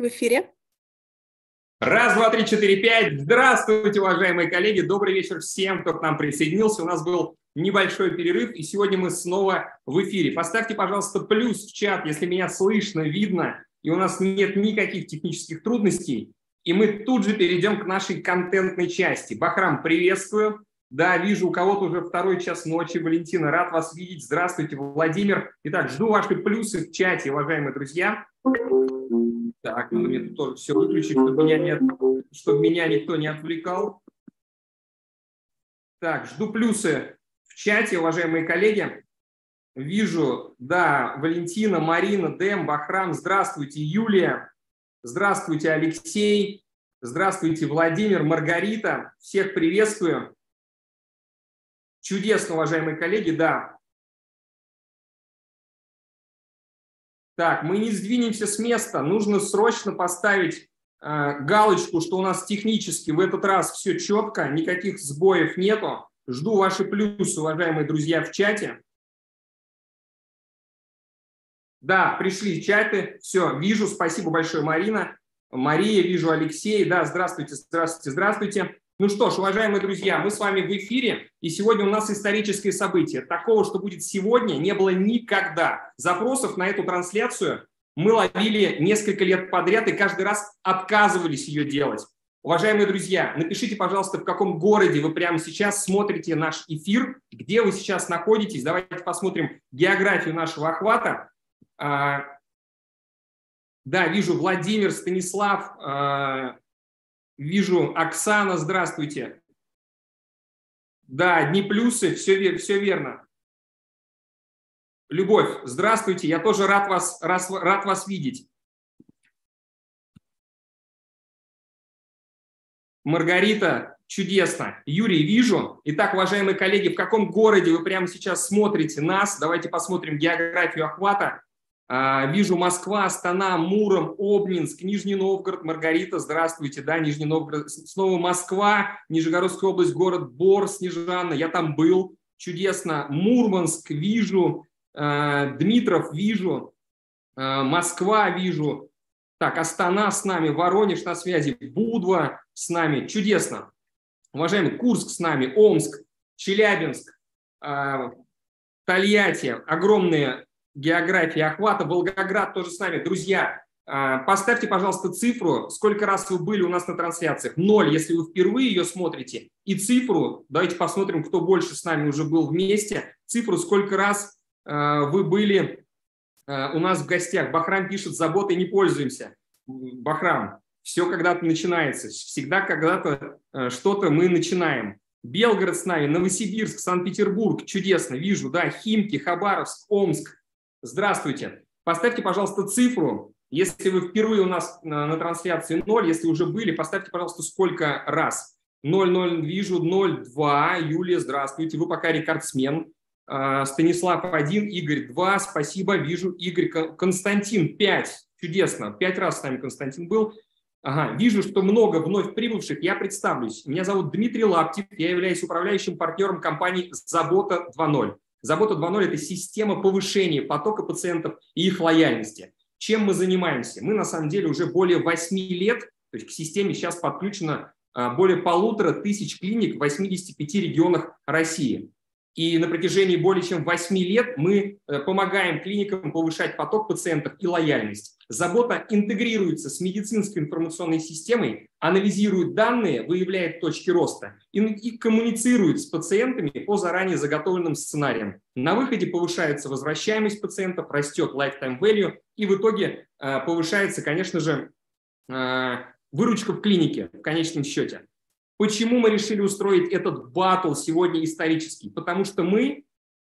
В эфире. Раз, два, три, четыре, пять. Здравствуйте, уважаемые коллеги. Добрый вечер всем, кто к нам присоединился. У нас был небольшой перерыв, и сегодня мы снова в эфире. Поставьте, пожалуйста, плюс в чат, если меня слышно, видно, и у нас нет никаких технических трудностей. И мы тут же перейдем к нашей контентной части. Бахрам, приветствую. Да, вижу, у кого-то уже второй час ночи. Валентина, рад вас видеть. Здравствуйте, Владимир. Итак, жду ваши плюсы в чате, уважаемые друзья. Так, надо мне тут тоже все выключить, чтобы меня, не, чтобы меня никто не отвлекал. Так, жду плюсы в чате, уважаемые коллеги. Вижу, да, Валентина, Марина, Дэм, Бахрам, здравствуйте, Юлия, здравствуйте, Алексей, здравствуйте, Владимир, Маргарита, всех приветствую. Чудесно, уважаемые коллеги, да, Так, мы не сдвинемся с места. Нужно срочно поставить э, галочку, что у нас технически в этот раз все четко, никаких сбоев нету. Жду ваши плюсы, уважаемые друзья, в чате. Да, пришли чаты. Все, вижу. Спасибо большое, Марина. Мария, вижу, Алексей. Да, здравствуйте, здравствуйте, здравствуйте. Ну что ж, уважаемые друзья, мы с вами в эфире, и сегодня у нас историческое событие. Такого, что будет сегодня, не было никогда. Запросов на эту трансляцию мы ловили несколько лет подряд и каждый раз отказывались ее делать. Уважаемые друзья, напишите, пожалуйста, в каком городе вы прямо сейчас смотрите наш эфир, где вы сейчас находитесь. Давайте посмотрим географию нашего охвата. А, да, вижу Владимир, Станислав, а, Вижу, Оксана, здравствуйте. Да, одни плюсы, все, все верно. Любовь, здравствуйте, я тоже рад вас, рад, рад вас видеть. Маргарита, чудесно. Юрий, вижу. Итак, уважаемые коллеги, в каком городе вы прямо сейчас смотрите нас? Давайте посмотрим географию охвата. А, вижу Москва, Астана, Муром, Обнинск, Нижний Новгород, Маргарита, здравствуйте, да, Нижний Новгород, снова Москва, Нижегородская область, город Бор, Снежана, я там был, чудесно, Мурманск вижу, а, Дмитров вижу, а, Москва вижу, так, Астана с нами, Воронеж на связи, Будва с нами, чудесно. Уважаемый, Курск с нами, Омск, Челябинск, Тольятти, огромные географии охвата. Волгоград тоже с нами. Друзья, а, поставьте, пожалуйста, цифру, сколько раз вы были у нас на трансляциях. Ноль, если вы впервые ее смотрите. И цифру, давайте посмотрим, кто больше с нами уже был вместе. Цифру, сколько раз а, вы были а, у нас в гостях. Бахрам пишет, заботой не пользуемся. Бахрам, все когда-то начинается. Всегда когда-то что-то мы начинаем. Белгород с нами, Новосибирск, Санкт-Петербург, чудесно, вижу, да, Химки, Хабаровск, Омск, Здравствуйте. Поставьте, пожалуйста, цифру. Если вы впервые у нас на, на трансляции 0, если уже были, поставьте, пожалуйста, сколько раз. 0-0 вижу, 0-2. Юлия, здравствуйте. Вы пока рекордсмен. А, Станислав 1, Игорь 2. Спасибо, вижу. Игорь Константин 5. Чудесно. Пять раз с нами Константин был. Ага, вижу, что много вновь прибывших. Я представлюсь. Меня зовут Дмитрий Лаптев. Я являюсь управляющим партнером компании «Забота 2.0». Забота 2.0 – это система повышения потока пациентов и их лояльности. Чем мы занимаемся? Мы на самом деле уже более 8 лет, то есть к системе сейчас подключено а, более полутора тысяч клиник в 85 регионах России. И на протяжении более чем 8 лет мы э, помогаем клиникам повышать поток пациентов и лояльность. Забота интегрируется с медицинской информационной системой, анализирует данные, выявляет точки роста и, и коммуницирует с пациентами по заранее заготовленным сценариям. На выходе повышается возвращаемость пациентов, растет lifetime value и в итоге э, повышается, конечно же, э, выручка в клинике в конечном счете. Почему мы решили устроить этот батл сегодня исторический? Потому что мы,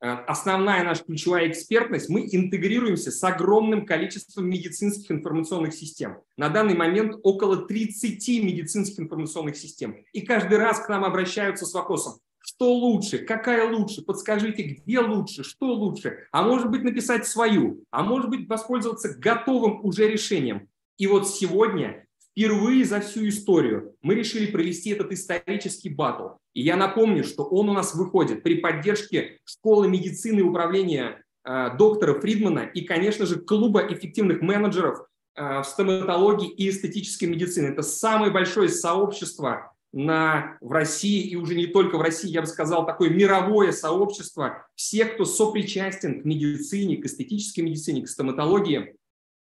э, основная наша ключевая экспертность, мы интегрируемся с огромным количеством медицинских информационных систем. На данный момент около 30 медицинских информационных систем. И каждый раз к нам обращаются с вопросом, что лучше, какая лучше, подскажите, где лучше, что лучше, а может быть написать свою, а может быть воспользоваться готовым уже решением. И вот сегодня Впервые за всю историю мы решили провести этот исторический батл. И я напомню, что он у нас выходит при поддержке школы медицины и управления э, доктора Фридмана и, конечно же, клуба эффективных менеджеров в стоматологии и эстетической медицине. Это самое большое сообщество на, в России, и уже не только в России, я бы сказал, такое мировое сообщество всех, кто сопричастен к медицине, к эстетической медицине, к стоматологии.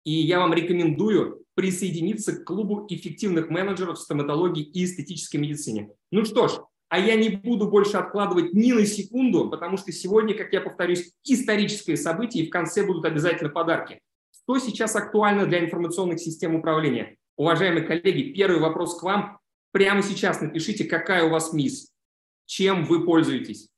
И я вам рекомендую присоединиться к клубу эффективных менеджеров стоматологии и эстетической медицине. Ну что ж, а я не буду больше откладывать ни на секунду, потому что сегодня, как я повторюсь, историческое событие, и в конце будут обязательно подарки. Что сейчас актуально для информационных систем управления? Уважаемые коллеги, первый вопрос к вам. Прямо сейчас напишите, какая у вас МИС, чем вы пользуетесь.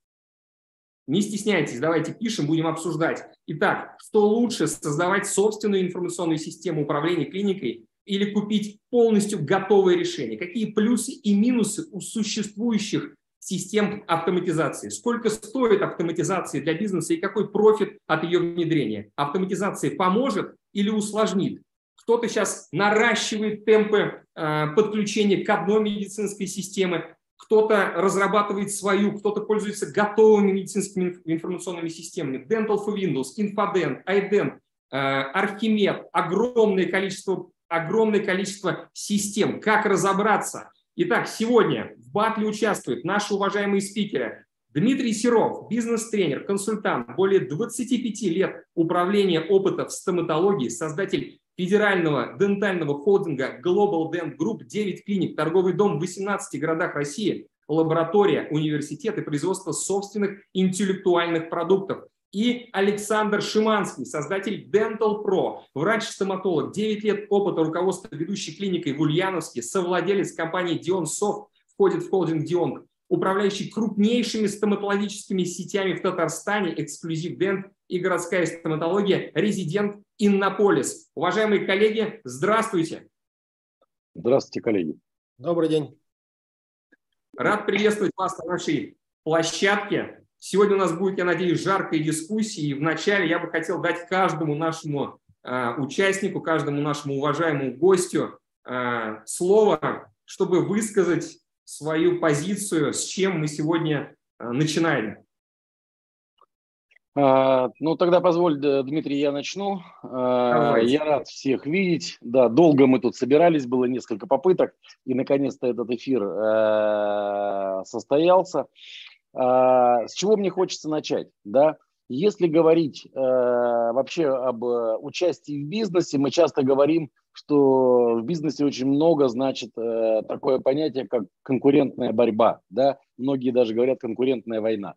Не стесняйтесь, давайте пишем, будем обсуждать. Итак, что лучше, создавать собственную информационную систему управления клиникой или купить полностью готовое решение? Какие плюсы и минусы у существующих систем автоматизации? Сколько стоит автоматизация для бизнеса и какой профит от ее внедрения? Автоматизация поможет или усложнит? Кто-то сейчас наращивает темпы э, подключения к одной медицинской системе, кто-то разрабатывает свою, кто-то пользуется готовыми медицинскими информационными системами. Dental for Windows, Infodent, iDent, э, Archimed, огромное количество, огромное количество систем. Как разобраться? Итак, сегодня в батле участвуют наши уважаемые спикеры. Дмитрий Серов, бизнес-тренер, консультант, более 25 лет управления опыта в стоматологии, создатель федерального дентального холдинга Global Dent Group, 9 клиник, торговый дом в 18 городах России, лаборатория, университет и производство собственных интеллектуальных продуктов. И Александр Шиманский, создатель Dental Pro, врач-стоматолог, 9 лет опыта руководства ведущей клиникой в Ульяновске, совладелец компании Dion Soft, входит в холдинг Dion, управляющий крупнейшими стоматологическими сетями в Татарстане, эксклюзив Дент и городская стоматология, резидент Иннополис. Уважаемые коллеги, здравствуйте. Здравствуйте, коллеги. Добрый день. Рад приветствовать вас на нашей площадке. Сегодня у нас будет, я надеюсь, жаркая дискуссия. И вначале я бы хотел дать каждому нашему э, участнику, каждому нашему уважаемому гостю э, слово, чтобы высказать свою позицию, с чем мы сегодня э, начинаем. А, ну, тогда позволь, Дмитрий, я начну. А, Давайте. Я рад всех видеть. Да, долго мы тут собирались, было несколько попыток, и наконец-то этот эфир э, состоялся. А, с чего мне хочется начать? Да? Если говорить э, вообще об участии в бизнесе, мы часто говорим, что в бизнесе очень много значит э, такое понятие, как конкурентная борьба. Да? Многие даже говорят конкурентная война.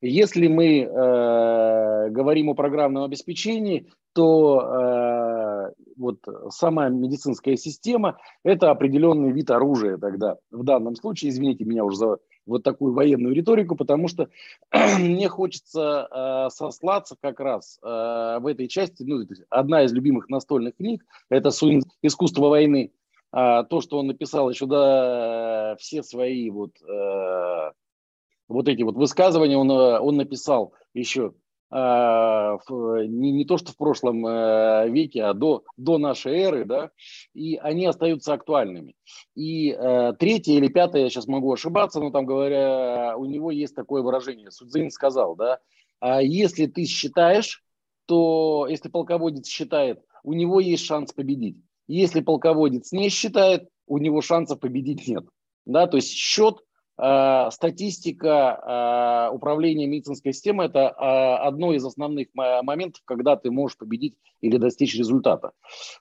Если мы э, говорим о программном обеспечении, то э, вот сама медицинская система – это определенный вид оружия тогда. В данном случае, извините меня уже за вот такую военную риторику, потому что мне хочется э, сослаться как раз э, в этой части. Ну, одна из любимых настольных книг – это «Искусство войны». А, то, что он написал еще до все свои вот э, вот эти вот высказывания он, э, он написал еще а, не, не то что в прошлом э, веке, а до, до нашей эры, да, и они остаются актуальными. И э, третье или пятое, я сейчас могу ошибаться, но там говоря, у него есть такое выражение, Судзин сказал, да, а если ты считаешь, то если полководец считает, у него есть шанс победить. Если полководец не считает, у него шансов победить нет. Да, то есть счет Э, статистика э, управления медицинской системой – это э, одно из основных моментов, когда ты можешь победить или достичь результата.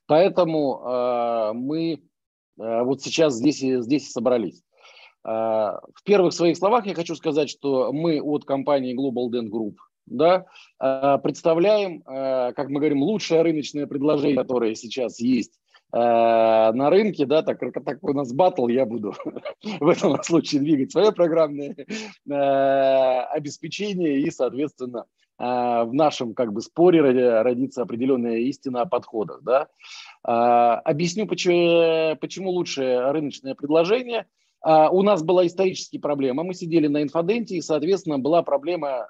Поэтому мы вот сейчас здесь, здесь и собрались. В первых своих словах я хочу сказать, что мы от компании Global Dent Group да, представляем, как мы говорим, лучшее рыночное предложение, которое сейчас есть Э, на рынке, да, так как у нас батл, я буду в этом случае двигать свое программное э, обеспечение и, соответственно, э, в нашем как бы споре родится определенная истина о подходах, да. Объясню, почему, почему лучшее рыночное предложение. У нас была историческая проблема. Мы сидели на инфоденте, и, соответственно, была проблема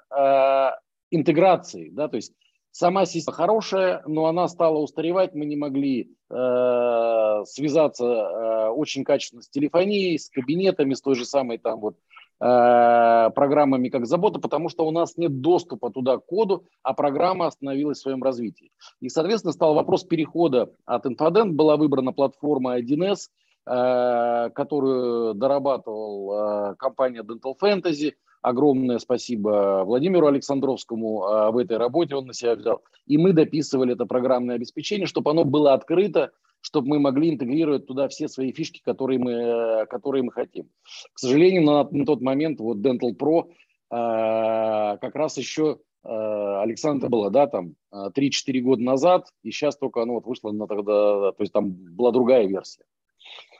интеграции, да, то есть Сама система хорошая, но она стала устаревать, мы не могли э, связаться э, очень качественно с телефонией, с кабинетами, с той же самой там вот э, программами как забота, потому что у нас нет доступа туда к коду, а программа остановилась в своем развитии. И, соответственно, стал вопрос перехода от Infodent, была выбрана платформа 1С, э, которую дорабатывал э, компания Dental Fantasy, огромное спасибо Владимиру Александровскому а, в этой работе, он на себя взял. И мы дописывали это программное обеспечение, чтобы оно было открыто, чтобы мы могли интегрировать туда все свои фишки, которые мы, которые мы хотим. К сожалению, на, на тот момент вот Dental Pro э, как раз еще э, Александра была, да, там 3-4 года назад, и сейчас только оно вот вышло на тогда, то есть там была другая версия.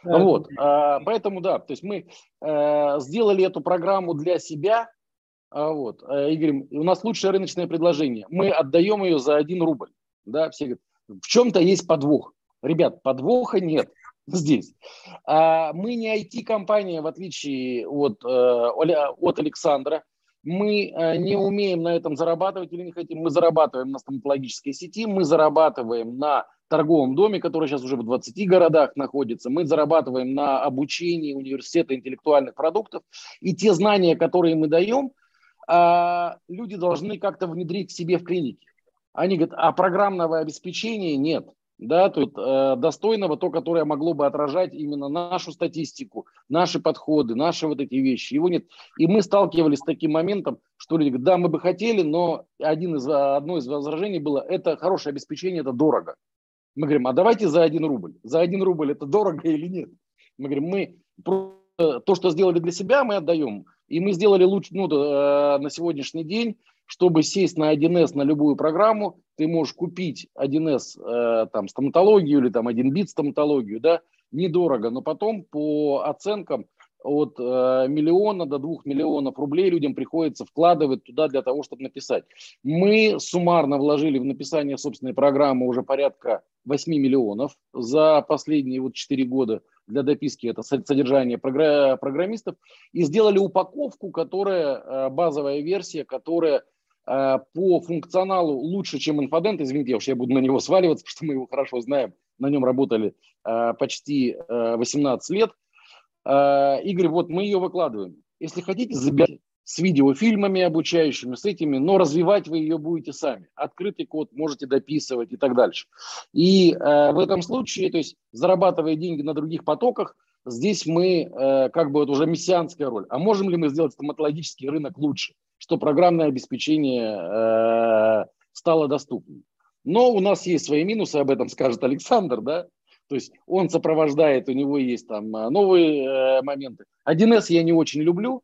Вот, а, поэтому да, то есть мы а, сделали эту программу для себя, а, вот, и говорим, у нас лучшее рыночное предложение, мы отдаем ее за 1 рубль, да, все говорят, в чем-то есть подвох. Ребят, подвоха нет здесь. А, мы не IT-компания, в отличие от, от Александра, мы не умеем на этом зарабатывать или не хотим. Мы зарабатываем на стоматологической сети, мы зарабатываем на торговом доме, который сейчас уже в 20 городах находится. Мы зарабатываем на обучении университета интеллектуальных продуктов. И те знания, которые мы даем, а, люди должны как-то внедрить к себе в клинике. Они говорят, а программного обеспечения нет. Да, тут э, достойного, то, которое могло бы отражать именно нашу статистику, наши подходы, наши вот эти вещи. Его нет. И мы сталкивались с таким моментом, что люди говорят, да, мы бы хотели, но один из, одно из возражений было, это хорошее обеспечение, это дорого. Мы говорим, а давайте за один рубль. За один рубль это дорого или нет? Мы говорим, мы то, что сделали для себя, мы отдаем. И мы сделали лучше ну, э, на сегодняшний день, чтобы сесть на 1С на любую программу, ты можешь купить 1С э, там, стоматологию или там 1 бит стоматологию, да, недорого, но потом по оценкам от э, миллиона до двух миллионов рублей людям приходится вкладывать туда для того, чтобы написать. Мы суммарно вложили в написание собственной программы уже порядка 8 миллионов за последние вот 4 года для дописки это содержание программистов и сделали упаковку, которая э, базовая версия, которая э, по функционалу лучше, чем инфодент. Извините, уж я буду на него сваливаться, потому что мы его хорошо знаем. На нем работали э, почти 18 лет. Игорь, вот мы ее выкладываем. Если хотите, забирайте с видеофильмами обучающими, с этими, но развивать вы ее будете сами. Открытый код можете дописывать и так дальше. И э, в этом случае, то есть зарабатывая деньги на других потоках, здесь мы э, как бы вот уже мессианская роль. А можем ли мы сделать стоматологический рынок лучше, что программное обеспечение э, стало доступным? Но у нас есть свои минусы, об этом скажет Александр, да, то есть он сопровождает, у него есть там э, новые э, моменты. 1С я не очень люблю,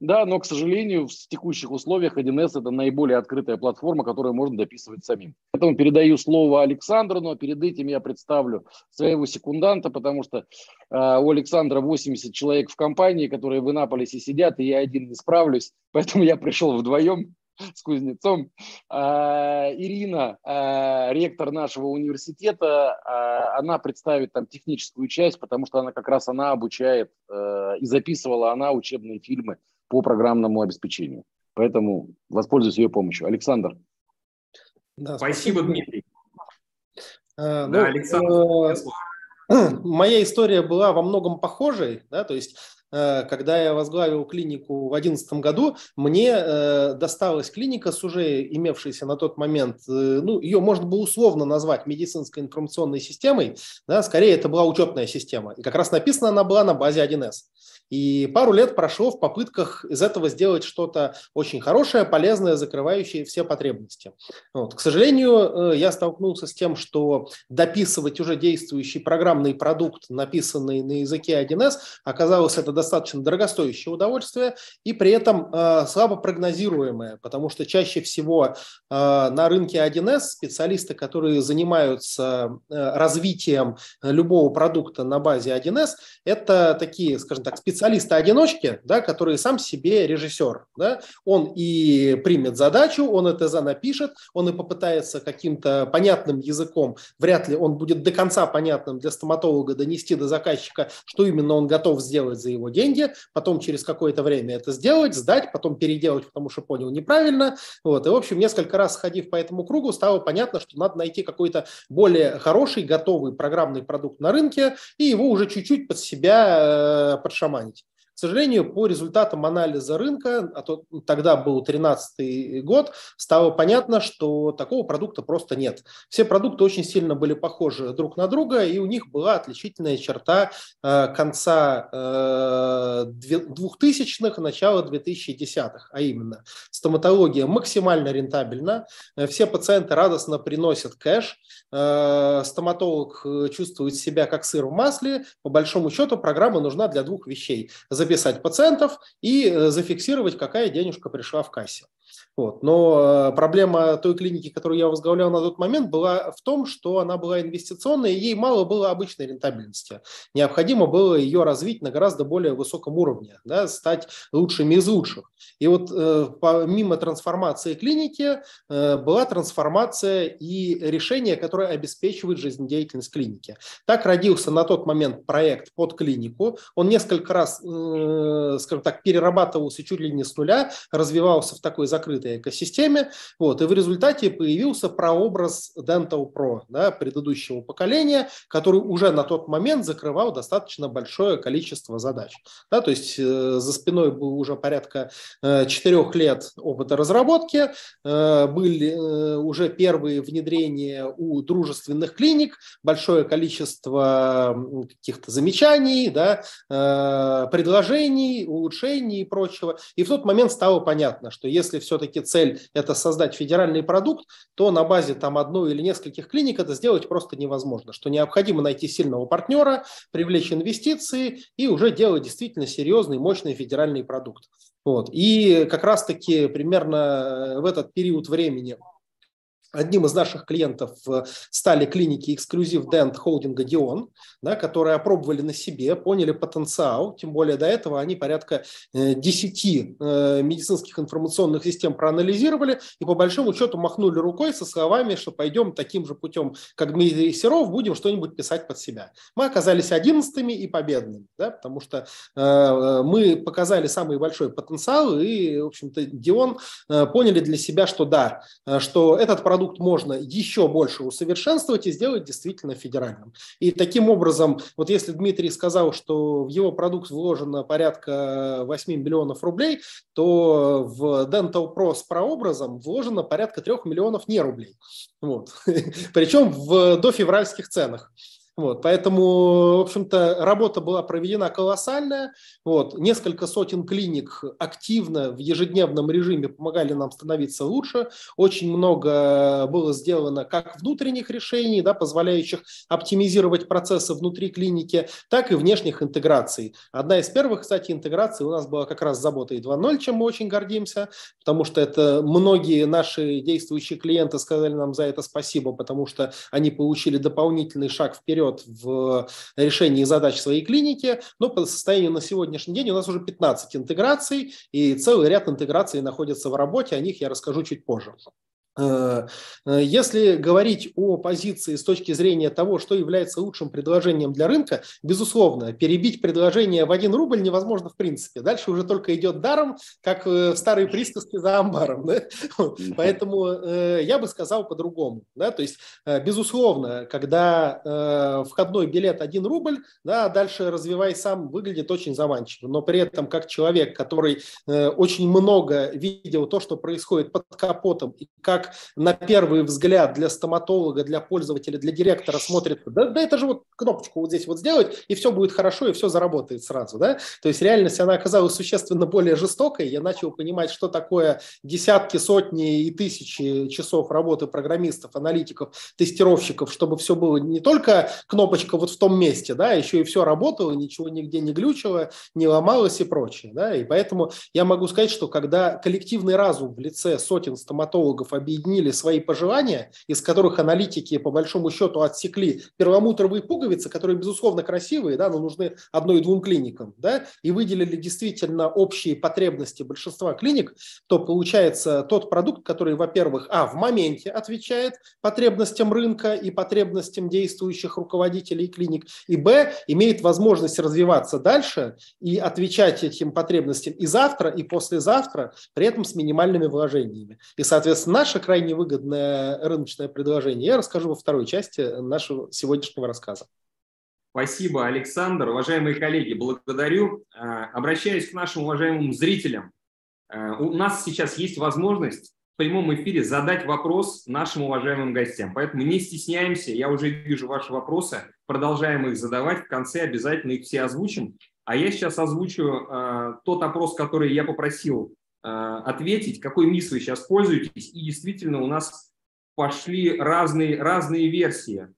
да, но, к сожалению, в текущих условиях 1С это наиболее открытая платформа, которую можно дописывать самим. Поэтому передаю слово Александру, но перед этим я представлю своего секунданта, потому что э, у Александра 80 человек в компании, которые в Иннополисе сидят, и я один не справлюсь, поэтому я пришел вдвоем с кузнецом. А, Ирина, а, ректор нашего университета, а, она представит там техническую часть, потому что она как раз она обучает и записывала она учебные фильмы по программному обеспечению. Поэтому воспользуюсь ее помощью. Александр. Да, спасибо, Дмитрий. А, да, ну, Александр. Э, моя история была во многом похожей, да, то есть когда я возглавил клинику в 2011 году, мне э, досталась клиника с уже имевшейся на тот момент, э, ну, ее можно было условно назвать медицинской информационной системой, да, скорее это была учетная система. И как раз написана она была на базе 1С. И пару лет прошло в попытках из этого сделать что-то очень хорошее, полезное, закрывающее все потребности. Вот. К сожалению, я столкнулся с тем, что дописывать уже действующий программный продукт, написанный на языке 1С, оказалось это достаточно дорогостоящее удовольствие и при этом э, слабо прогнозируемое, потому что чаще всего э, на рынке 1С специалисты, которые занимаются э, развитием любого продукта на базе 1С, это такие, скажем так, специалисты-одиночки, да, которые сам себе режиссер. Да? Он и примет задачу, он это за напишет, он и попытается каким-то понятным языком, вряд ли он будет до конца понятным для стоматолога донести до заказчика, что именно он готов сделать за его деньги, потом через какое-то время это сделать, сдать, потом переделать, потому что понял неправильно. Вот. И, в общем, несколько раз сходив по этому кругу, стало понятно, что надо найти какой-то более хороший, готовый программный продукт на рынке и его уже чуть-чуть под себя э, подшаманить. К сожалению, по результатам анализа рынка, а то тогда был 2013 год, стало понятно, что такого продукта просто нет. Все продукты очень сильно были похожи друг на друга, и у них была отличительная черта э, конца 2000-х, начала 2010-х, а именно стоматология максимально рентабельна, все пациенты радостно приносят кэш, стоматолог чувствует себя как сыр в масле, по большому счету программа нужна для двух вещей. Записать пациентов и э, зафиксировать, какая денежка пришла в кассе. Вот. Но э, проблема той клиники, которую я возглавлял на тот момент, была в том, что она была инвестиционной, и ей мало было обычной рентабельности. Необходимо было ее развить на гораздо более высоком уровне, да, стать лучшими из лучших. И вот э, помимо трансформации клиники э, была трансформация и решение, которое обеспечивает жизнедеятельность клиники. Так родился на тот момент проект под клинику. Он несколько раз, э, скажем так, перерабатывался чуть ли не с нуля, развивался в такой закрытой экосистеме. Вот, и в результате появился прообраз Dental Pro да, предыдущего поколения, который уже на тот момент закрывал достаточно большое количество задач. Да, то есть э, за спиной был уже порядка э, четырех лет опыта разработки, э, были э, уже первые внедрения у дружественных клиник, большое количество каких-то замечаний, да, э, предложений, улучшений и прочего. И в тот момент стало понятно, что если все-таки цель – это создать федеральный продукт, то на базе там одной или нескольких клиник это сделать просто невозможно, что необходимо найти сильного партнера, привлечь инвестиции и уже делать действительно серьезный, мощный федеральный продукт. Вот. И как раз-таки примерно в этот период времени Одним из наших клиентов э, стали клиники эксклюзив Dent холдинга Dion, да, которые опробовали на себе, поняли потенциал, тем более до этого они порядка 10 э, э, медицинских информационных систем проанализировали и по большому счету махнули рукой со словами, что пойдем таким же путем, как Дмитрий Серов, будем что-нибудь писать под себя. Мы оказались одиннадцатыми и победными, да, потому что э, мы показали самый большой потенциал и, в общем-то, Dion э, поняли для себя, что да, что этот продукт продукт можно еще больше усовершенствовать и сделать действительно федеральным. И таким образом, вот если Дмитрий сказал, что в его продукт вложено порядка 8 миллионов рублей, то в Dental Pro с прообразом вложено порядка 3 миллионов не рублей. Вот. Причем в дофевральских ценах. Вот, поэтому, в общем-то, работа была проведена колоссальная. Вот, несколько сотен клиник активно в ежедневном режиме помогали нам становиться лучше. Очень много было сделано как внутренних решений, да, позволяющих оптимизировать процессы внутри клиники, так и внешних интеграций. Одна из первых, кстати, интеграций у нас была как раз забота и 2.0, чем мы очень гордимся, потому что это многие наши действующие клиенты сказали нам за это спасибо, потому что они получили дополнительный шаг вперед вперед в решении задач своей клиники, но по состоянию на сегодняшний день у нас уже 15 интеграций, и целый ряд интеграций находится в работе, о них я расскажу чуть позже. Э, э, если говорить о позиции с точки зрения того, что является лучшим предложением для рынка, безусловно, перебить предложение в один рубль невозможно в принципе. Дальше уже только идет даром, как в старой присказке за амбаром. Да? Поэтому э, я бы сказал по-другому. Да? То есть, безусловно, когда входной билет 1 рубль, да, дальше развивай сам выглядит очень заманчиво. Но при этом, как человек, который очень много видел то, что происходит под капотом, и как на первый взгляд для стоматолога, для пользователя, для директора смотрит, да, да это же вот кнопочку вот здесь вот сделать, и все будет хорошо, и все заработает сразу. Да? То есть реальность, она оказалась существенно более жестокой. Я начал понимать, что такое десятки, сотни и тысячи часов работы программистов, аналитиков, тестировщиков, чтобы все было не только кнопочка вот в том месте, да, еще и все работало, ничего нигде не глючило, не ломалось и прочее. Да? И поэтому я могу сказать, что когда коллективный разум в лице сотен стоматологов объединяется объединили свои пожелания, из которых аналитики по большому счету отсекли перламутровые пуговицы, которые, безусловно, красивые, да, но нужны одной и двум клиникам, да, и выделили действительно общие потребности большинства клиник, то получается тот продукт, который, во-первых, а, в моменте отвечает потребностям рынка и потребностям действующих руководителей клиник, и, б, имеет возможность развиваться дальше и отвечать этим потребностям и завтра, и послезавтра, при этом с минимальными вложениями. И, соответственно, наша крайне выгодное рыночное предложение я расскажу во второй части нашего сегодняшнего рассказа. Спасибо, Александр. Уважаемые коллеги, благодарю. Обращаюсь к нашим уважаемым зрителям. У нас сейчас есть возможность в прямом эфире задать вопрос нашим уважаемым гостям. Поэтому не стесняемся, я уже вижу ваши вопросы, продолжаем их задавать, в конце обязательно их все озвучим. А я сейчас озвучу э, тот опрос, который я попросил ответить, какой МИС вы сейчас пользуетесь, и действительно у нас пошли разные, разные версии.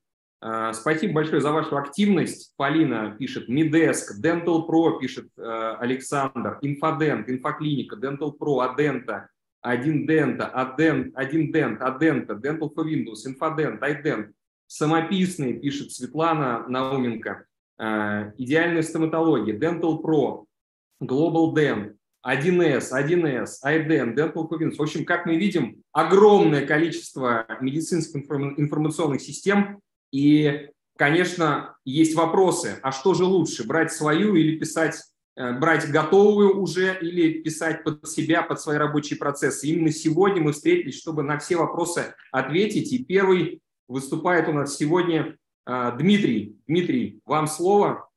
Э, спасибо большое за вашу активность. Полина пишет Мидеск, Dental Pro пишет э, Александр, Инфодент, Инфоклиника, Dental Pro, Адента, один дента, один, один дент, адента, Dental for Windows, Инфодент, iDent, самописные, пишет Светлана Науменко, э, идеальная стоматология, Dental Pro, Global Dent, 1С, 1С, iDent, Dental Windows. В общем, как мы видим, огромное количество медицинских информационных систем, и, конечно, есть вопросы, а что же лучше, брать свою или писать Э, брать готовую уже или писать под себя, под свои рабочие процессы. Именно сегодня мы встретились, чтобы на все вопросы ответить. И первый выступает у нас сегодня э, Дмитрий. Дмитрий, вам слово.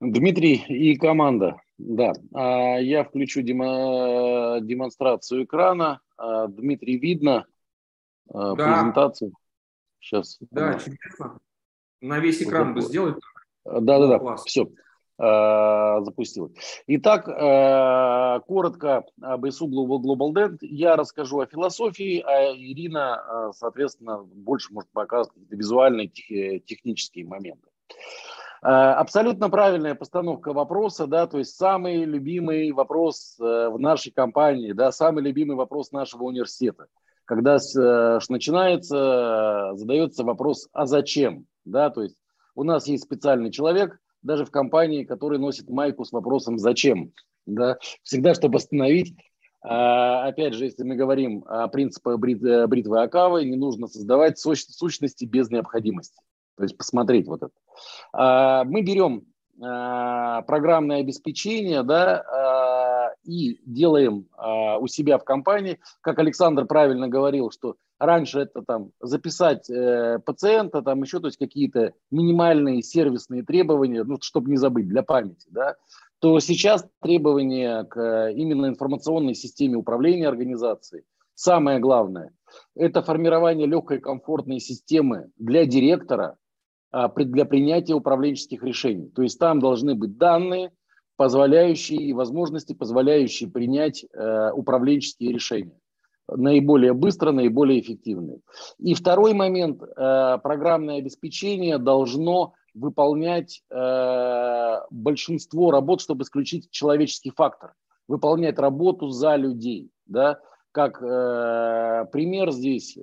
Дмитрий и команда. Да, а, я включу демонстрацию экрана. А, Дмитрий, видно да. презентацию? Сейчас. Да, чудесно. На весь экран бы сделать. Да, да, да. Все. Э, запустилась. Итак, э, коротко об ISU Global Dent. Я расскажу о философии, а Ирина, э, соответственно, больше может показывать визуальные технические моменты. Абсолютно правильная постановка вопроса, да, то есть самый любимый вопрос в нашей компании, да, самый любимый вопрос нашего университета. Когда начинается, задается вопрос, а зачем, да, то есть у нас есть специальный человек, даже в компании, который носит майку с вопросом «зачем?». Да? Всегда, чтобы остановить опять же, если мы говорим о принципах брит, бритвы Акавы, не нужно создавать сущности без необходимости. То есть посмотреть вот это. А, мы берем а, программное обеспечение, да, и делаем у себя в компании, как Александр правильно говорил, что раньше это там записать э, пациента, там еще, то есть какие-то минимальные сервисные требования, ну, чтобы не забыть, для памяти, да, то сейчас требования к именно информационной системе управления организацией, самое главное, это формирование легкой комфортной системы для директора а, для принятия управленческих решений. То есть там должны быть данные, позволяющие и возможности, позволяющие принять э, управленческие решения наиболее быстро, наиболее эффективные. И второй момент, э, программное обеспечение должно выполнять э, большинство работ, чтобы исключить человеческий фактор, выполнять работу за людей. Да? Как пример здесь,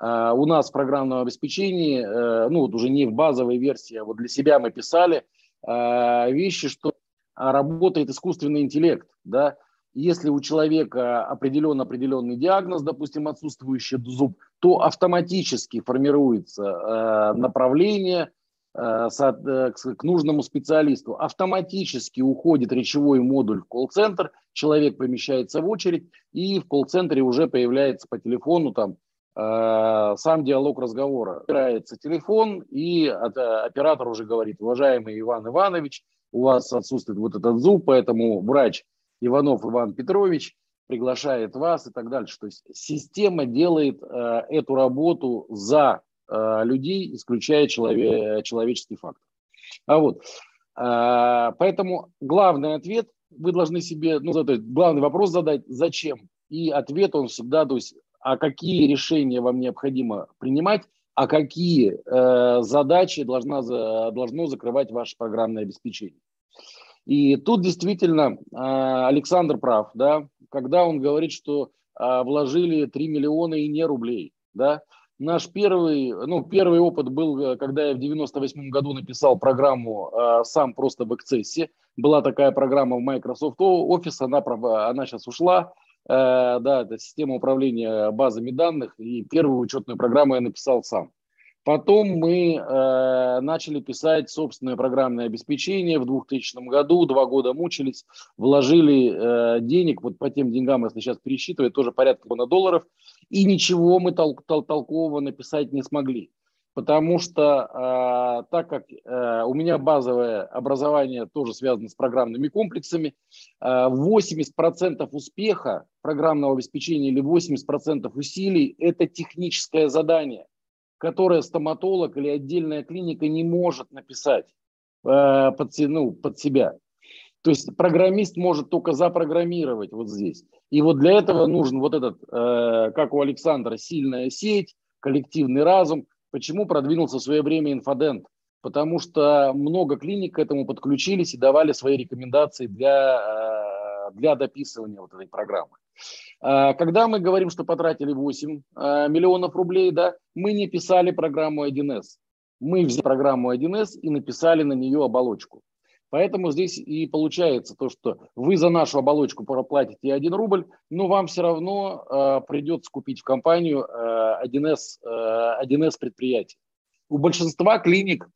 у нас в программном обеспечении, ну вот уже не в базовой версии, а вот для себя мы писали вещи, что работает искусственный интеллект, да, если у человека определен определенный диагноз, допустим, отсутствующий зуб, то автоматически формируется э, направление э, э, к нужному специалисту. Автоматически уходит речевой модуль в колл-центр, человек помещается в очередь, и в колл-центре уже появляется по телефону там сам диалог разговора. Опирается телефон, и оператор уже говорит, уважаемый Иван Иванович, у вас отсутствует вот этот зуб, поэтому врач – Иванов Иван Петрович приглашает вас и так дальше. То есть система делает э, эту работу за э, людей, исключая челове, человеческий фактор. А вот, э, поэтому главный ответ вы должны себе, ну, есть главный вопрос задать, зачем? И ответ он всегда, то есть, а какие решения вам необходимо принимать, а какие э, задачи должна, должно закрывать ваше программное обеспечение. И тут действительно а, Александр прав, да, когда он говорит, что а, вложили 3 миллиона и не рублей, да. Наш первый, ну, первый опыт был, когда я в 98 году написал программу а, сам просто в Access. Была такая программа в Microsoft Office, она, она сейчас ушла, да, это система управления базами данных, и первую учетную программу я написал сам. Потом мы э, начали писать собственное программное обеспечение в 2000 году, два года мучились, вложили э, денег, вот по тем деньгам, если сейчас пересчитывать, тоже порядка на долларов, и ничего мы тол- тол- толкового написать не смогли. Потому что э, так как э, у меня базовое образование тоже связано с программными комплексами, э, 80% успеха программного обеспечения или 80% усилий – это техническое задание, которое стоматолог или отдельная клиника не может написать э, под, ну, под себя. То есть программист может только запрограммировать вот здесь. И вот для этого нужен вот этот, э, как у Александра, сильная сеть, коллективный разум. Почему продвинулся в свое время инфодент? Потому что много клиник к этому подключились и давали свои рекомендации для, э, для дописывания вот этой программы. Э, когда мы говорим, что потратили 8 э, миллионов рублей, да, мы не писали программу 1С. Мы взяли программу 1С и написали на нее оболочку. Поэтому здесь и получается то, что вы за нашу оболочку проплатите 1 рубль, но вам все равно э, придется купить в компанию э, 1С, э, 1С предприятие. У большинства клиник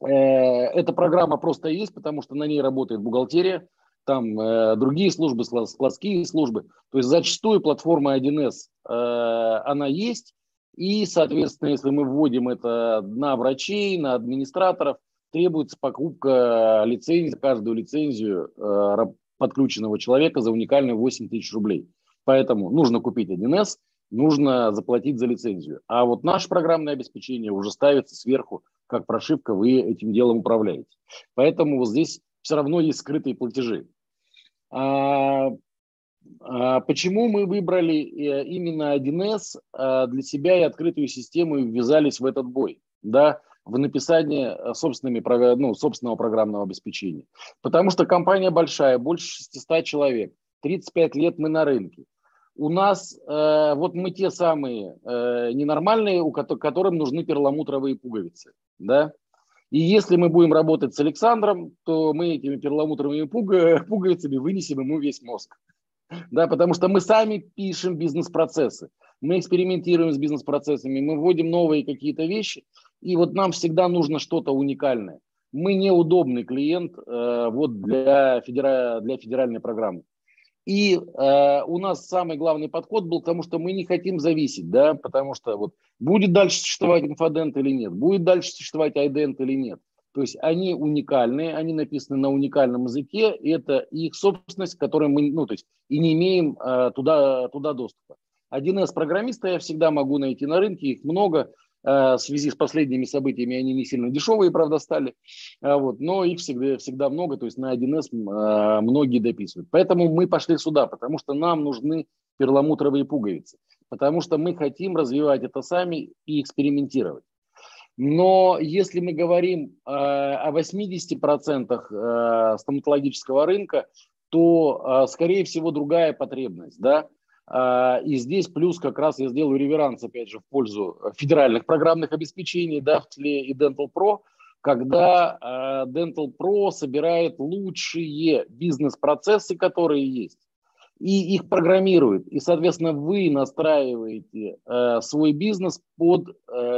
э, эта программа просто есть, потому что на ней работает бухгалтерия, там э, другие службы, складские службы. То есть зачастую платформа 1С, э, она есть, и, соответственно, если мы вводим это на врачей, на администраторов, требуется покупка лицензии, каждую лицензию э, подключенного человека за уникальные 8 тысяч рублей. Поэтому нужно купить 1С, нужно заплатить за лицензию. А вот наше программное обеспечение уже ставится сверху, как прошивка, вы этим делом управляете. Поэтому вот здесь все равно есть скрытые платежи. А, а почему мы выбрали э, именно 1С а, для себя и открытую систему и ввязались в этот бой? Да, в написании э, собственными, ну, собственного программного обеспечения. Потому что компания большая, больше 600 человек, 35 лет мы на рынке. У нас э, вот мы те самые э, ненормальные, у которым нужны перламутровые пуговицы. Да? И если мы будем работать с Александром, то мы этими перламутровыми пуговицами вынесем ему весь мозг. Да, потому что мы сами пишем бизнес-процессы, мы экспериментируем с бизнес-процессами, мы вводим новые какие-то вещи, и вот нам всегда нужно что-то уникальное. Мы неудобный клиент э, вот для, федера... для федеральной программы. И э, у нас самый главный подход был к тому, что мы не хотим зависеть, да, потому что вот будет дальше существовать инфодент или нет, будет дальше существовать айдент или нет. То есть они уникальные, они написаны на уникальном языке, и это их собственность, которой мы, ну, то есть и не имеем э, туда, туда доступа. Один из программиста я всегда могу найти на рынке, их много. Э, в связи с последними событиями они не сильно дешевые, правда, стали, э, вот, но их всегда, всегда много, то есть на 1С э, многие дописывают. Поэтому мы пошли сюда, потому что нам нужны перламутровые пуговицы, потому что мы хотим развивать это сами и экспериментировать. Но если мы говорим о 80% стоматологического рынка, то, скорее всего, другая потребность. Да? А, и здесь плюс как раз я сделаю реверанс, опять же, в пользу федеральных программных обеспечений, да, в тле и Dental Pro, когда а, Dental Pro собирает лучшие бизнес-процессы, которые есть, и их программирует. И, соответственно, вы настраиваете э, свой бизнес под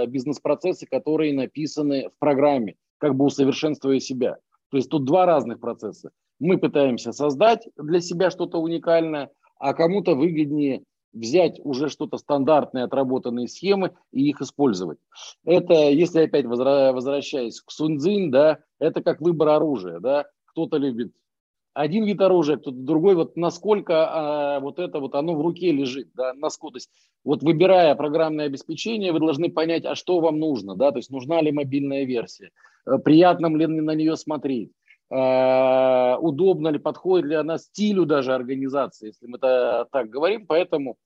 бизнес-процессы, которые написаны в программе, как бы усовершенствуя себя. То есть тут два разных процесса. Мы пытаемся создать для себя что-то уникальное – а кому-то выгоднее взять уже что-то стандартные, отработанные схемы и их использовать. Это, если опять возвращаясь к Сунцзин, да, это как выбор оружия, да, кто-то любит один вид оружия, кто-то другой, вот насколько а, вот это вот оно в руке лежит, да, насколько, то есть вот выбирая программное обеспечение, вы должны понять, а что вам нужно, да, то есть нужна ли мобильная версия, э, приятно ли на нее смотреть, удобно ли, подходит ли она стилю даже организации, если мы это так говорим, поэтому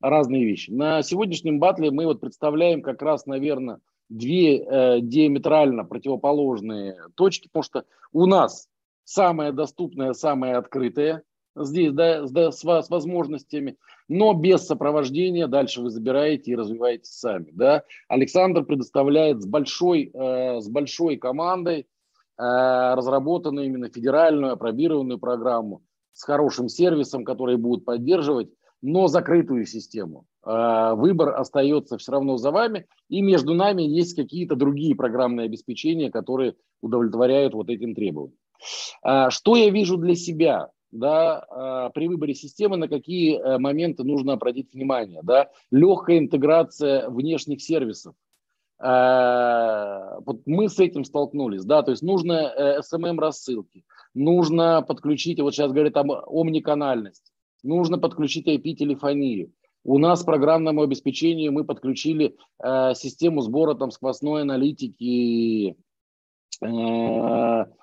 разные вещи. На сегодняшнем батле мы вот представляем как раз, наверное, две э, диаметрально противоположные точки, потому что у нас самое доступное, самое открытое здесь, да, с, с возможностями, но без сопровождения дальше вы забираете и развиваете сами. Да. Александр предоставляет с большой, э, с большой командой, Э, разработанную именно федеральную апробированную программу с хорошим сервисом, который будут поддерживать, но закрытую систему. Э, выбор остается все равно за вами, и между нами есть какие-то другие программные обеспечения, которые удовлетворяют вот этим требованиям. Э, что я вижу для себя? да, при выборе системы, на какие моменты нужно обратить внимание. Да? Легкая интеграция внешних сервисов. Э, вот мы с этим столкнулись, да, то есть нужно э, SMM рассылки, нужно подключить, вот сейчас говорят об омниканальности, нужно подключить IP-телефонию. У нас программному обеспечению мы подключили э, систему сбора там сквозной аналитики. Э,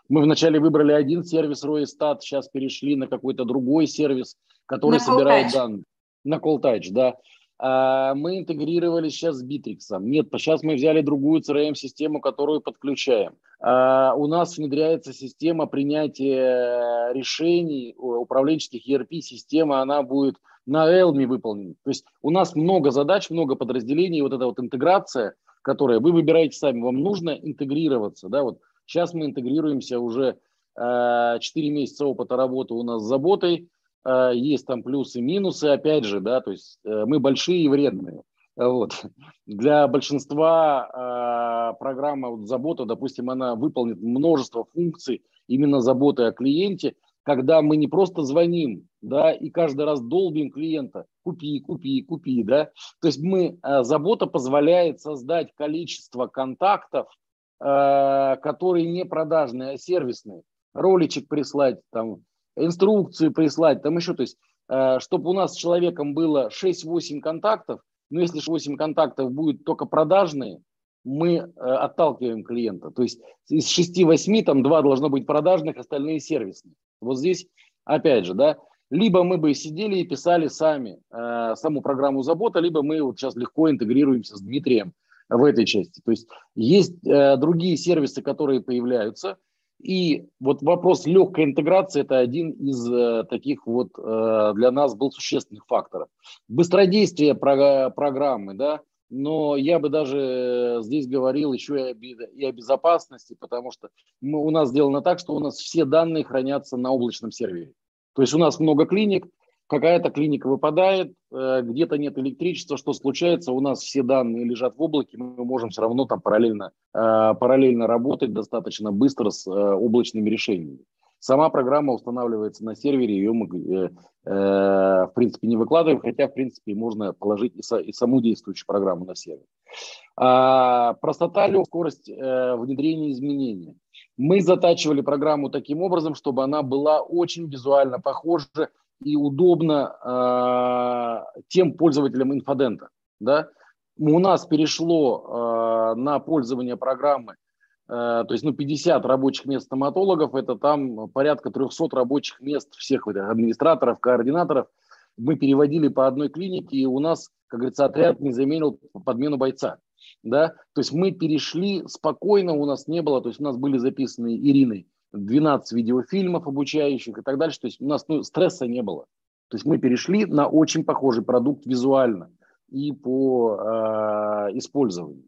мы вначале выбрали один сервис Roystat, сейчас перешли на какой-то другой сервис, который на собирает данные. На Call да. Э, мы интегрировали сейчас с Bittrex. Нет, сейчас мы взяли другую CRM-систему, которую подключаем. Э, у нас внедряется система принятия решений управленческих ERP-система, она будет на Elm выполнен. То есть у нас много задач, много подразделений, вот эта вот интеграция, которая вы выбираете сами, вам нужно интегрироваться. Да? Вот сейчас мы интегрируемся уже э, 4 месяца опыта работы у нас с заботой, есть там плюсы, минусы, опять же, да, то есть э, мы большие и вредные. Вот. Для большинства э, программа вот, забота, допустим, она выполнит множество функций именно заботы о клиенте, когда мы не просто звоним, да, и каждый раз долбим клиента, купи, купи, купи, да. То есть мы, э, забота позволяет создать количество контактов, э, которые не продажные, а сервисные. Роличек прислать, там, инструкцию прислать, там еще, то есть, э, чтобы у нас с человеком было 6-8 контактов, но если 8 контактов будет только продажные, мы отталкиваем клиента. То есть из 6-8 там 2 должно быть продажных, остальные сервисные. Вот здесь, опять же, да, либо мы бы сидели и писали сами э, саму программу забота, либо мы вот сейчас легко интегрируемся с Дмитрием в этой части. То есть есть э, другие сервисы, которые появляются, и вот вопрос легкой интеграции – это один из э, таких вот э, для нас был существенных факторов. Быстродействие про, программы, да, но я бы даже здесь говорил еще и о, безопасности, потому что мы, у нас сделано так, что у нас все данные хранятся на облачном сервере. То есть у нас много клиник, какая-то клиника выпадает, э, где-то нет электричества, что случается, у нас все данные лежат в облаке, мы можем все равно там параллельно, э, параллельно работать достаточно быстро с э, облачными решениями. Сама программа устанавливается на сервере, ее мы, в принципе, не выкладываем, хотя, в принципе, можно положить и, саму действующую программу на сервер. А, простота, легкость э, внедрения изменений. Мы затачивали программу таким образом, чтобы она была очень визуально похожа и удобна э, тем пользователям инфодента. Да? У нас перешло э, на пользование программы Э, то есть ну, 50 рабочих мест стоматологов, это там порядка 300 рабочих мест всех этих администраторов, координаторов. Мы переводили по одной клинике, и у нас, как говорится, отряд не заменил подмену бойца. Да? То есть мы перешли спокойно, у нас не было, то есть у нас были записаны Ириной 12 видеофильмов обучающих и так дальше, то есть у нас ну, стресса не было. То есть мы перешли на очень похожий продукт визуально и по э, использованию.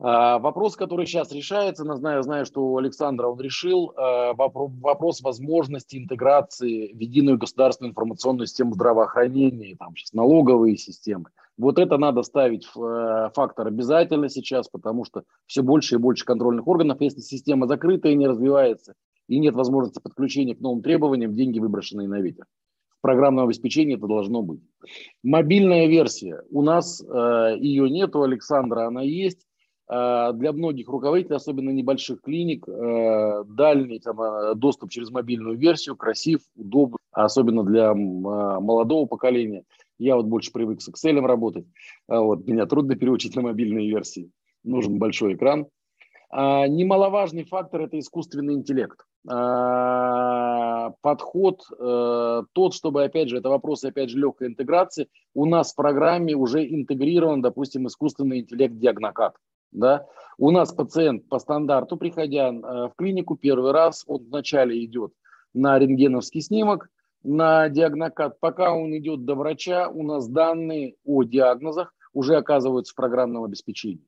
А, вопрос, который сейчас решается, я знаю, знаю, что у Александра он решил, а, вопрос возможности интеграции в единую государственную информационную систему здравоохранения, там сейчас налоговые системы. Вот это надо ставить в э, фактор обязательно сейчас, потому что все больше и больше контрольных органов. Если система закрыта и не развивается, и нет возможности подключения к новым требованиям, деньги выброшенные на ветер. В программном обеспечении это должно быть. Мобильная версия. У нас э, ее нет, у Александра она есть Э, для многих руководителей, особенно небольших клиник, дальний там, доступ через мобильную версию красив, удобно, особенно для молодого поколения. Я вот больше привык с Excel работать. Вот, меня трудно переучить на мобильные версии. Нужен большой экран. А, немаловажный фактор – это искусственный интеллект. А, подход тот, чтобы, опять же, это вопрос, опять же, легкой интеграции. У нас в программе уже интегрирован, допустим, искусственный интеллект диагнокат. Да? У нас пациент по стандарту, приходя э, в клинику первый раз, он вначале идет на рентгеновский снимок, на диагнокат. Пока он идет до врача, у нас данные о диагнозах уже оказываются в программном обеспечении.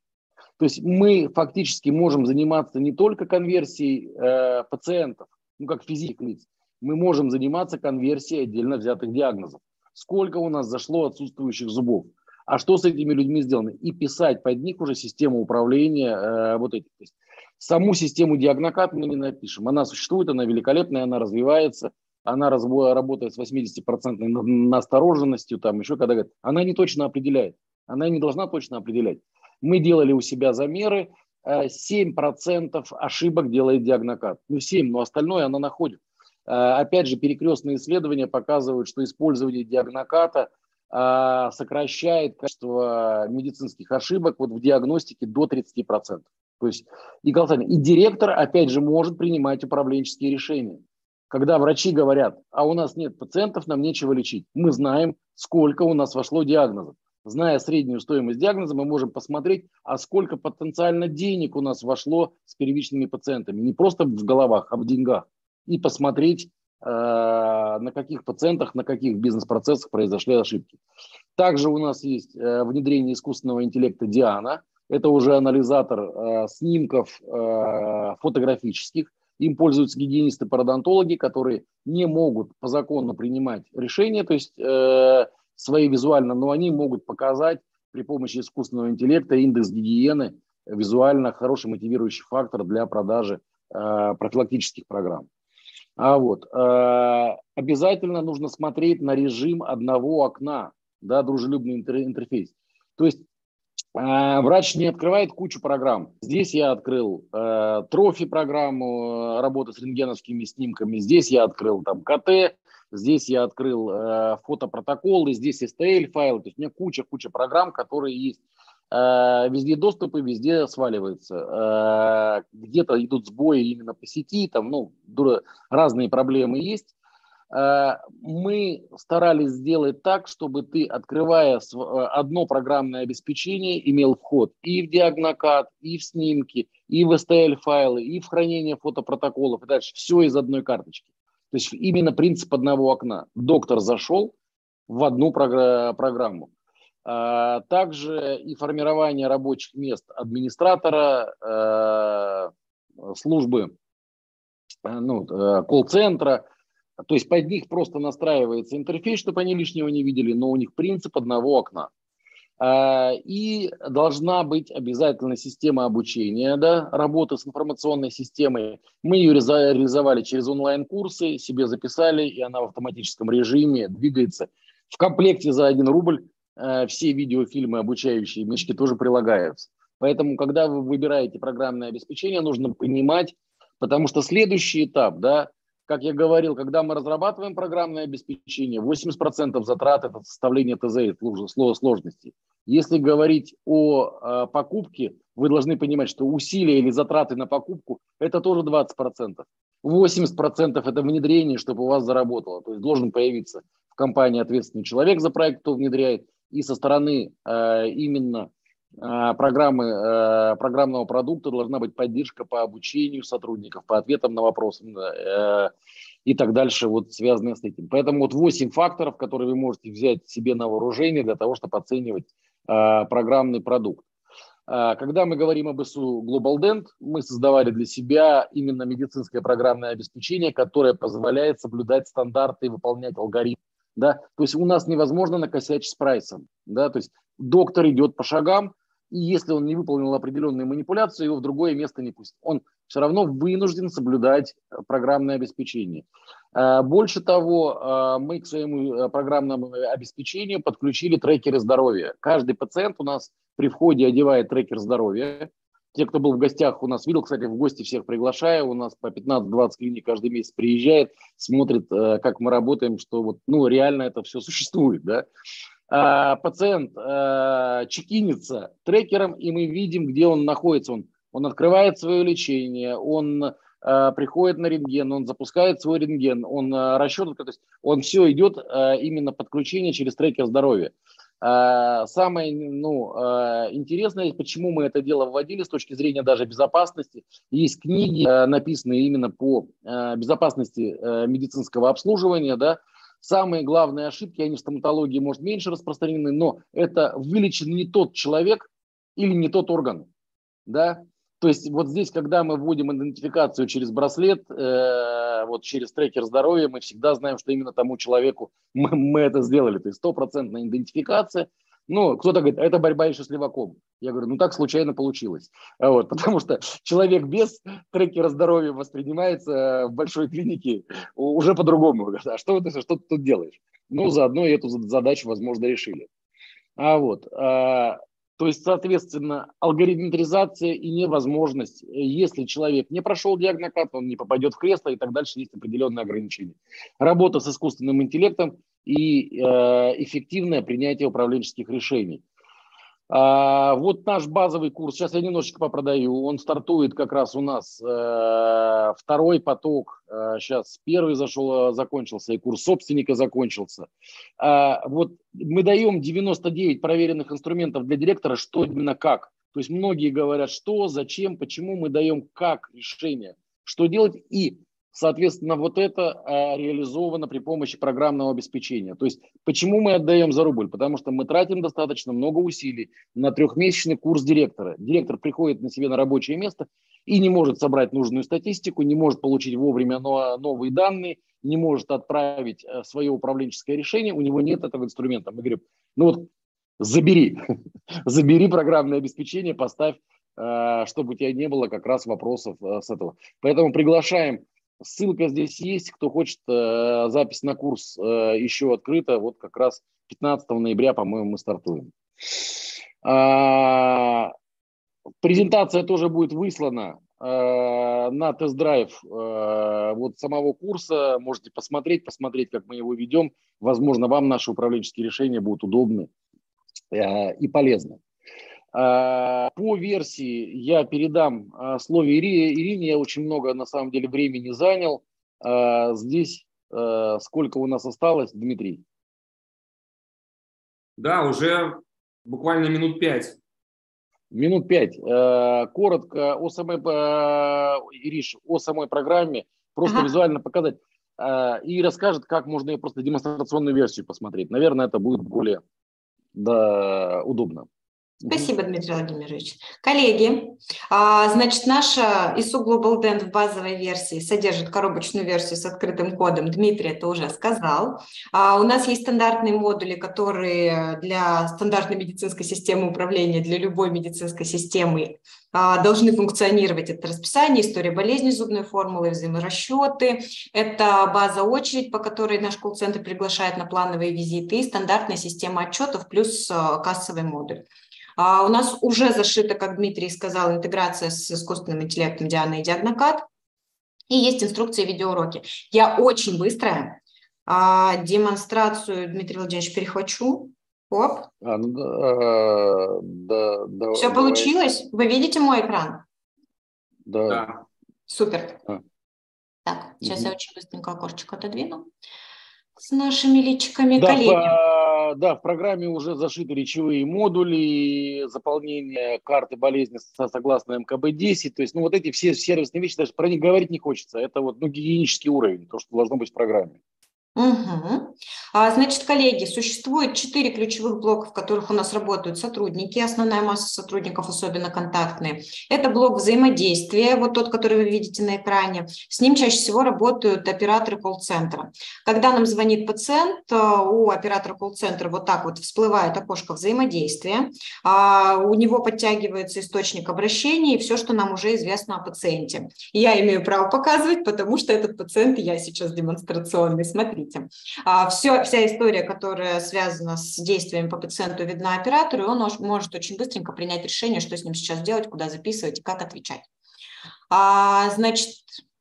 То есть мы фактически можем заниматься не только конверсией э, пациентов, ну как физических лиц, мы можем заниматься конверсией отдельно взятых диагнозов. Сколько у нас зашло отсутствующих зубов? а что с этими людьми сделано, и писать под них уже систему управления э, вот этих. То есть саму систему диагнокат мы не напишем. Она существует, она великолепная, она развивается, она разбо- работает с 80% настороженностью, там еще когда говорят, она не точно определяет, она не должна точно определять. Мы делали у себя замеры, 7% ошибок делает диагнокат. Ну 7, но остальное она находит. Опять же, перекрестные исследования показывают, что использование диагноката сокращает количество медицинских ошибок вот в диагностике до 30%. То есть и, и директор, опять же, может принимать управленческие решения. Когда врачи говорят, а у нас нет пациентов, нам нечего лечить. Мы знаем, сколько у нас вошло диагнозов. Зная среднюю стоимость диагноза, мы можем посмотреть, а сколько потенциально денег у нас вошло с первичными пациентами. Не просто в головах, а в деньгах. И посмотреть, э, на каких пациентах, на каких бизнес-процессах произошли ошибки. Также у нас есть э, внедрение искусственного интеллекта Диана – это уже анализатор э, снимков фотографических. Им пользуются гигиенисты-пародонтологи, которые не могут по закону принимать решения, то есть э, свои визуально, но они могут показать при помощи искусственного интеллекта индекс гигиены визуально хороший мотивирующий фактор для продажи э, профилактических программ. А вот э, обязательно нужно смотреть на режим одного окна, да, дружелюбный интерфейс. То есть врач не открывает кучу программ. Здесь я открыл э, трофи программу, э, работы с рентгеновскими снимками. Здесь я открыл там КТ, здесь я открыл э, фотопротоколы, здесь STL файлы. То есть у меня куча-куча программ, которые есть. Э, везде доступы, везде сваливается. Э, где-то идут сбои именно по сети, там, ну, разные проблемы есть. Э, мы старались сделать так, чтобы ты, открывая э, одно программное обеспечение, имел вход и в диагнокад, и в снимки, и в STL-файлы, и в хранение фотопротоколов, и дальше все из одной карточки. То есть именно принцип одного окна. Доктор зашел в одну программу. Э, также и формирование рабочих мест администратора, службы, ну, колл-центра – то есть под них просто настраивается интерфейс, чтобы они лишнего не видели, но у них принцип одного окна. А, и должна быть обязательно система обучения, да, работы с информационной системой. Мы ее реализовали через онлайн-курсы, себе записали, и она в автоматическом режиме двигается. В комплекте за один рубль э, все видеофильмы обучающие мешки тоже прилагаются. Поэтому, когда вы выбираете программное обеспечение, нужно понимать, потому что следующий этап, да, как я говорил, когда мы разрабатываем программное обеспечение, 80% затрат – это составление ТЗ и сложности. Если говорить о э, покупке, вы должны понимать, что усилия или затраты на покупку – это тоже 20%. 80% – это внедрение, чтобы у вас заработало. То есть должен появиться в компании ответственный человек за проект, кто внедряет, и со стороны э, именно программы, э, программного продукта должна быть поддержка по обучению сотрудников, по ответам на вопросы э, и так дальше, вот связанные с этим. Поэтому вот 8 факторов, которые вы можете взять себе на вооружение для того, чтобы оценивать э, программный продукт. Когда мы говорим об ИСУ Global Dent, мы создавали для себя именно медицинское программное обеспечение, которое позволяет соблюдать стандарты и выполнять алгоритмы. Да? То есть у нас невозможно накосячить с прайсом. Да? То есть доктор идет по шагам, и если он не выполнил определенные манипуляции, его в другое место не пустят. Он все равно вынужден соблюдать э, программное обеспечение. Э, больше того, э, мы к своему программному обеспечению подключили трекеры здоровья. Каждый пациент у нас при входе одевает трекер здоровья. Те, кто был в гостях, у нас видел, кстати, в гости всех приглашаю. У нас по 15-20 клиник каждый месяц приезжает, смотрит, как мы работаем, что вот, ну, реально это все существует, да. А, пациент а, чекинится трекером, и мы видим, где он находится. Он, он открывает свое лечение, он а, приходит на рентген, он запускает свой рентген, он расчет, то есть он все идет именно подключение через трекер здоровья. Самое ну, интересное, почему мы это дело вводили с точки зрения даже безопасности, есть книги, написанные именно по безопасности медицинского обслуживания, да, Самые главные ошибки, они в стоматологии, может, меньше распространены, но это вылечен не тот человек или не тот орган. Да? То есть вот здесь, когда мы вводим идентификацию через браслет, э, вот через трекер здоровья, мы всегда знаем, что именно тому человеку мы, мы это сделали. То есть стопроцентная идентификация – ну, кто-то говорит, это борьба еще с леваком. Я говорю, ну так случайно получилось. А вот, потому что человек без трекера здоровья воспринимается в большой клинике уже по-другому. А что что ты тут делаешь? Ну, заодно эту задачу, возможно, решили. А вот, а, То есть, соответственно, алгоритмизация и невозможность, если человек не прошел диагнокат, он не попадет в кресло и так дальше, есть определенные ограничения. Работа с искусственным интеллектом и э, эффективное принятие управленческих решений. А, вот наш базовый курс, сейчас я немножечко попродаю, он стартует как раз у нас э, второй поток, э, сейчас первый зашел, закончился, и курс собственника закончился. А, вот мы даем 99 проверенных инструментов для директора, что именно как. То есть многие говорят, что, зачем, почему мы даем как решение, что делать и Соответственно, вот это а, реализовано при помощи программного обеспечения. То есть, почему мы отдаем за рубль? Потому что мы тратим достаточно много усилий на трехмесячный курс директора. Директор приходит на себе на рабочее место и не может собрать нужную статистику, не может получить вовремя новые данные, не может отправить э, свое управленческое решение, у него нет этого инструмента. Мы говорим, ну вот забери, забери программное обеспечение, поставь, чтобы у тебя не было как раз вопросов с этого. Поэтому приглашаем Ссылка здесь есть. Кто хочет, э, запись на курс э, еще открыта. Вот как раз 15 ноября, по-моему, мы стартуем. А, презентация тоже будет выслана э, на тест-драйв вот самого курса. Можете посмотреть, посмотреть, как мы его ведем. Возможно, вам наши управленческие решения будут удобны и полезны. А, по версии я передам а, слово Ирине. Я очень много, на самом деле, времени занял. А, здесь сколько у нас осталось, Дмитрий? Да, уже буквально минут пять. Минут пять. Коротко о самой, Ириш, о самой программе, просто ага. визуально показать. И расскажет, как можно ее просто демонстрационную версию посмотреть. Наверное, это будет более да, удобно. Спасибо, Дмитрий Владимирович. Коллеги, а, значит, наша ISU Global Dent в базовой версии содержит коробочную версию с открытым кодом. Дмитрий это уже сказал. А, у нас есть стандартные модули, которые для стандартной медицинской системы управления, для любой медицинской системы а, должны функционировать. Это расписание, история болезни, зубной формулы, взаиморасчеты. Это база очередь, по которой наш колл-центр приглашает на плановые визиты и стандартная система отчетов плюс кассовый модуль. А у нас уже зашита, как Дмитрий сказал, интеграция с искусственным интеллектом Дианы и Диагнокат. И есть инструкции видеоуроки. Я очень быстрая. А, демонстрацию, Дмитрий Владимирович, перехвачу. Оп. А, ну, да, да, да, Все давай. получилось? Вы видите мой экран? Да. Супер. А. Так, сейчас угу. я очень быстренько окошечко отодвину с нашими личиками да, коллеги. По, да, в программе уже зашиты речевые модули, заполнение карты болезни согласно МКБ-10. То есть, ну, вот эти все сервисные вещи, даже про них говорить не хочется. Это вот, ну, гигиенический уровень, то, что должно быть в программе. Угу. А, значит, коллеги, существует четыре ключевых блока, в которых у нас работают сотрудники, основная масса сотрудников, особенно контактные. Это блок взаимодействия, вот тот, который вы видите на экране. С ним чаще всего работают операторы колл-центра. Когда нам звонит пациент, э, у оператора колл-центра вот так вот всплывает окошко взаимодействия, а, у него подтягивается источник обращения и все, что нам уже известно о пациенте. Я имею право показывать, потому что этот пациент я сейчас демонстрационный. Смотрите видите. А, все, вся история, которая связана с действиями по пациенту, видна оператору, и он может очень быстренько принять решение, что с ним сейчас делать, куда записывать и как отвечать. А, значит,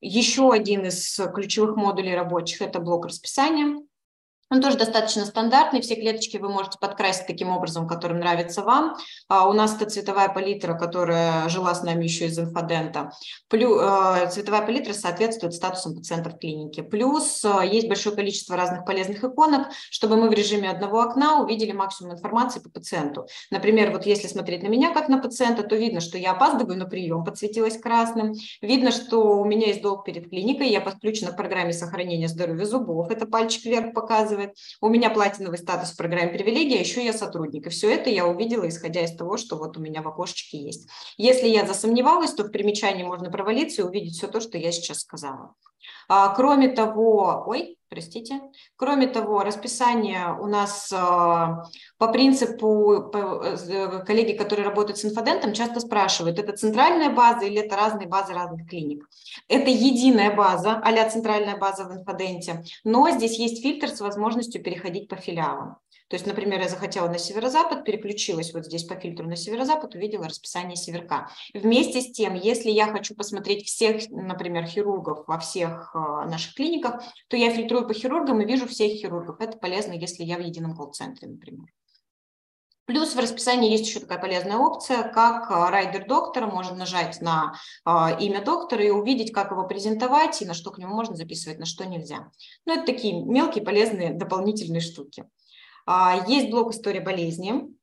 еще один из ключевых модулей рабочих – это блок расписания. Он тоже достаточно стандартный, все клеточки вы можете подкрасить таким образом, которым нравится вам. А у нас это цветовая палитра, которая жила с нами еще из инфодента. Плюс, э, цветовая палитра соответствует статусам пациента в клинике. Плюс э, есть большое количество разных полезных иконок, чтобы мы в режиме одного окна увидели максимум информации по пациенту. Например, вот если смотреть на меня как на пациента, то видно, что я опаздываю на прием, подсветилась красным. Видно, что у меня есть долг перед клиникой, я подключена к программе сохранения здоровья зубов, это пальчик вверх показывает показывает. У меня платиновый статус в программе привилегия, еще я сотрудник. И все это я увидела, исходя из того, что вот у меня в окошечке есть. Если я засомневалась, то в примечании можно провалиться и увидеть все то, что я сейчас сказала. А, кроме того, ой, простите, кроме того, расписание у нас а, по принципу, э, коллеги, которые работают с инфодентом, часто спрашивают, это центральная база или это разные базы разных клиник. Это единая база, а центральная база в инфоденте, но здесь есть фильтр с возможностью переходить по филиалам. То есть, например, я захотела на северо-запад, переключилась вот здесь по фильтру на северо-запад, увидела расписание северка. Вместе с тем, если я хочу посмотреть всех, например, хирургов во всех э, наших клиниках, то я фильтрую по хирургам и вижу всех хирургов. Это полезно, если я в едином колл-центре, например. Плюс в расписании есть еще такая полезная опция, как э, райдер доктора. Можно нажать на э, имя доктора и увидеть, как его презентовать, и на что к нему можно записывать, на что нельзя. Ну, это такие мелкие полезные дополнительные штуки. А, есть блок «История болезни».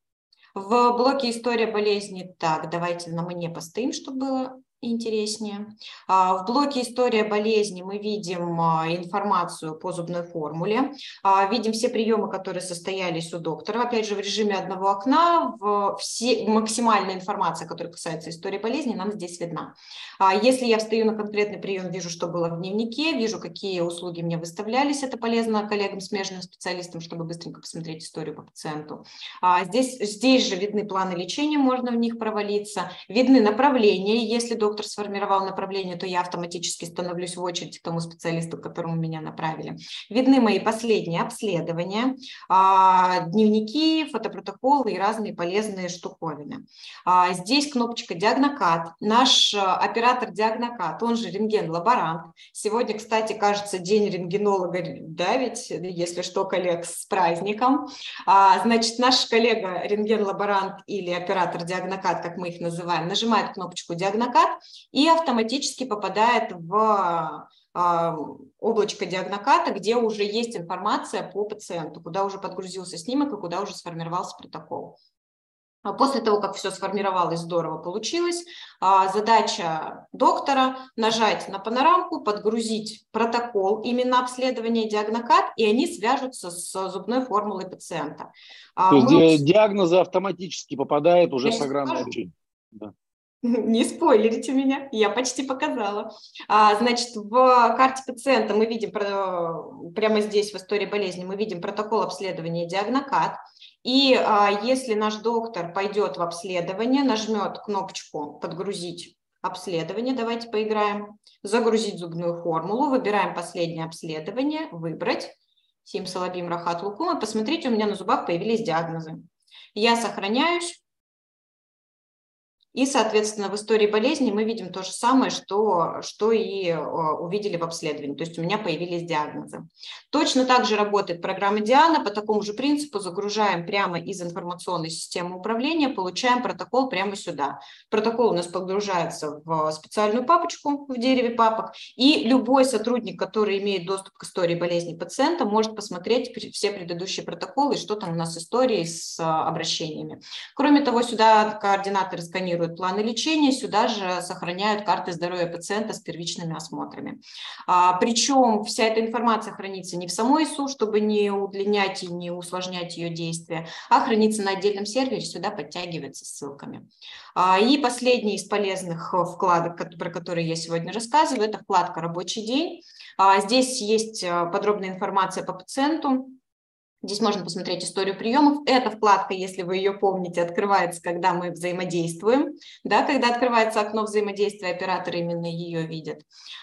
В блоке «История болезни» так, давайте на мне постоим, чтобы было интереснее. А, в блоке «История болезни» мы видим а, информацию по зубной формуле, а, видим все приемы, которые состоялись у доктора. Опять же, в режиме одного окна все, максимальная информация, которая касается истории болезни, нам здесь видна. Если я встаю на конкретный прием, вижу, что было в дневнике, вижу, какие услуги мне выставлялись. Это полезно коллегам, смежным специалистам, чтобы быстренько посмотреть историю по пациенту. Здесь, здесь же видны планы лечения, можно в них провалиться. Видны направления, если доктор доктор сформировал направление, то я автоматически становлюсь в очередь к тому специалисту, к которому меня направили. Видны мои последние обследования, а, дневники, фотопротоколы и разные полезные штуковины. А, здесь кнопочка «Диагнокат». Наш а, оператор «Диагнокат», он же рентген-лаборант. Сегодня, кстати, кажется, день рентгенолога, да, ведь, если что, коллег, с праздником. Значит, наш коллега рентген-лаборант или оператор «Диагнокат», как мы их называем, нажимает кнопочку «Диагнокат», и автоматически попадает в а, облачко диагноката, где уже есть информация по пациенту, куда уже подгрузился снимок и куда уже сформировался протокол. А после того, как все сформировалось, здорово получилось, а, задача доктора нажать на панорамку, подгрузить протокол именно обследования диагнокат, и они свяжутся с зубной формулой пациента. То есть Мы... диагнозы автоматически попадают уже Я с ограничением. Да. Не спойлерите меня, я почти показала. А, значит, в карте пациента мы видим, прямо здесь в истории болезни, мы видим протокол обследования диагнокат. И а, если наш доктор пойдет в обследование, нажмет кнопочку «Подгрузить обследование», давайте поиграем, «Загрузить зубную формулу», выбираем последнее обследование, «Выбрать», Симсалабим Рахат Лукум, и посмотрите, у меня на зубах появились диагнозы. Я сохраняюсь, и, соответственно, в истории болезни мы видим то же самое, что, что и э, увидели в обследовании. То есть у меня появились диагнозы. Точно так же работает программа Диана. По такому же принципу загружаем прямо из информационной системы управления, получаем протокол прямо сюда. Протокол у нас погружается в специальную папочку в дереве папок. И любой сотрудник, который имеет доступ к истории болезни пациента, может посмотреть все предыдущие протоколы, что там у нас истории с э, обращениями. Кроме того, сюда координаторы сканируют планируют планы лечения, сюда же сохраняют карты здоровья пациента с первичными осмотрами. А, причем вся эта информация хранится не в самой ИСУ, чтобы не удлинять и не усложнять ее действия, а хранится на отдельном сервере, сюда подтягивается ссылками. А, и последний из полезных вкладок, про которые я сегодня рассказываю, это вкладка «Рабочий день». А, здесь есть э, подробная информация по пациенту, Здесь можно посмотреть историю приемов. Эта вкладка, если вы ее помните, открывается, когда мы взаимодействуем. Да, когда открывается окно взаимодействия, операторы именно ее видят.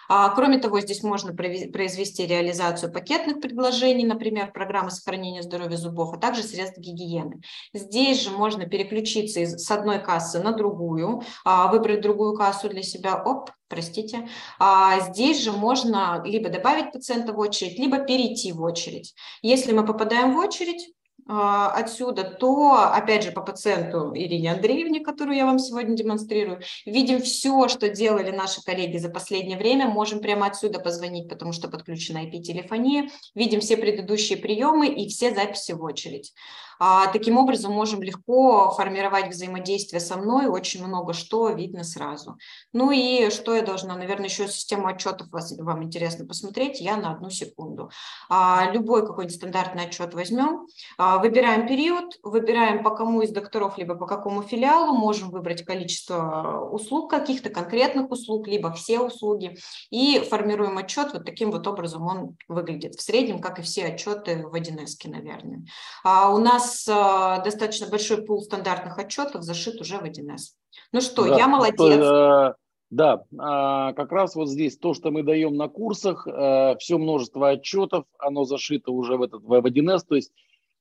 А, кроме того, здесь можно произвести реализацию пакетных предложений, например, программы сохранения здоровья зубов, а также средств гигиены. Здесь же можно переключиться из, с одной кассы на другую, а, выбрать другую кассу для себя. Оп, простите. А здесь же можно либо добавить пациента в очередь, либо перейти в очередь. Если мы попадаем в очередь, а, отсюда, то, опять же, по пациенту Ирине Андреевне, которую я вам сегодня демонстрирую, видим все, что делали наши коллеги за последнее время, можем прямо отсюда позвонить, потому что подключена IP-телефония, видим все предыдущие приемы и все записи в очередь. А, таким образом, можем легко формировать взаимодействие со мной, очень много что видно сразу. Ну и что я должна, наверное, еще систему отчетов вас, вам интересно посмотреть, я на одну секунду. А, любой какой-нибудь стандартный отчет возьмем, а, выбираем период, выбираем по кому из докторов, либо по какому филиалу, можем выбрать количество услуг каких-то конкретных услуг, либо все услуги, и формируем отчет, вот таким вот образом он выглядит в среднем, как и все отчеты в 1 наверное. У нас нас э, достаточно большой пул стандартных отчетов зашит уже в 1С. Ну что, да, я молодец. Э, да, а, как раз вот здесь то, что мы даем на курсах, э, все множество отчетов, оно зашито уже в этот в 1С, то есть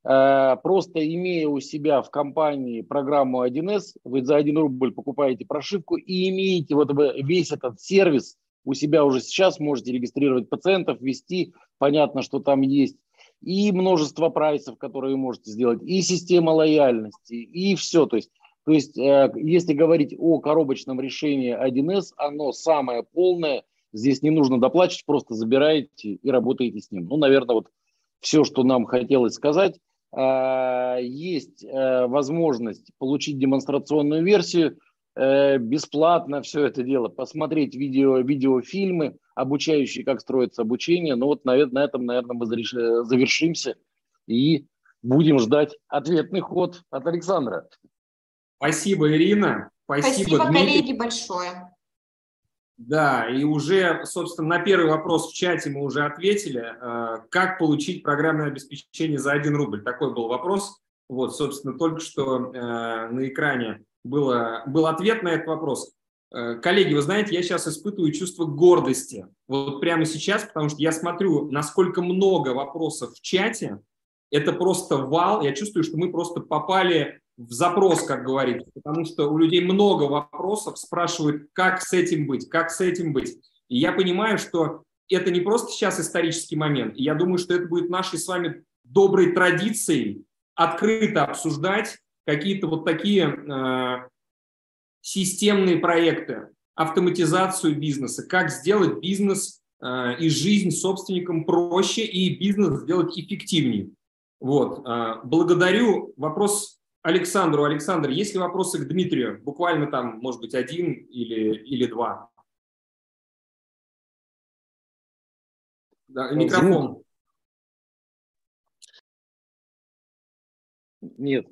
э, просто имея у себя в компании программу 1С, вы за 1 рубль покупаете прошивку и имеете вот весь этот сервис у себя уже сейчас, можете регистрировать пациентов, вести, понятно, что там есть и множество прайсов, которые вы можете сделать, и система лояльности, и все. То есть, то есть э, если говорить о коробочном решении 1С, оно самое полное, здесь не нужно доплачивать, просто забираете и работаете с ним. Ну, наверное, вот все, что нам хотелось сказать. Э, есть э, возможность получить демонстрационную версию, бесплатно все это дело, посмотреть видео, видеофильмы, обучающие, как строится обучение. Ну вот на, на этом, наверное, мы завершимся и будем ждать ответный ход от Александра. Спасибо, Ирина. Спасибо, Спасибо коллеги, большое. Да, и уже, собственно, на первый вопрос в чате мы уже ответили. Э, как получить программное обеспечение за 1 рубль? Такой был вопрос. Вот, собственно, только что э, на экране было, был ответ на этот вопрос. Э, коллеги, вы знаете, я сейчас испытываю чувство гордости. Вот прямо сейчас, потому что я смотрю, насколько много вопросов в чате. Это просто вал. Я чувствую, что мы просто попали в запрос, как говорится, потому что у людей много вопросов, спрашивают, как с этим быть, как с этим быть. И я понимаю, что это не просто сейчас исторический момент. И я думаю, что это будет нашей с вами доброй традицией открыто обсуждать какие-то вот такие э, системные проекты, автоматизацию бизнеса, как сделать бизнес э, и жизнь собственникам проще и бизнес сделать эффективнее. Вот. Э, благодарю. Вопрос Александру. Александр, есть ли вопросы к Дмитрию? Буквально там, может быть, один или, или два. Да, микрофон. Нет.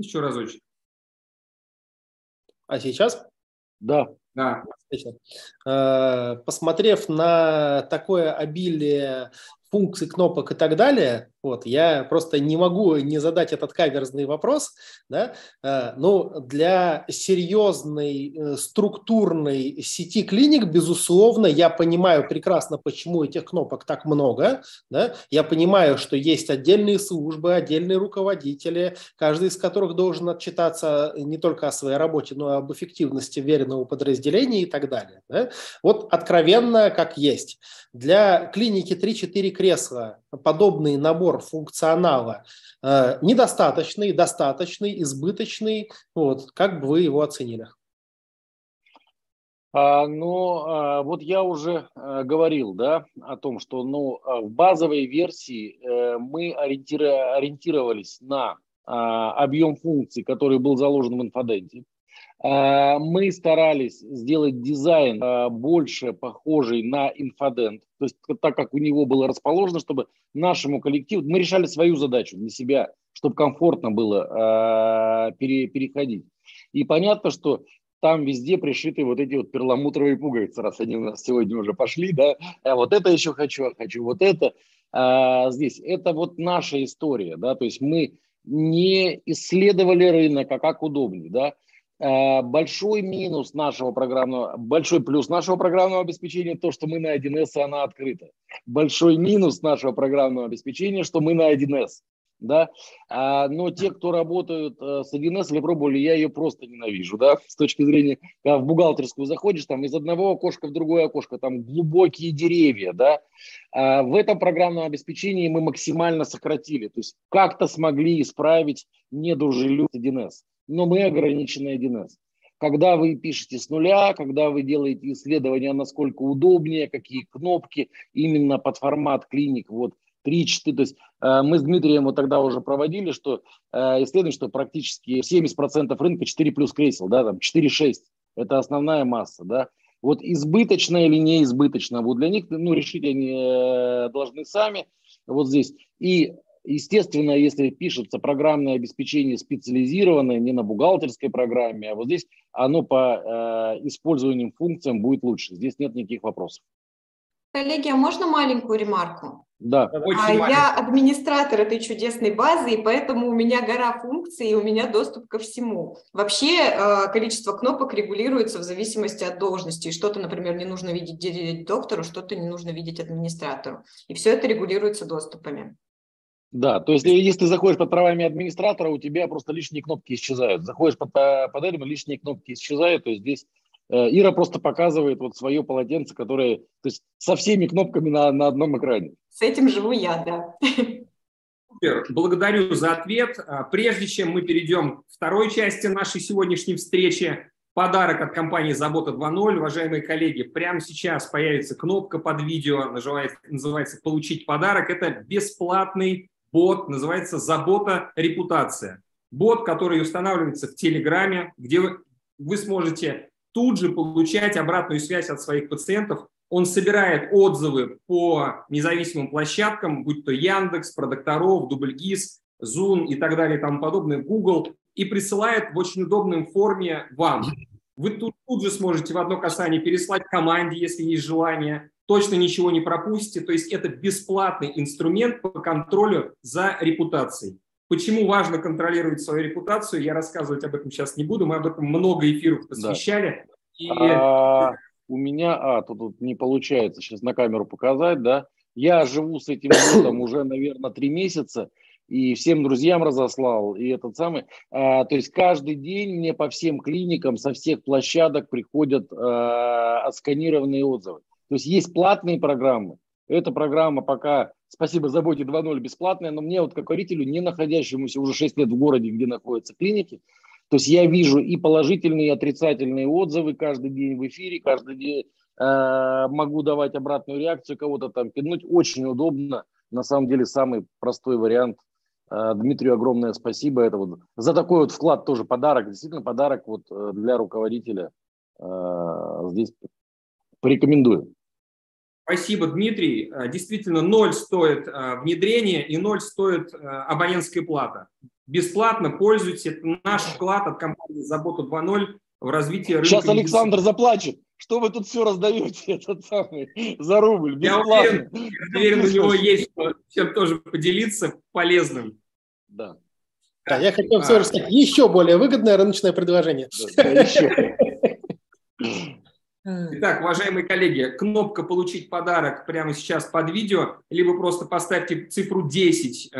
Еще разочек. А сейчас? Да. Да. Э, посмотрев на такое обилие функций, кнопок и так далее, вот, я просто не могу не задать этот каверзный вопрос, да, э, ну, для серьезной э, структурной сети клиник, безусловно, я понимаю прекрасно, почему этих кнопок так много, да, я понимаю, что есть отдельные службы, отдельные руководители, каждый из которых должен отчитаться не только о своей работе, но и об эффективности веренного подразделения и так далее, да. Вот откровенно как есть. Для клиники 3-4 кресла подобный набор функционала э, недостаточный, достаточный, избыточный. Вот, как бы вы его оценили? А, ну, а, вот я уже а, говорил, да, о том, что, ну, а, в базовой версии а, мы ориентировались на а, объем функций, который был заложен в инфоденте. А, мы старались сделать дизайн а, больше похожий на инфодент, то есть так как у него было расположено, чтобы нашему коллективу, мы решали свою задачу для себя, чтобы комфортно было а, переходить. И понятно, что там везде пришиты вот эти вот перламутровые пуговицы, раз они у нас сегодня уже пошли, да, а вот это еще хочу, хочу вот это. А, здесь это вот наша история, да, то есть мы не исследовали рынок, а как удобнее, да, большой минус нашего программного, большой плюс нашего программного обеспечения то, что мы на 1С, она открыта. Большой минус нашего программного обеспечения, что мы на 1С. Да? А, но те, кто работают э, с 1С или пробовали, я ее просто ненавижу. Да? С точки зрения, когда в бухгалтерскую заходишь, там из одного окошка в другое окошко, там глубокие деревья. Да? А в этом программном обеспечении мы максимально сократили. То есть как-то смогли исправить недружелюбие 1С но мы ограничены 1С. Когда вы пишете с нуля, когда вы делаете исследования, насколько удобнее, какие кнопки, именно под формат клиник, вот 3-4, то есть э, мы с Дмитрием вот тогда уже проводили, что э, исследуем, что практически 70% рынка 4 плюс кресел, да, там 4-6, это основная масса, да. Вот избыточно или не избыточно, вот для них, ну, решить они э, должны сами, вот здесь. И Естественно, если пишется программное обеспечение специализированное, не на бухгалтерской программе, а вот здесь оно по э, использованием функциям будет лучше. Здесь нет никаких вопросов. Коллеги, а можно маленькую ремарку? Да. а я администратор этой чудесной базы, и поэтому у меня гора функций, и у меня доступ ко всему. Вообще э, количество кнопок регулируется в зависимости от должности. Что-то, например, не нужно видеть доктору, что-то не нужно видеть администратору. И все это регулируется доступами. Да, то есть если ты заходишь под правами администратора, у тебя просто лишние кнопки исчезают. Заходишь под, под этим, лишние кнопки исчезают. То есть здесь э, Ира просто показывает вот свое полотенце, которое, то есть со всеми кнопками на, на одном экране. С этим живу я, да. Супер, благодарю за ответ. А, прежде чем мы перейдем к второй части нашей сегодняшней встречи, подарок от компании «Забота 2.0». Уважаемые коллеги, прямо сейчас появится кнопка под видео, называется, называется «Получить подарок». Это бесплатный бот, называется «Забота репутация». Бот, который устанавливается в Телеграме, где вы, вы сможете тут же получать обратную связь от своих пациентов. Он собирает отзывы по независимым площадкам, будь то Яндекс, Продокторов, Дубльгиз, Zoom и так далее и тому подобное, Google, и присылает в очень удобной форме вам. Вы тут, тут же сможете в одно касание переслать команде, если есть желание, точно ничего не пропустите. То есть это бесплатный инструмент по контролю за репутацией. Почему важно контролировать свою репутацию, я рассказывать об этом сейчас не буду. Мы об этом много эфиров посвящали. Да. И... А, у меня, а, тут, тут не получается сейчас на камеру показать, да. Я живу с этим ботом уже, наверное, три месяца и всем друзьям разослал, и этот самый. А, то есть каждый день мне по всем клиникам со всех площадок приходят а, отсканированные отзывы. То есть есть платные программы. Эта программа пока, спасибо Заботе 2.0, бесплатная, но мне вот как руководителю, не находящемуся уже 6 лет в городе, где находятся клиники, то есть я вижу и положительные, и отрицательные отзывы каждый день в эфире, каждый день э, могу давать обратную реакцию, кого-то там пинуть. Очень удобно. На самом деле самый простой вариант – Э, Дмитрию огромное спасибо. Это вот за такой вот вклад тоже подарок, действительно подарок вот э, для руководителя. Э, здесь порекомендую. Спасибо, Дмитрий. Действительно, ноль стоит внедрение и ноль стоит абонентская плата. Бесплатно пользуйтесь. Это наш вклад от компании «Забота 2.0» в развитие рынка. Сейчас Александр медицины. заплачет. Что вы тут все раздаете этот самый, за рубль? Бесплатно. Я уверен, я уверен, у него есть чем тоже поделиться полезным. Да. Да, я хотел все сказать, еще более выгодное рыночное предложение. Итак, уважаемые коллеги, кнопка «Получить подарок» прямо сейчас под видео, либо просто поставьте цифру 10 э,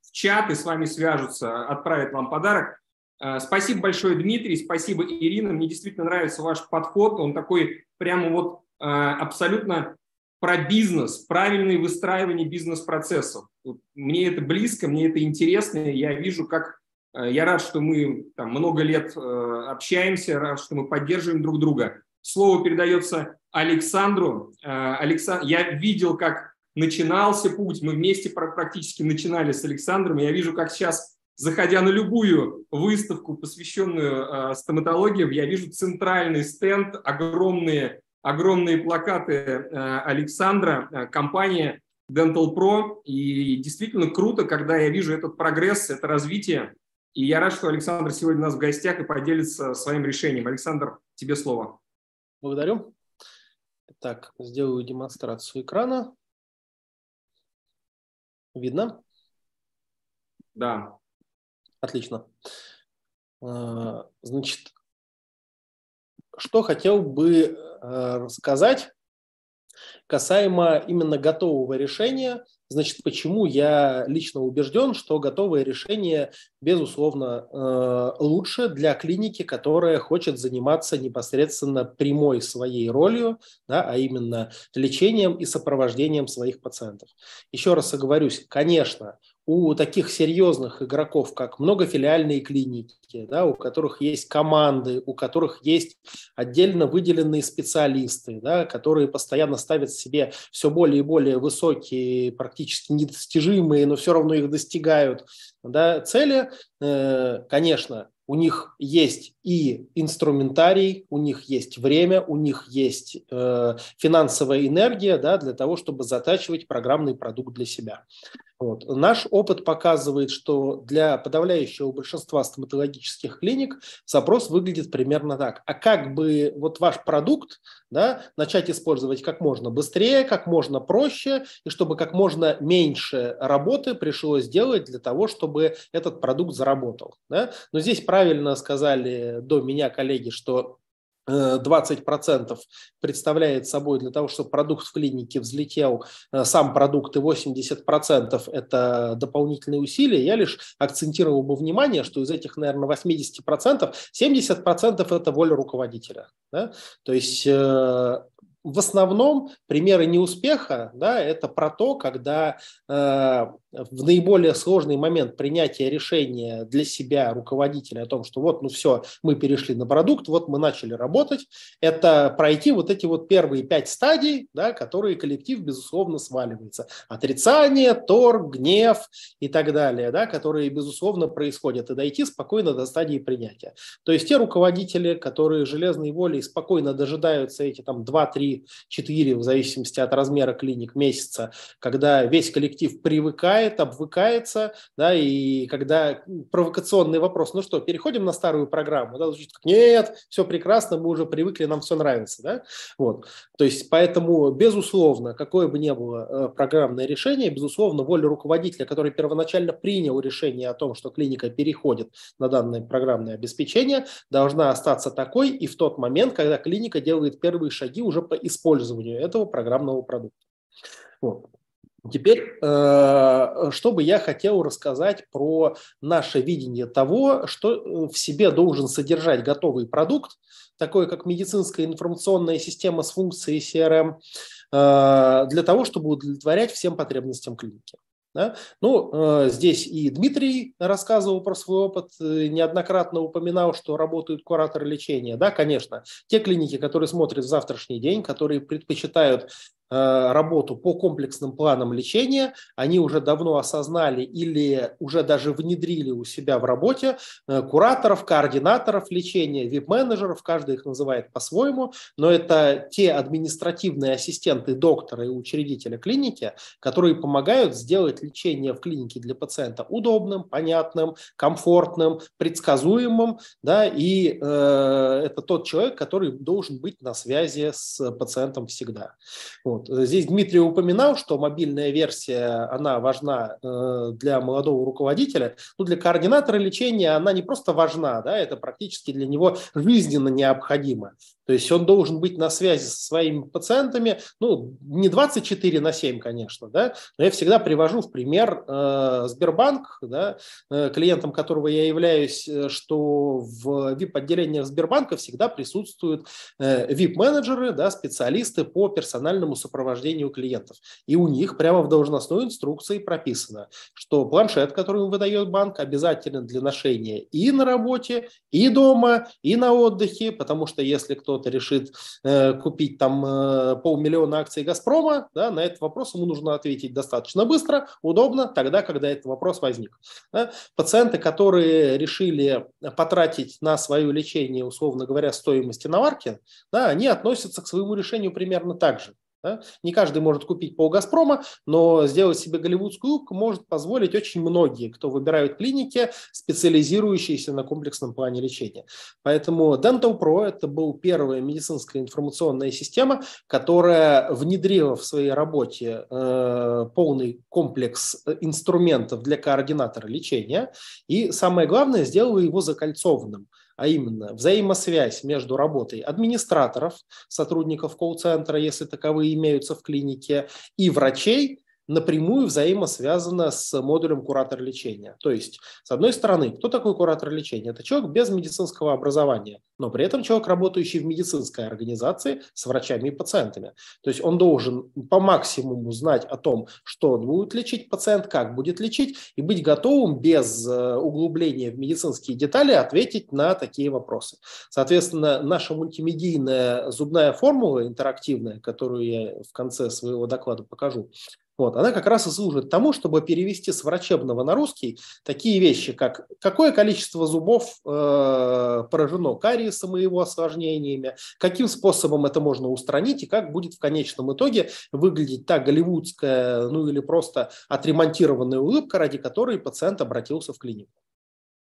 в чат, и с вами свяжутся, отправят вам подарок. Э, спасибо большое, Дмитрий, спасибо, Ирина. Мне действительно нравится ваш подход. Он такой прямо вот э, абсолютно про бизнес, правильное выстраивание бизнес-процессов. Мне это близко, мне это интересно. Я вижу, как я рад, что мы там, много лет общаемся, рад, что мы поддерживаем друг друга. Слово передается Александру. Э, Александр, я видел, как начинался путь. Мы вместе практически начинали с Александром. Я вижу, как сейчас, заходя на любую выставку, посвященную стоматологии, я вижу центральный стенд, огромные огромные плакаты э, Александра, э, компания Dental Pro. И действительно круто, когда я вижу этот прогресс, это развитие. И я рад, что Александр сегодня у нас в гостях и поделится своим решением. Александр, тебе слово. Благодарю. Так, сделаю демонстрацию экрана. Видно? Да. Отлично. Э, значит, что хотел бы э, рассказать касаемо именно готового решения. Значит, почему я лично убежден, что готовое решение, безусловно, э, лучше для клиники, которая хочет заниматься непосредственно прямой своей ролью, да, а именно лечением и сопровождением своих пациентов. Еще раз оговорюсь, конечно, у таких серьезных игроков, как многофилиальные клиники, да, у которых есть команды, у которых есть отдельно выделенные специалисты, да, которые постоянно ставят себе все более и более высокие, практически недостижимые, но все равно их достигают да, цели, э, конечно, у них есть и инструментарий, у них есть время, у них есть э, финансовая энергия да, для того, чтобы затачивать программный продукт для себя. Вот. Наш опыт показывает, что для подавляющего большинства стоматологических клиник запрос выглядит примерно так. А как бы вот ваш продукт да, начать использовать как можно быстрее, как можно проще, и чтобы как можно меньше работы пришлось сделать для того, чтобы этот продукт заработал. Да? Но здесь правильно сказали до меня коллеги, что 20% представляет собой для того, чтобы продукт в клинике взлетел, э, сам продукт и 80% это дополнительные усилия, я лишь акцентировал бы внимание, что из этих, наверное, 80%, 70% это воля руководителя. Да? То есть э, в основном примеры неуспеха да, это про то, когда э, в наиболее сложный момент принятия решения для себя руководителя о том, что вот, ну все, мы перешли на продукт, вот мы начали работать, это пройти вот эти вот первые пять стадий, да, которые коллектив, безусловно, сваливается. Отрицание, торг, гнев и так далее, да, которые, безусловно, происходят, и дойти спокойно до стадии принятия. То есть те руководители, которые железной волей спокойно дожидаются эти там 2-3 3-4, в зависимости от размера клиник, месяца, когда весь коллектив привыкает, обвыкается, да, и когда провокационный вопрос, ну что, переходим на старую программу, да, звучит как, нет, все прекрасно, мы уже привыкли, нам все нравится, да, вот, то есть поэтому, безусловно, какое бы ни было э, программное решение, безусловно, воля руководителя, который первоначально принял решение о том, что клиника переходит на данное программное обеспечение, должна остаться такой и в тот момент, когда клиника делает первые шаги уже по использованию этого программного продукта. Вот. Теперь, э, что бы я хотел рассказать про наше видение того, что э, в себе должен содержать готовый продукт, такой как медицинская информационная система с функцией CRM, э, для того, чтобы удовлетворять всем потребностям клиники. Да? Ну, э, здесь и Дмитрий рассказывал про свой опыт, э, неоднократно упоминал, что работают кураторы лечения. Да, конечно, те клиники, которые смотрят в завтрашний день, которые предпочитают работу по комплексным планам лечения, они уже давно осознали или уже даже внедрили у себя в работе э, кураторов, координаторов лечения, вип-менеджеров, каждый их называет по-своему, но это те административные ассистенты доктора и учредителя клиники, которые помогают сделать лечение в клинике для пациента удобным, понятным, комфортным, предсказуемым, да, и э, это тот человек, который должен быть на связи с пациентом всегда. Вот. Вот. Здесь Дмитрий упоминал, что мобильная версия, она важна э, для молодого руководителя. Ну, для координатора лечения она не просто важна, да, это практически для него жизненно необходимо. То есть он должен быть на связи со своими пациентами, ну, не 24 на 7, конечно, да, но я всегда привожу в пример э, Сбербанк, да, э, клиентом которого я являюсь, э, что в VIP-отделениях Сбербанка всегда присутствуют э, VIP-менеджеры, да, специалисты по персональному сопровождению клиентов. И у них прямо в должностной инструкции прописано, что планшет, который выдает банк, обязателен для ношения и на работе, и дома, и на отдыхе, потому что если кто кто-то решит э, купить там э, полмиллиона акций «Газпрома», да, на этот вопрос ему нужно ответить достаточно быстро, удобно, тогда, когда этот вопрос возник. Да. Пациенты, которые решили потратить на свое лечение, условно говоря, стоимости наварки, да, они относятся к своему решению примерно так же. Да? Не каждый может купить пол «Газпрома», но сделать себе голливудскую юбку может позволить очень многие, кто выбирают клиники, специализирующиеся на комплексном плане лечения. Поэтому Dental Pro – это был первая медицинская информационная система, которая внедрила в своей работе э, полный комплекс инструментов для координатора лечения и, самое главное, сделала его закольцованным – а именно взаимосвязь между работой администраторов, сотрудников колл-центра, если таковые имеются в клинике, и врачей, напрямую взаимосвязана с модулем куратор лечения. То есть, с одной стороны, кто такой куратор лечения? Это человек без медицинского образования, но при этом человек, работающий в медицинской организации с врачами и пациентами. То есть он должен по максимуму знать о том, что будет лечить пациент, как будет лечить, и быть готовым без э, углубления в медицинские детали ответить на такие вопросы. Соответственно, наша мультимедийная зубная формула интерактивная, которую я в конце своего доклада покажу, вот, она как раз и служит тому, чтобы перевести с врачебного на русский такие вещи, как какое количество зубов э, поражено кариесом и его осложнениями, каким способом это можно устранить и как будет в конечном итоге выглядеть та голливудская, ну или просто отремонтированная улыбка, ради которой пациент обратился в клинику.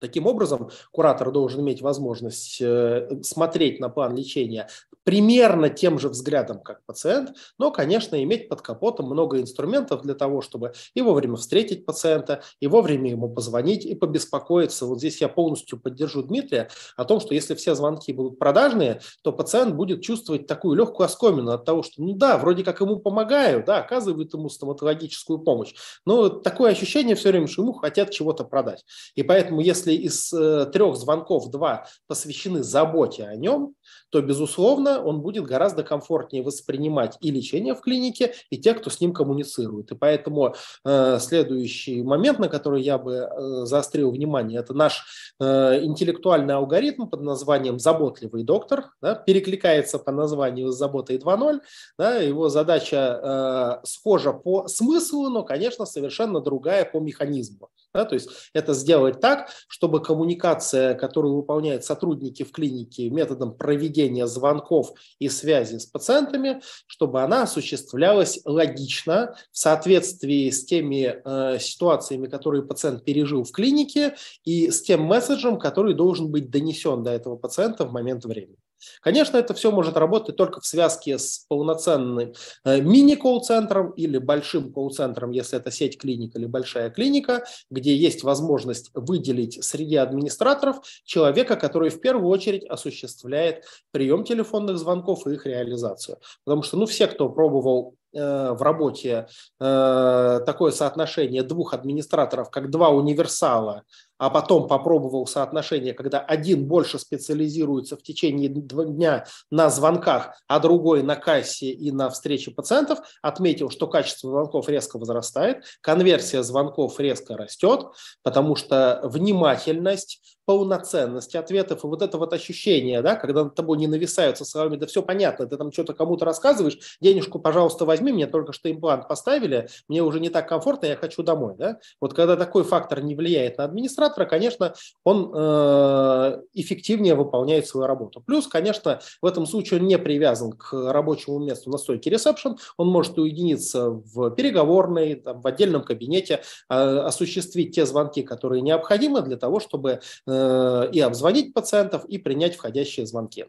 Таким образом, куратор должен иметь возможность э, смотреть на план лечения примерно тем же взглядом, как пациент, но, конечно, иметь под капотом много инструментов для того, чтобы и вовремя встретить пациента, и вовремя ему позвонить, и побеспокоиться. Вот здесь я полностью поддержу Дмитрия о том, что если все звонки будут продажные, то пациент будет чувствовать такую легкую оскомину от того, что, ну да, вроде как ему помогаю, да, оказывают ему стоматологическую помощь, но такое ощущение все время, что ему хотят чего-то продать. И поэтому, если из э, трех звонков два посвящены заботе о нем, то, безусловно, он будет гораздо комфортнее воспринимать и лечение в клинике, и тех, кто с ним коммуницирует. И поэтому э, следующий момент, на который я бы э, заострил внимание, это наш э, интеллектуальный алгоритм под названием «Заботливый доктор», да, перекликается по названию с «Заботой 2.0». Да, его задача э, схожа по смыслу, но, конечно, совершенно другая по механизму. Да, то есть это сделать так, чтобы коммуникация, которую выполняют сотрудники в клинике методом проведения звонков и связи с пациентами, чтобы она осуществлялась логично, в соответствии с теми э, ситуациями, которые пациент пережил в клинике, и с тем месседжем, который должен быть донесен до этого пациента в момент времени. Конечно, это все может работать только в связке с полноценным э, мини-колл-центром или большим колл-центром, если это сеть клиник или большая клиника, где есть возможность выделить среди администраторов человека, который в первую очередь осуществляет прием телефонных звонков и их реализацию. Потому что ну, все, кто пробовал Э, в работе э, такое соотношение двух администраторов, как два универсала, а потом попробовал соотношение, когда один больше специализируется в течение дня на звонках, а другой на кассе и на встрече пациентов, отметил, что качество звонков резко возрастает, конверсия звонков резко растет, потому что внимательность, полноценность ответов и вот это вот ощущение, да, когда над тобой не нависаются словами, да все понятно, ты там что-то кому-то рассказываешь, денежку, пожалуйста, возьми, мне только что имплант поставили, мне уже не так комфортно, я хочу домой, да. Вот когда такой фактор не влияет на администратора, конечно, он э, эффективнее выполняет свою работу. Плюс, конечно, в этом случае он не привязан к рабочему месту на стойке ресепшн, он может уединиться в переговорной, в отдельном кабинете, э, осуществить те звонки, которые необходимы для того, чтобы э, и обзвонить пациентов, и принять входящие звонки.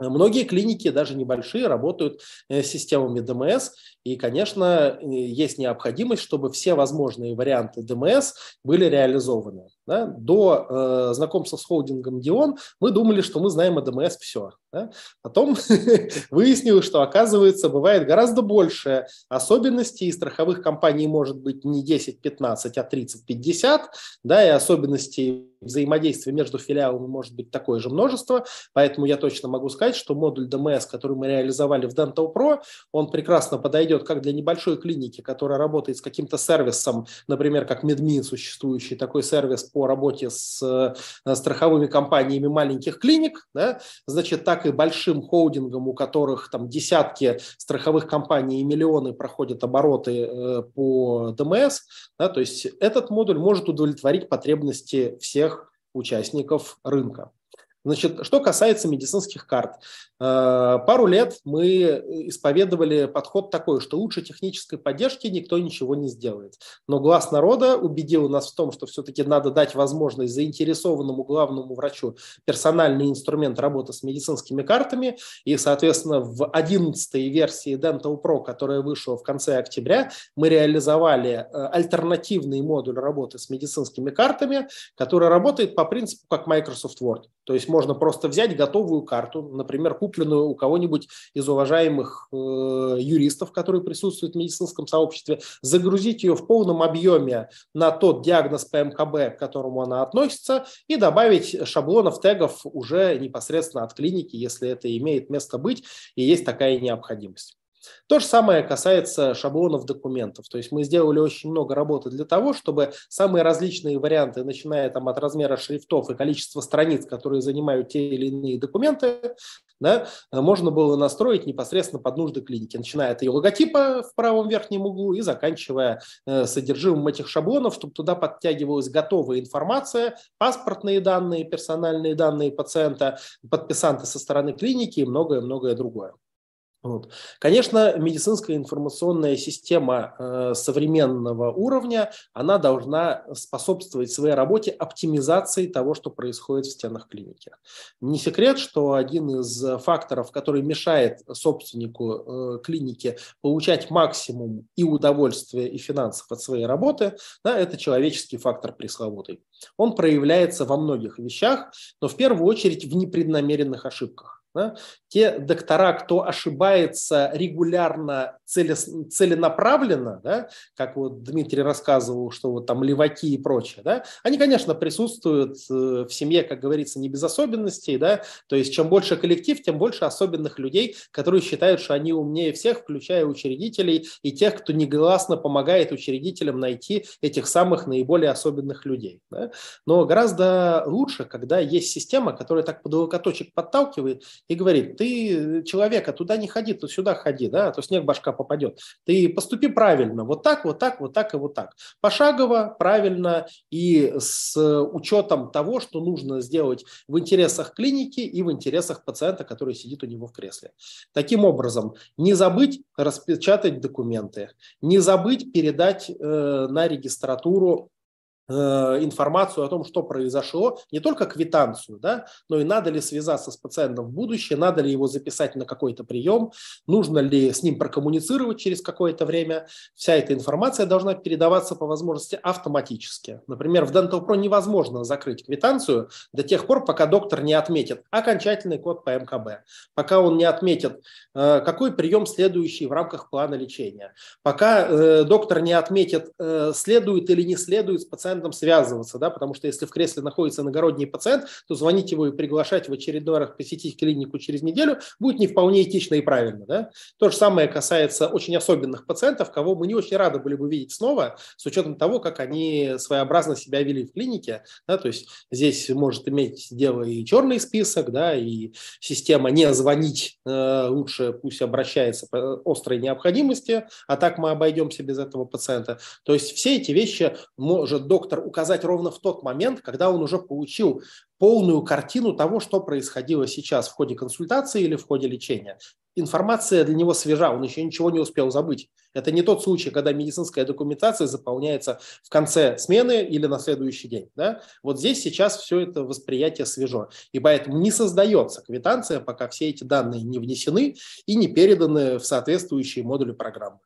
Многие клиники, даже небольшие, работают э, системами ДМС, и, конечно, есть необходимость, чтобы все возможные варианты ДМС были реализованы. Да? До э, знакомства с холдингом Дион мы думали, что мы знаем о ДМС все. Да? Потом выяснилось, что, оказывается, бывает гораздо больше особенностей, и страховых компаний может быть не 10-15, а 30-50, да, и особенностей взаимодействия между филиалами может быть такое же множество, поэтому я точно могу сказать, что модуль ДМС, который мы реализовали в Dental Pro, он прекрасно подойдет как для небольшой клиники, которая работает с каким-то сервисом, например, как MedMin, существующий такой сервис по работе с э, страховыми компаниями маленьких клиник, да, значит, так и большим холдингам, у которых там десятки страховых компаний и миллионы проходят обороты э, по ДМС, да, то есть этот модуль может удовлетворить потребности всех участников рынка. Значит, что касается медицинских карт, Э, пару лет мы исповедовали подход такой, что лучше технической поддержки никто ничего не сделает. Но глаз народа убедил нас в том, что все-таки надо дать возможность заинтересованному главному врачу персональный инструмент работы с медицинскими картами. И, соответственно, в 11 версии Dental Pro, которая вышла в конце октября, мы реализовали э, альтернативный модуль работы с медицинскими картами, который работает по принципу как Microsoft Word. То есть можно просто взять готовую карту, например, купленную у кого-нибудь из уважаемых э, юристов, которые присутствуют в медицинском сообществе, загрузить ее в полном объеме на тот диагноз по МКБ, к которому она относится, и добавить шаблонов тегов уже непосредственно от клиники, если это имеет место быть и есть такая необходимость. То же самое касается шаблонов документов. То есть мы сделали очень много работы для того, чтобы самые различные варианты, начиная там от размера шрифтов и количества страниц, которые занимают те или иные документы, да, можно было настроить непосредственно под нужды клиники, начиная от ее логотипа в правом верхнем углу и заканчивая э, содержимым этих шаблонов, чтобы туда подтягивалась готовая информация, паспортные данные, персональные данные пациента, подписанты со стороны клиники и многое-многое другое. Вот. Конечно, медицинская информационная система э, современного уровня, она должна способствовать своей работе оптимизации того, что происходит в стенах клиники. Не секрет, что один из факторов, который мешает собственнику э, клиники получать максимум и удовольствия, и финансов от своей работы, да, это человеческий фактор пресловутый. Он проявляется во многих вещах, но в первую очередь в непреднамеренных ошибках. Да? Те доктора, кто ошибается регулярно, целенаправленно, да, как вот Дмитрий рассказывал, что вот там леваки и прочее, да, они, конечно, присутствуют э, в семье, как говорится, не без особенностей, да, то есть чем больше коллектив, тем больше особенных людей, которые считают, что они умнее всех, включая учредителей и тех, кто негласно помогает учредителям найти этих самых наиболее особенных людей. Да. Но гораздо лучше, когда есть система, которая так под локоточек подталкивает и говорит, ты человека туда не ходи, то сюда ходи, да, а то снег башка попадет. Ты поступи правильно, вот так, вот так, вот так и вот так. Пошагово, правильно и с учетом того, что нужно сделать в интересах клиники и в интересах пациента, который сидит у него в кресле. Таким образом, не забыть распечатать документы, не забыть передать э, на регистратуру информацию о том, что произошло, не только квитанцию, да, но и надо ли связаться с пациентом в будущее, надо ли его записать на какой-то прием, нужно ли с ним прокоммуницировать через какое-то время. Вся эта информация должна передаваться по возможности автоматически. Например, в Dental Pro невозможно закрыть квитанцию до тех пор, пока доктор не отметит окончательный код по МКБ, пока он не отметит, э, какой прием следующий в рамках плана лечения, пока э, доктор не отметит, следует или не следует с пациентом пациентом связываться, да, потому что если в кресле находится иногородний пациент, то звонить его и приглашать в очередной раз посетить клинику через неделю будет не вполне этично и правильно. Да. То же самое касается очень особенных пациентов, кого мы не очень рады были бы видеть снова, с учетом того, как они своеобразно себя вели в клинике. Да, то есть здесь может иметь дело и черный список, да, и система не звонить э, лучше пусть обращается по острой необходимости, а так мы обойдемся без этого пациента. То есть все эти вещи может доктор доктор указать ровно в тот момент, когда он уже получил полную картину того, что происходило сейчас в ходе консультации или в ходе лечения. Информация для него свежа, он еще ничего не успел забыть. Это не тот случай, когда медицинская документация заполняется в конце смены или на следующий день. Да? Вот здесь сейчас все это восприятие свежо. И поэтому не создается квитанция, пока все эти данные не внесены и не переданы в соответствующие модули программы.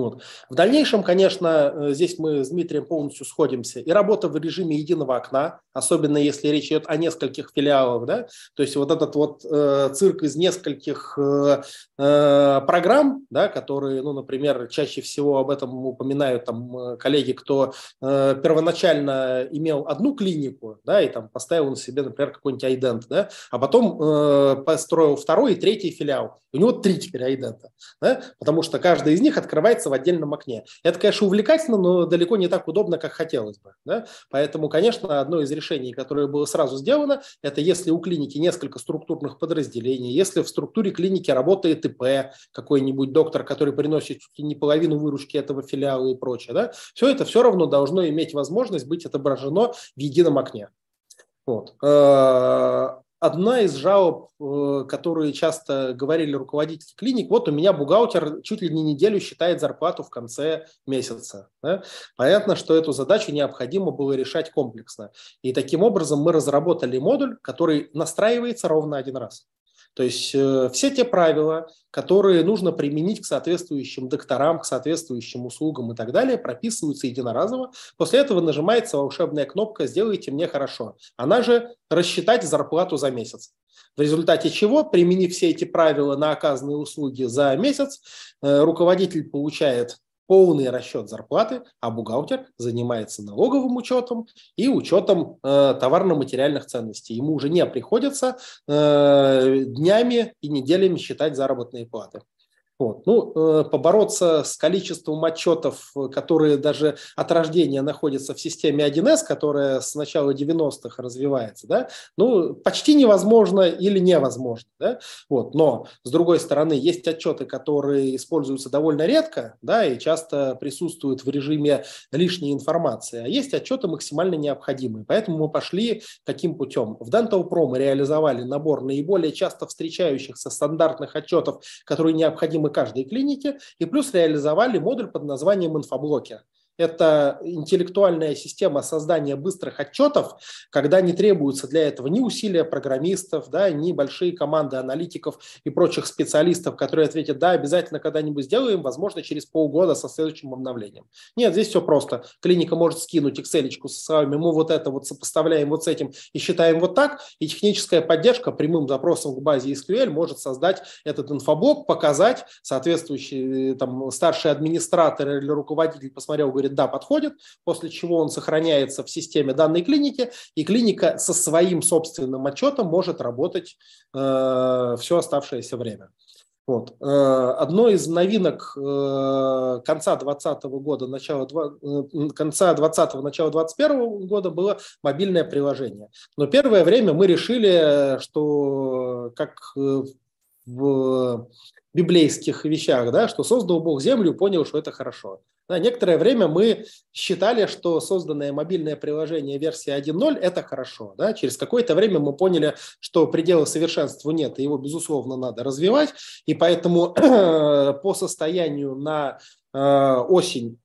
Вот. В дальнейшем, конечно, э, здесь мы с Дмитрием полностью сходимся. И работа в режиме единого окна, особенно если речь идет о нескольких филиалах, да, то есть вот этот вот э, цирк из нескольких э, э, программ, да, которые, ну, например, чаще всего об этом упоминают там э, коллеги, кто э, первоначально имел одну клинику, да, и там поставил на себе, например, какой-нибудь айдент, да, а потом э, построил второй и третий филиал. У него три теперь айдента, да, потому что каждый из них открывает появляется в отдельном окне. Это, конечно, увлекательно, но далеко не так удобно, как хотелось бы. Да? Поэтому, конечно, одно из решений, которое было сразу сделано, это если у клиники несколько структурных подразделений, если в структуре клиники работает ИП, какой-нибудь доктор, который приносит не половину выручки этого филиала и прочее, да? все это все равно должно иметь возможность быть отображено в едином окне. Вот. Одна из жалоб, э, которые часто говорили руководители клиник, вот у меня бухгалтер чуть ли не неделю считает зарплату в конце месяца. Да? Понятно, что эту задачу необходимо было решать комплексно. И таким образом мы разработали модуль, который настраивается ровно один раз. То есть э, все те правила, которые нужно применить к соответствующим докторам, к соответствующим услугам и так далее, прописываются единоразово. После этого нажимается волшебная кнопка «Сделайте мне хорошо». Она же «Рассчитать зарплату за месяц». В результате чего, применив все эти правила на оказанные услуги за месяц, э, руководитель получает полный расчет зарплаты, а бухгалтер занимается налоговым учетом и учетом э, товарно-материальных ценностей. Ему уже не приходится э, днями и неделями считать заработные платы. Вот. Ну, э, побороться с количеством отчетов, которые даже от рождения находятся в системе 1С, которая с начала 90-х развивается, да, ну, почти невозможно или невозможно. Да? Вот. Но, с другой стороны, есть отчеты, которые используются довольно редко да, и часто присутствуют в режиме лишней информации, а есть отчеты максимально необходимые. Поэтому мы пошли каким путем? В Pro мы реализовали набор наиболее часто встречающихся стандартных отчетов, которые необходимы каждой клинике, и плюс реализовали модуль под названием инфоблоки. Это интеллектуальная система создания быстрых отчетов, когда не требуются для этого ни усилия программистов, да, ни большие команды аналитиков и прочих специалистов, которые ответят, да, обязательно когда-нибудь сделаем, возможно, через полгода со следующим обновлением. Нет, здесь все просто. Клиника может скинуть Excel со словами, мы вот это вот сопоставляем вот с этим и считаем вот так, и техническая поддержка прямым запросом к базе SQL может создать этот инфоблок, показать, соответствующий там старший администратор или руководитель посмотрел, говорит, да, подходит, после чего он сохраняется в системе данной клиники, и клиника со своим собственным отчетом может работать э, все оставшееся время. Вот. Э, одно из новинок э, конца 2020 года, начала, э, конца 20 начала 2021 года было мобильное приложение. Но первое время мы решили, что как в библейских вещах, да, что создал Бог землю, понял, что это хорошо. Да, некоторое время мы считали, что созданное мобильное приложение версии 1.0 – это хорошо. Да? Через какое-то время мы поняли, что предела совершенству нет, и его, безусловно, надо развивать. И поэтому по состоянию на э, осень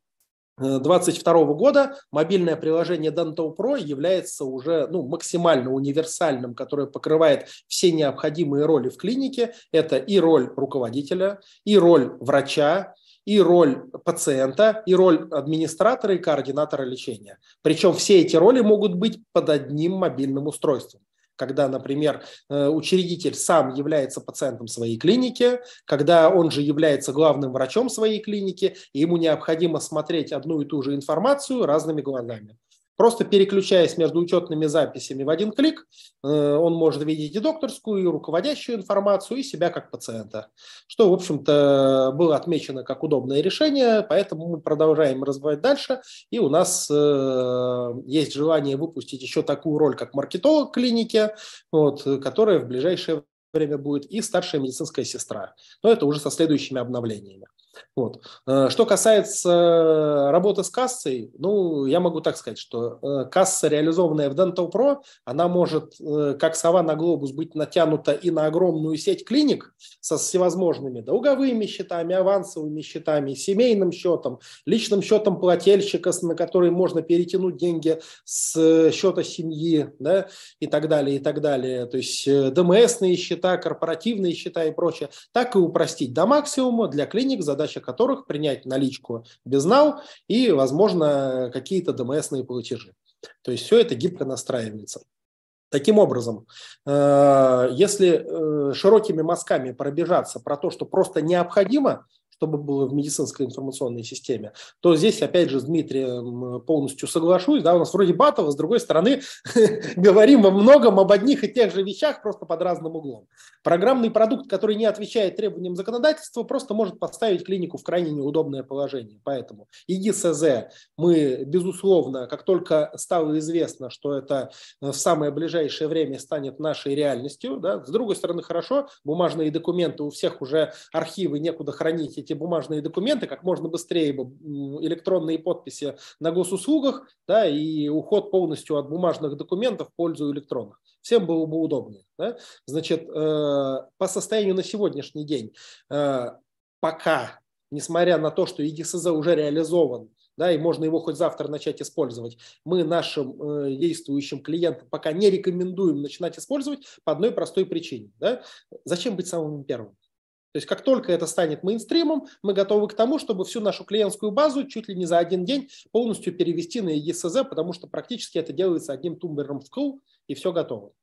2022 года мобильное приложение Dental Pro является уже ну, максимально универсальным, которое покрывает все необходимые роли в клинике. Это и роль руководителя, и роль врача, и роль пациента, и роль администратора и координатора лечения. Причем все эти роли могут быть под одним мобильным устройством когда, например, э, учредитель сам является пациентом своей клиники, когда он же является главным врачом своей клиники, и ему необходимо смотреть одну и ту же информацию разными глазами. Просто переключаясь между учетными записями в один клик, э, он может видеть и докторскую, и руководящую информацию, и себя как пациента. Что, в общем-то, было отмечено как удобное решение, поэтому мы продолжаем развивать дальше. И у нас э, есть желание выпустить еще такую роль, как маркетолог клиники, вот, которая в ближайшее время будет и старшая медицинская сестра. Но это уже со следующими обновлениями. Вот. Э, что касается работы с кассой, ну, я могу так сказать, что э, касса, реализованная в Dental Pro, она может, э, как сова на глобус, быть натянута и на огромную сеть клиник со всевозможными долговыми счетами, авансовыми счетами, семейным счетом, личным счетом плательщика, на который можно перетянуть деньги с счета семьи, да, и так далее, и так далее. То есть ДМСные счета, корпоративные счета и прочее. Так и упростить до максимума для клиник задача задача которых принять наличку без нал и, возможно, какие-то ДМСные платежи. То есть все это гибко настраивается. Таким образом, э, если э, широкими мазками пробежаться про то, что просто необходимо, чтобы было в медицинской информационной системе, то здесь, опять же, с Дмитрием полностью соглашусь. Да, у нас вроде Батова, с другой стороны, говорим во многом об одних и тех же вещах, просто под разным углом. Программный продукт, который не отвечает требованиям законодательства, просто может поставить клинику в крайне неудобное положение. Поэтому ИГИСЗ мы, безусловно, как только стало известно, что это в самое ближайшее время станет нашей реальностью, да, с другой стороны, хорошо, бумажные документы у всех уже архивы некуда хранить эти бумажные документы как можно быстрее, электронные подписи на госуслугах, да, и уход полностью от бумажных документов в пользу электронных. Всем было бы удобнее. Да? Значит, э, по состоянию на сегодняшний день, э, пока, несмотря на то, что ЕГСЗ уже реализован, да, и можно его хоть завтра начать использовать. Мы нашим э, действующим клиентам пока не рекомендуем начинать использовать по одной простой причине. Да? Зачем быть самым первым? То есть как только это станет мейнстримом, мы готовы к тому, чтобы всю нашу клиентскую базу чуть ли не за один день полностью перевести на ESZ, потому что практически это делается одним тумблером в клу, и все готово.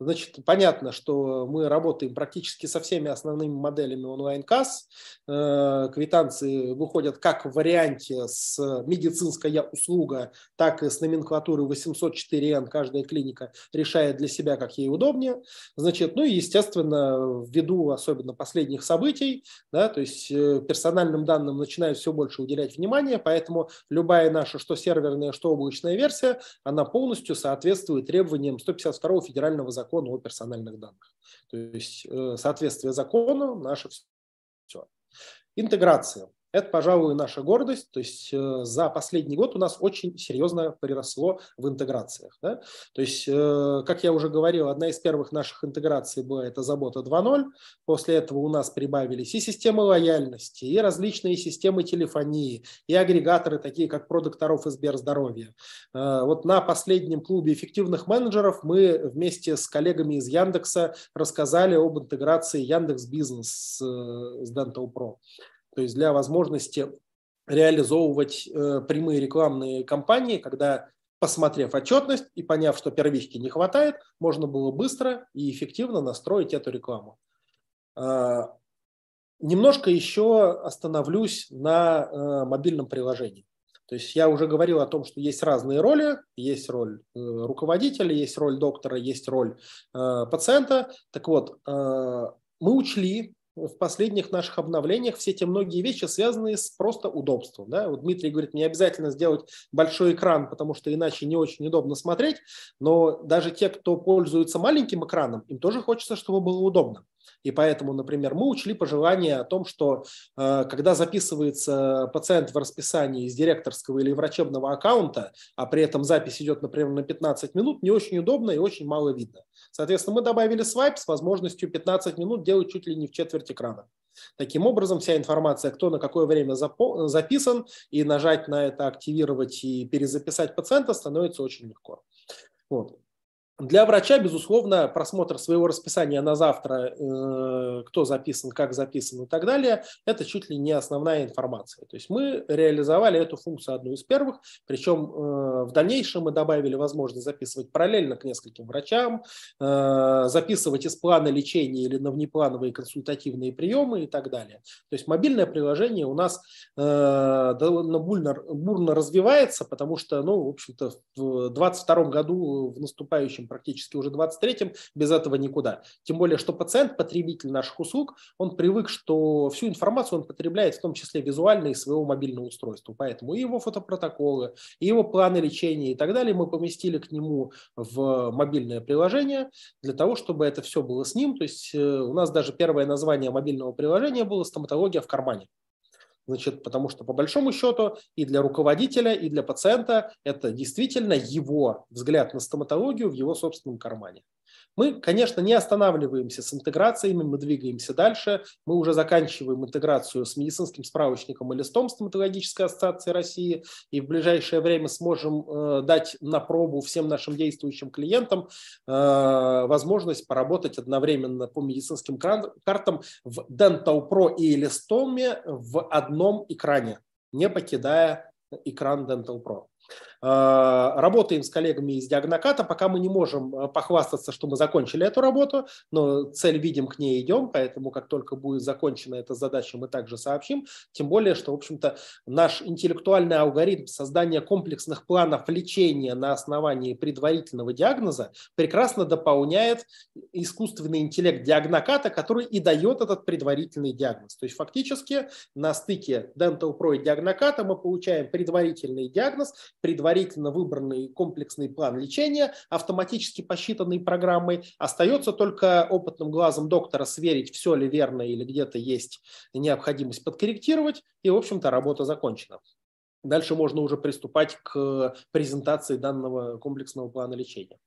Значит, понятно, что мы работаем практически со всеми основными моделями онлайн-касс. Э, квитанции выходят как в варианте с медицинская услуга, так и с номенклатуры 804N. Каждая клиника решает для себя, как ей удобнее. Значит, ну и, естественно, ввиду особенно последних событий, да, то есть э, персональным данным начинают все больше уделять внимание, поэтому любая наша, что серверная, что облачная версия, она полностью соответствует требованиям 152 федерального закона закона о персональных данных. То есть э, соответствие закону – наше все. Интеграция. Это, пожалуй, наша гордость. То есть э, за последний год у нас очень серьезно приросло в интеграциях. Да? То есть, э, как я уже говорил, одна из первых наших интеграций была это забота 2.0. После этого у нас прибавились и системы лояльности, и различные системы телефонии, и агрегаторы, такие как продукторов и Сберздоровья. Э, вот на последнем клубе эффективных менеджеров мы вместе с коллегами из Яндекса рассказали об интеграции Яндекс Бизнес с Dental Pro то есть для возможности реализовывать э, прямые рекламные кампании, когда, посмотрев отчетность и поняв, что первички не хватает, можно было быстро и эффективно настроить эту рекламу. Э, немножко еще остановлюсь на э, мобильном приложении. То есть я уже говорил о том, что есть разные роли. Есть роль э, руководителя, есть роль доктора, есть роль э, пациента. Так вот, э, мы учли в последних наших обновлениях все те многие вещи, связанные с просто удобством. Да? Вот Дмитрий говорит, не обязательно сделать большой экран, потому что иначе не очень удобно смотреть, но даже те, кто пользуется маленьким экраном, им тоже хочется, чтобы было удобно. И поэтому, например, мы учли пожелание о том, что э, когда записывается пациент в расписании из директорского или врачебного аккаунта, а при этом запись идет, например, на 15 минут, не очень удобно и очень мало видно. Соответственно, мы добавили свайп с возможностью 15 минут делать чуть ли не в четверть экрана. Таким образом, вся информация, кто на какое время записан, и нажать на это, активировать и перезаписать пациента становится очень легко. Вот. Для врача, безусловно, просмотр своего расписания на завтра, э, кто записан, как записан и так далее, это чуть ли не основная информация. То есть мы реализовали эту функцию одну из первых, причем э, в дальнейшем мы добавили возможность записывать параллельно к нескольким врачам, э, записывать из плана лечения или на внеплановые консультативные приемы и так далее. То есть мобильное приложение у нас довольно бурно, бурно развивается, потому что, ну, в общем-то, в 2022 году в наступающем практически уже 23-м, без этого никуда. Тем более, что пациент, потребитель наших услуг, он привык, что всю информацию он потребляет, в том числе визуально из своего мобильного устройства. Поэтому и его фотопротоколы, и его планы лечения и так далее мы поместили к нему в мобильное приложение для того, чтобы это все было с ним. То есть э, у нас даже первое название мобильного приложения было «Стоматология в кармане». Значит, потому что по большому счету и для руководителя, и для пациента это действительно его взгляд на стоматологию в его собственном кармане. Мы, конечно, не останавливаемся с интеграциями, мы двигаемся дальше. Мы уже заканчиваем интеграцию с медицинским справочником и листом стоматологической ассоциации России, и в ближайшее время сможем э, дать на пробу всем нашим действующим клиентам э, возможность поработать одновременно по медицинским картам в Dental Pro и листоме в одном экране, не покидая экран Dental Pro. Э, работаем с коллегами из Диагноката, пока мы не можем э, похвастаться, что мы закончили эту работу, но цель видим, к ней идем, поэтому как только будет закончена эта задача, мы также сообщим. Тем более, что, в общем-то, наш интеллектуальный алгоритм создания комплексных планов лечения на основании предварительного диагноза прекрасно дополняет искусственный интеллект Диагноката, который и дает этот предварительный диагноз. То есть фактически на стыке Dental Pro и Диагноката мы получаем предварительный диагноз, предварительный предварительно выбранный комплексный план лечения, автоматически посчитанный программой. Остается только опытным глазом доктора сверить, все ли верно или где-то есть необходимость подкорректировать, и, в общем-то, работа закончена. Дальше можно уже приступать к презентации данного комплексного плана лечения.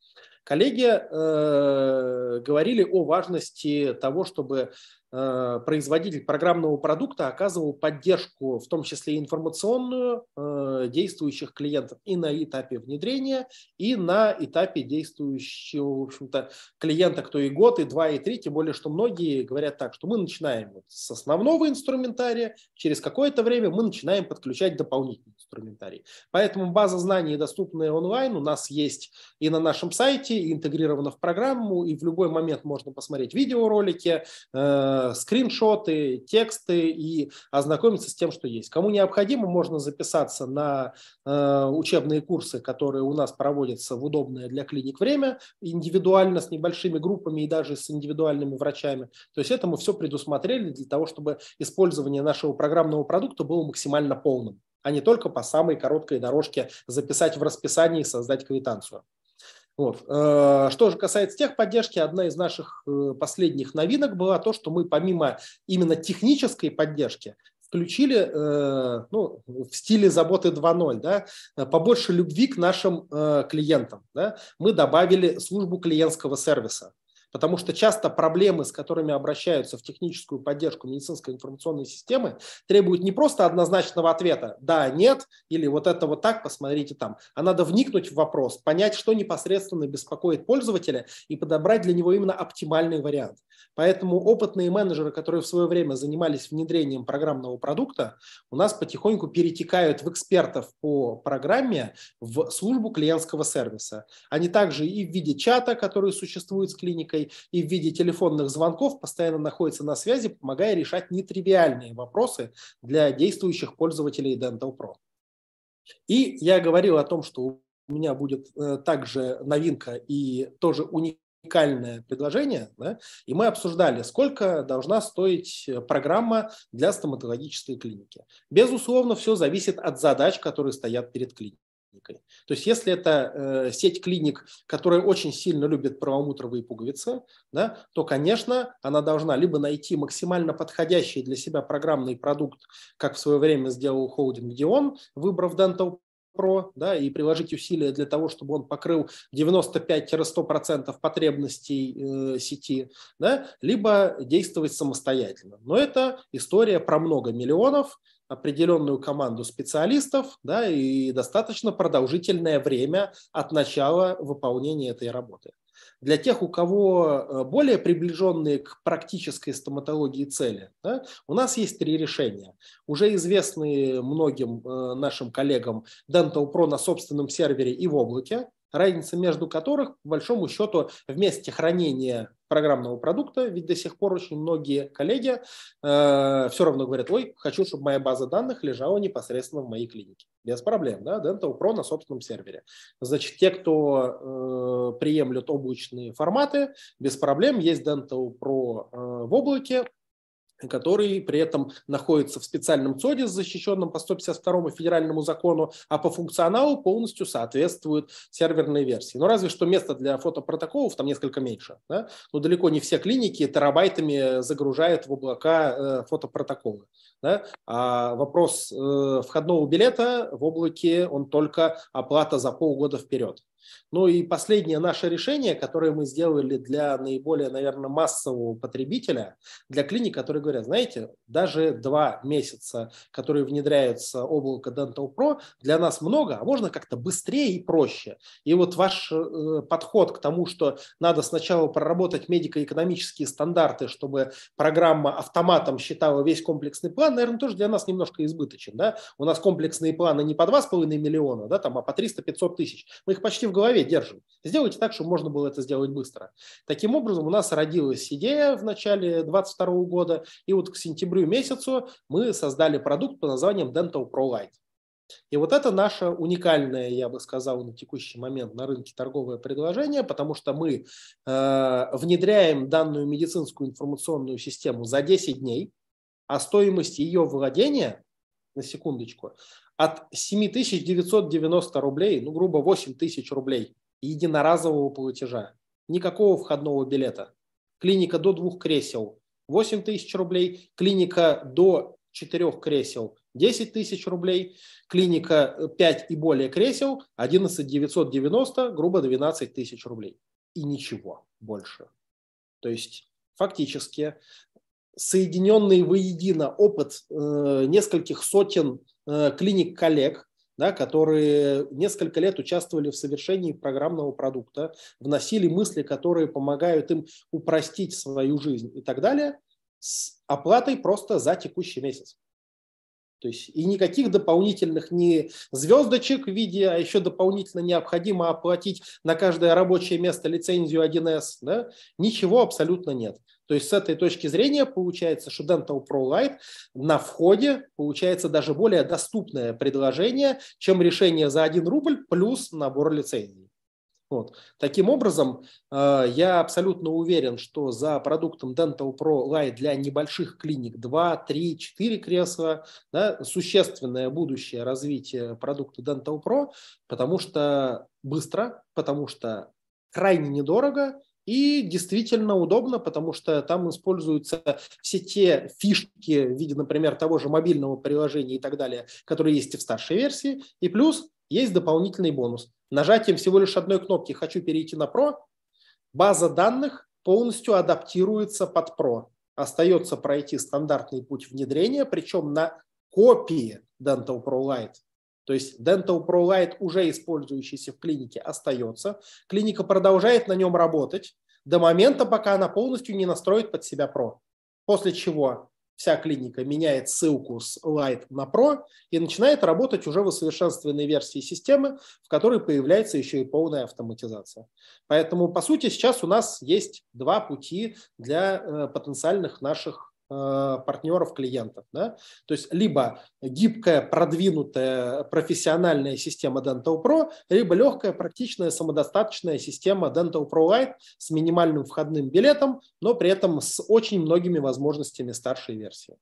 Коллеги э, говорили о важности того, чтобы производитель программного продукта оказывал поддержку, в том числе информационную, э, действующих клиентов и на этапе внедрения, и на этапе действующего, в общем-то, клиента, кто и год, и два, и три, тем более, что многие говорят так, что мы начинаем с основного инструментария, через какое-то время мы начинаем подключать дополнительный инструментарий. Поэтому база знаний, доступная онлайн, у нас есть и на нашем сайте, и интегрирована в программу, и в любой момент можно посмотреть видеоролики, э, скриншоты, тексты и ознакомиться с тем, что есть. Кому необходимо, можно записаться на э, учебные курсы, которые у нас проводятся в удобное для клиник время, индивидуально с небольшими группами и даже с индивидуальными врачами. То есть это мы все предусмотрели для того, чтобы использование нашего программного продукта было максимально полным а не только по самой короткой дорожке записать в расписании и создать квитанцию. Вот. Э, что же касается техподдержки, одна из наших э, последних новинок была то, что мы помимо именно технической поддержки включили э, ну, в стиле заботы 2.0, да, побольше любви к нашим клиентам. Да. Мы добавили службу клиентского сервиса. Потому что часто проблемы, с которыми обращаются в техническую поддержку медицинской информационной системы, требуют не просто однозначного ответа «да», «нет» или «вот это вот так, посмотрите там», а надо вникнуть в вопрос, понять, что непосредственно беспокоит пользователя и подобрать для него именно оптимальный вариант. Поэтому опытные менеджеры, которые в свое время занимались внедрением программного продукта, у нас потихоньку перетекают в экспертов по программе в службу клиентского сервиса. Они также и в виде чата, который существует с клиникой, и в виде телефонных звонков постоянно находятся на связи, помогая решать нетривиальные вопросы для действующих пользователей Dental Pro. И я говорил о том, что у меня будет э, также новинка и тоже уникальное предложение, да, и мы обсуждали, сколько должна стоить программа для стоматологической клиники. Безусловно, все зависит от задач, которые стоят перед клиникой. То есть, если это э, сеть клиник, которая очень сильно любит правомутровые пуговицы, да, то, конечно, она должна либо найти максимально подходящий для себя программный продукт, как в свое время сделал холдинг Dion, выбрав Dental Pro, да, и приложить усилия для того, чтобы он покрыл 95-100% потребностей э, сети, да, либо действовать самостоятельно. Но это история про много миллионов, определенную команду специалистов да, и достаточно продолжительное время от начала выполнения этой работы. Для тех, у кого э, более приближенные к практической стоматологии цели, да, у нас есть три решения. Уже известные многим э, нашим коллегам Dental Pro на собственном сервере и в облаке, разница между которых, по большому счету, в месте хранения программного продукта, ведь до сих пор очень многие коллеги э, все равно говорят, ой, хочу, чтобы моя база данных лежала непосредственно в моей клинике. Без проблем, да, Dental Pro на собственном сервере. Значит, те, кто э, приемлют облачные форматы, без проблем, есть Dental Pro э, в облаке, который при этом находится в специальном ЦОДе, защищенном по 152 федеральному закону, а по функционалу полностью соответствует серверной версии. Но разве что место для фотопротоколов там несколько меньше. Да? Но далеко не все клиники терабайтами загружают в облака э, фотопротоколы. Да? А вопрос э, входного билета в облаке, он только оплата за полгода вперед. Ну и последнее наше решение, которое мы сделали для наиболее, наверное, массового потребителя, для клиник, которые говорят, знаете, даже два месяца, которые внедряются облако Dental Pro, для нас много, а можно как-то быстрее и проще. И вот ваш э, подход к тому, что надо сначала проработать медико-экономические стандарты, чтобы программа автоматом считала весь комплексный план, наверное, тоже для нас немножко избыточен. Да? У нас комплексные планы не по 2,5 миллиона, да, там, а по 300-500 тысяч. Мы их почти в голове держим. Сделайте так, чтобы можно было это сделать быстро. Таким образом, у нас родилась идея в начале 2022 года, и вот к сентябрю месяцу мы создали продукт под названием Dental Pro Lite. И вот это наше уникальное, я бы сказал, на текущий момент на рынке торговое предложение, потому что мы э, внедряем данную медицинскую информационную систему за 10 дней, а стоимость ее владения, на секундочку, от 7990 рублей, ну, грубо 8 тысяч рублей единоразового платежа. Никакого входного билета. Клиника до двух кресел 8 тысяч рублей, клиника до четырех кресел 10 тысяч рублей, клиника 5 и более кресел 11 990, грубо 12 тысяч рублей. И ничего больше. То есть фактически соединенный воедино опыт э, нескольких сотен э, клиник-коллег, да, которые несколько лет участвовали в совершении программного продукта, вносили мысли, которые помогают им упростить свою жизнь и так далее, с оплатой просто за текущий месяц. То есть и никаких дополнительных не звездочек в виде, а еще дополнительно необходимо оплатить на каждое рабочее место лицензию 1С, да? ничего абсолютно нет. То есть с этой точки зрения получается, что Dental Pro Lite на входе получается даже более доступное предложение, чем решение за 1 рубль плюс набор лицензий. Вот. Таким образом, э, я абсолютно уверен, что за продуктом Dental Pro Lite для небольших клиник 2, 3, 4 кресла да, существенное будущее развитие продукта Dental Pro, потому что быстро, потому что крайне недорого и действительно удобно, потому что там используются все те фишки в виде, например, того же мобильного приложения и так далее, которые есть и в старшей версии. И плюс есть дополнительный бонус. Нажатием всего лишь одной кнопки «Хочу перейти на Pro» база данных полностью адаптируется под Pro. Остается пройти стандартный путь внедрения, причем на копии Dental Pro Lite. То есть Dental Pro Lite, уже использующийся в клинике, остается. Клиника продолжает на нем работать до момента, пока она полностью не настроит под себя Pro. После чего вся клиника меняет ссылку с Lite на Pro и начинает работать уже в усовершенствованной версии системы, в которой появляется еще и полная автоматизация. Поэтому, по сути, сейчас у нас есть два пути для э, потенциальных наших партнеров, клиентов. Да? То есть либо гибкая, продвинутая, профессиональная система Dental Pro, либо легкая, практичная, самодостаточная система Dental Pro Lite с минимальным входным билетом, но при этом с очень многими возможностями старшей версии.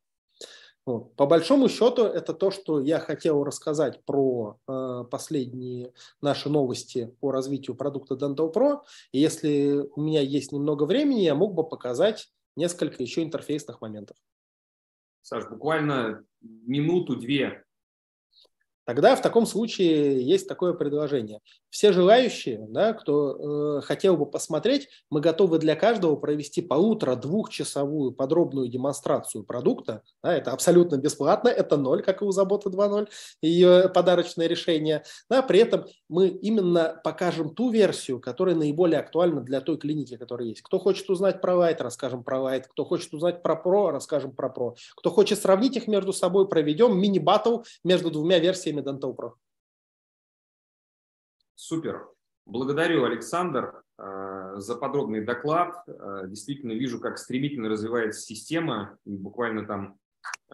Вот. По большому счету, это то, что я хотел рассказать про э, последние наши новости по развитию продукта Dental Pro. И если у меня есть немного времени, я мог бы показать несколько еще интерфейсных моментов. Саш, буквально минуту-две Тогда в таком случае есть такое предложение. Все желающие, да, кто э, хотел бы посмотреть, мы готовы для каждого провести полутора-двухчасовую подробную демонстрацию продукта. Да, это абсолютно бесплатно, это ноль, как и у Заботы 2.0, ее подарочное решение. Да, при этом мы именно покажем ту версию, которая наиболее актуальна для той клиники, которая есть. Кто хочет узнать про Light, расскажем про Light. Кто хочет узнать про Pro, расскажем про Pro. Кто хочет сравнить их между собой, проведем мини-баттл между двумя версиями системе Dental Супер. Благодарю, Александр, э, за подробный доклад. Э, действительно вижу, как стремительно развивается система. И буквально там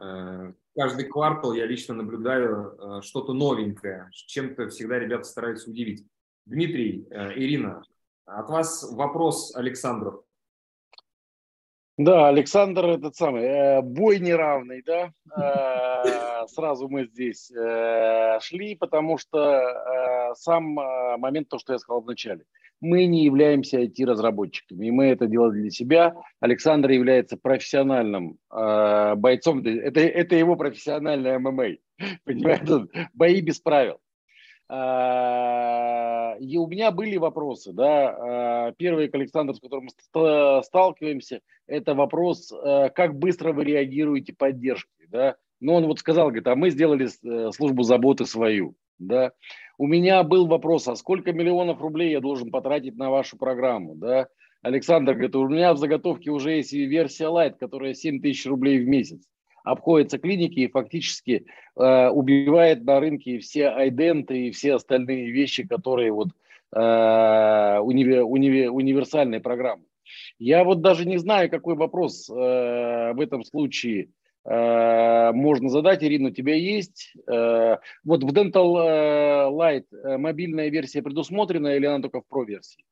э, каждый квартал я лично наблюдаю что-то новенькое. Чем-то всегда ребята стараются удивить. Дмитрий, Ирина, от вас вопрос Александру. Да, Александр этот самый, э, бой неравный, да, сразу мы здесь э, шли, потому что э, сам э, момент, то, что я сказал вначале, мы не являемся IT-разработчиками, и мы это делали для себя. Александр является профессиональным э, бойцом, это, это его профессиональная ММА, понимаете, бои без правил. Э, и у меня были вопросы, да, э, первый к Александру, с которым мы сталкиваемся – это вопрос, э, как быстро вы реагируете поддержки, да. Но он вот сказал, говорит, а мы сделали э, службу заботы свою, да. У меня был вопрос, а сколько миллионов рублей я должен потратить на вашу программу, да. Александр говорит, у меня в заготовке уже есть версия Light, которая 7 тысяч рублей в месяц обходится клиники и фактически э, убивает на рынке все айденты и все остальные вещи, которые вот э, униver, универ, универсальные программы. Я вот даже не знаю, какой вопрос э, в этом случае можно задать. Ирина, у тебя есть? Э, вот в Dental э, Light э, мобильная версия предусмотрена или она только в Pro-версии?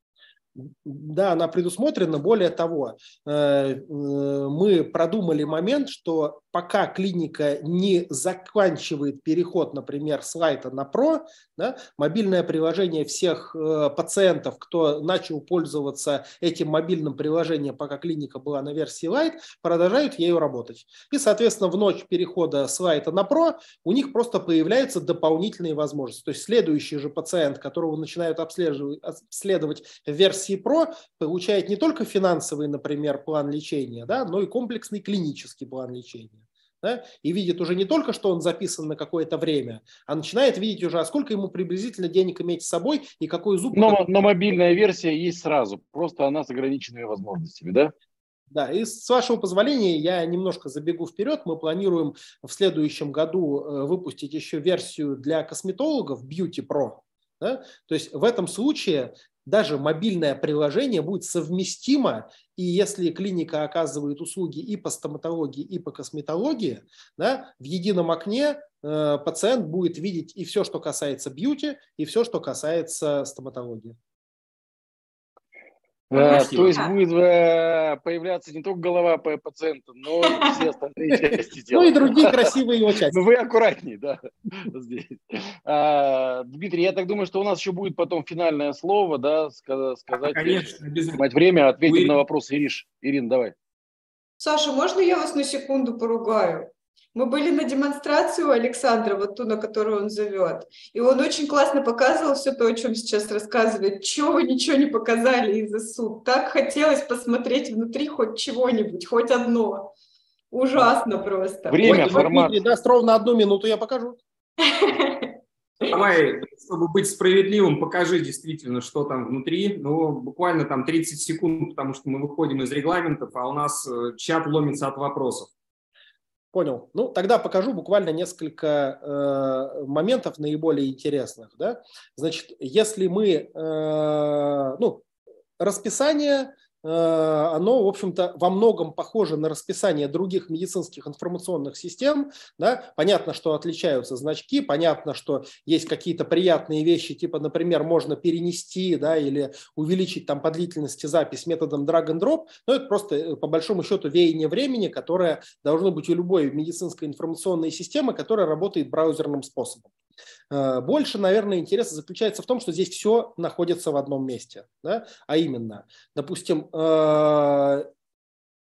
Да, она предусмотрена. Более того, э, э, мы продумали момент, что пока клиника не заканчивает переход, например, с лайта на Pro, да, мобильное приложение всех э, пациентов, кто начал пользоваться этим мобильным приложением, пока клиника была на версии Lite, продолжают ею работать. И, соответственно, в ночь перехода с лайта на Pro у них просто появляются дополнительные возможности. То есть следующий же пациент, которого начинают обследовать, обследовать в версии Pro получает не только финансовый, например, план лечения, да, но и комплексный клинический план лечения. Да, и видит уже не только, что он записан на какое-то время, а начинает видеть уже, а сколько ему приблизительно денег иметь с собой и какой зуб. Но, но мобильная версия есть сразу, просто она с ограниченными возможностями, да? Да, и с вашего позволения я немножко забегу вперед. Мы планируем в следующем году э, выпустить еще версию для косметологов Beauty Pro. Да? То есть в этом случае даже мобильное приложение будет совместимо, и если клиника оказывает услуги и по стоматологии, и по косметологии, да, в едином окне э, пациент будет видеть и все, что касается бьюти, и все, что касается стоматологии. А, то есть будет э, появляться не только голова пациента, но и все остальные части тела. Ну и другие красивые его части. Ну вы аккуратнее, да. Здесь. А, Дмитрий, я так думаю, что у нас еще будет потом финальное слово, да, сказать. Конечно, обязательно. время, ответить на вопрос Ириш. Ирин, давай. Саша, можно я вас на секунду поругаю? Мы были на демонстрации у Александра, вот ту, на которую он зовет. И он очень классно показывал все то, о чем сейчас рассказывает. Чего вы ничего не показали из суд? Так хотелось посмотреть внутри хоть чего-нибудь, хоть одно. Ужасно просто. Время, Ой, формат. Дмитрий, даст ровно одну минуту, я покажу. Давай, чтобы быть справедливым, покажи действительно, что там внутри. Ну, буквально там 30 секунд, потому что мы выходим из регламентов, а у нас э, чат ломится от вопросов. Понял. Ну, тогда покажу буквально несколько э, моментов наиболее интересных. Да? Значит, если мы, э, ну, расписание оно, в общем-то, во многом похоже на расписание других медицинских информационных систем. Да? Понятно, что отличаются значки, понятно, что есть какие-то приятные вещи, типа, например, можно перенести да, или увеличить там по длительности запись методом drag and drop, но это просто, э, по большому счету, веяние времени, которое должно быть у любой медицинской информационной системы, которая работает браузерным способом. Э, больше, наверное, интереса заключается в том, что здесь все находится в одном месте. Да? А именно, допустим, э,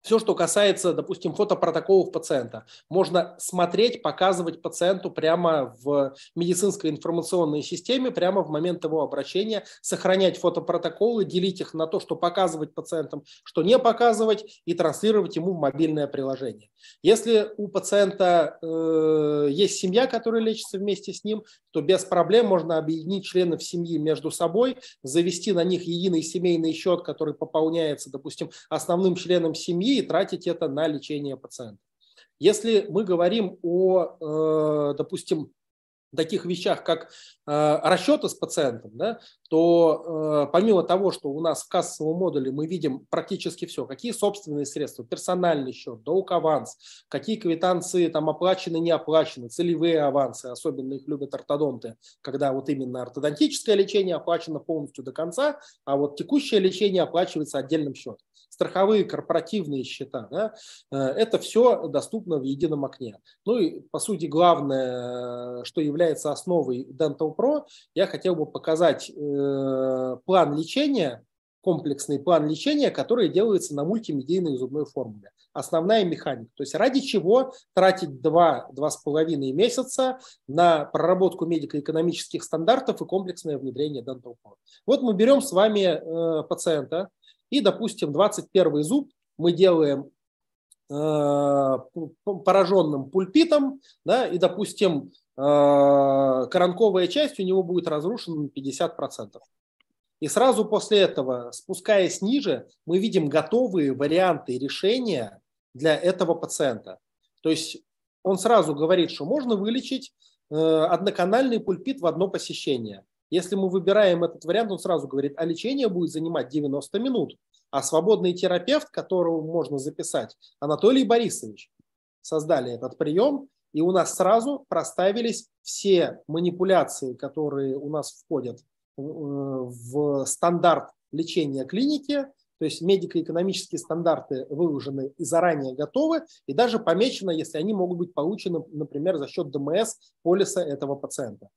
все, что касается, допустим, фотопротоколов пациента, можно смотреть, показывать пациенту прямо в медицинской информационной системе, прямо в момент его обращения, сохранять фотопротоколы, делить их на то, что показывать пациентам, что не показывать, и транслировать ему в мобильное приложение. Если у пациента э, есть семья, которая лечится вместе с ним, то без проблем можно объединить членов семьи между собой, завести на них единый семейный счет, который пополняется, допустим, основным членом семьи, и тратить это на лечение пациента. Если мы говорим о, э, допустим, таких вещах, как э, расчеты с пациентом, да, то э, помимо того, что у нас в кассовом модуле мы видим практически все, какие собственные средства, персональный счет, долг аванс, какие квитанции там оплачены, не оплачены, целевые авансы, особенно их любят ортодонты, когда вот именно ортодонтическое лечение оплачено полностью до конца, а вот текущее лечение оплачивается отдельным счетом страховые корпоративные счета, да, э, это все доступно в едином окне. Ну и, по сути, главное, что является основой Dental Pro, я хотел бы показать э, план лечения, комплексный план лечения, который делается на мультимедийной зубной формуле. Основная механика. То есть ради чего тратить 2-2,5 месяца на проработку медико-экономических стандартов и комплексное внедрение Dental Pro. Вот мы берем с вами э, пациента, и, допустим, 21 зуб мы делаем э, пораженным пульпитом, да, и, допустим, э, коронковая часть у него будет разрушена на 50%. И сразу после этого, спускаясь ниже, мы видим готовые варианты решения для этого пациента. То есть он сразу говорит, что можно вылечить э, одноканальный пульпит в одно посещение. Если мы выбираем этот вариант, он сразу говорит, а лечение будет занимать 90 минут. А свободный терапевт, которого можно записать, Анатолий Борисович, создали этот прием, и у нас сразу проставились все манипуляции, которые у нас входят в стандарт лечения клиники, то есть медико-экономические стандарты выложены и заранее готовы, и даже помечено, если они могут быть получены, например, за счет ДМС полиса этого пациента.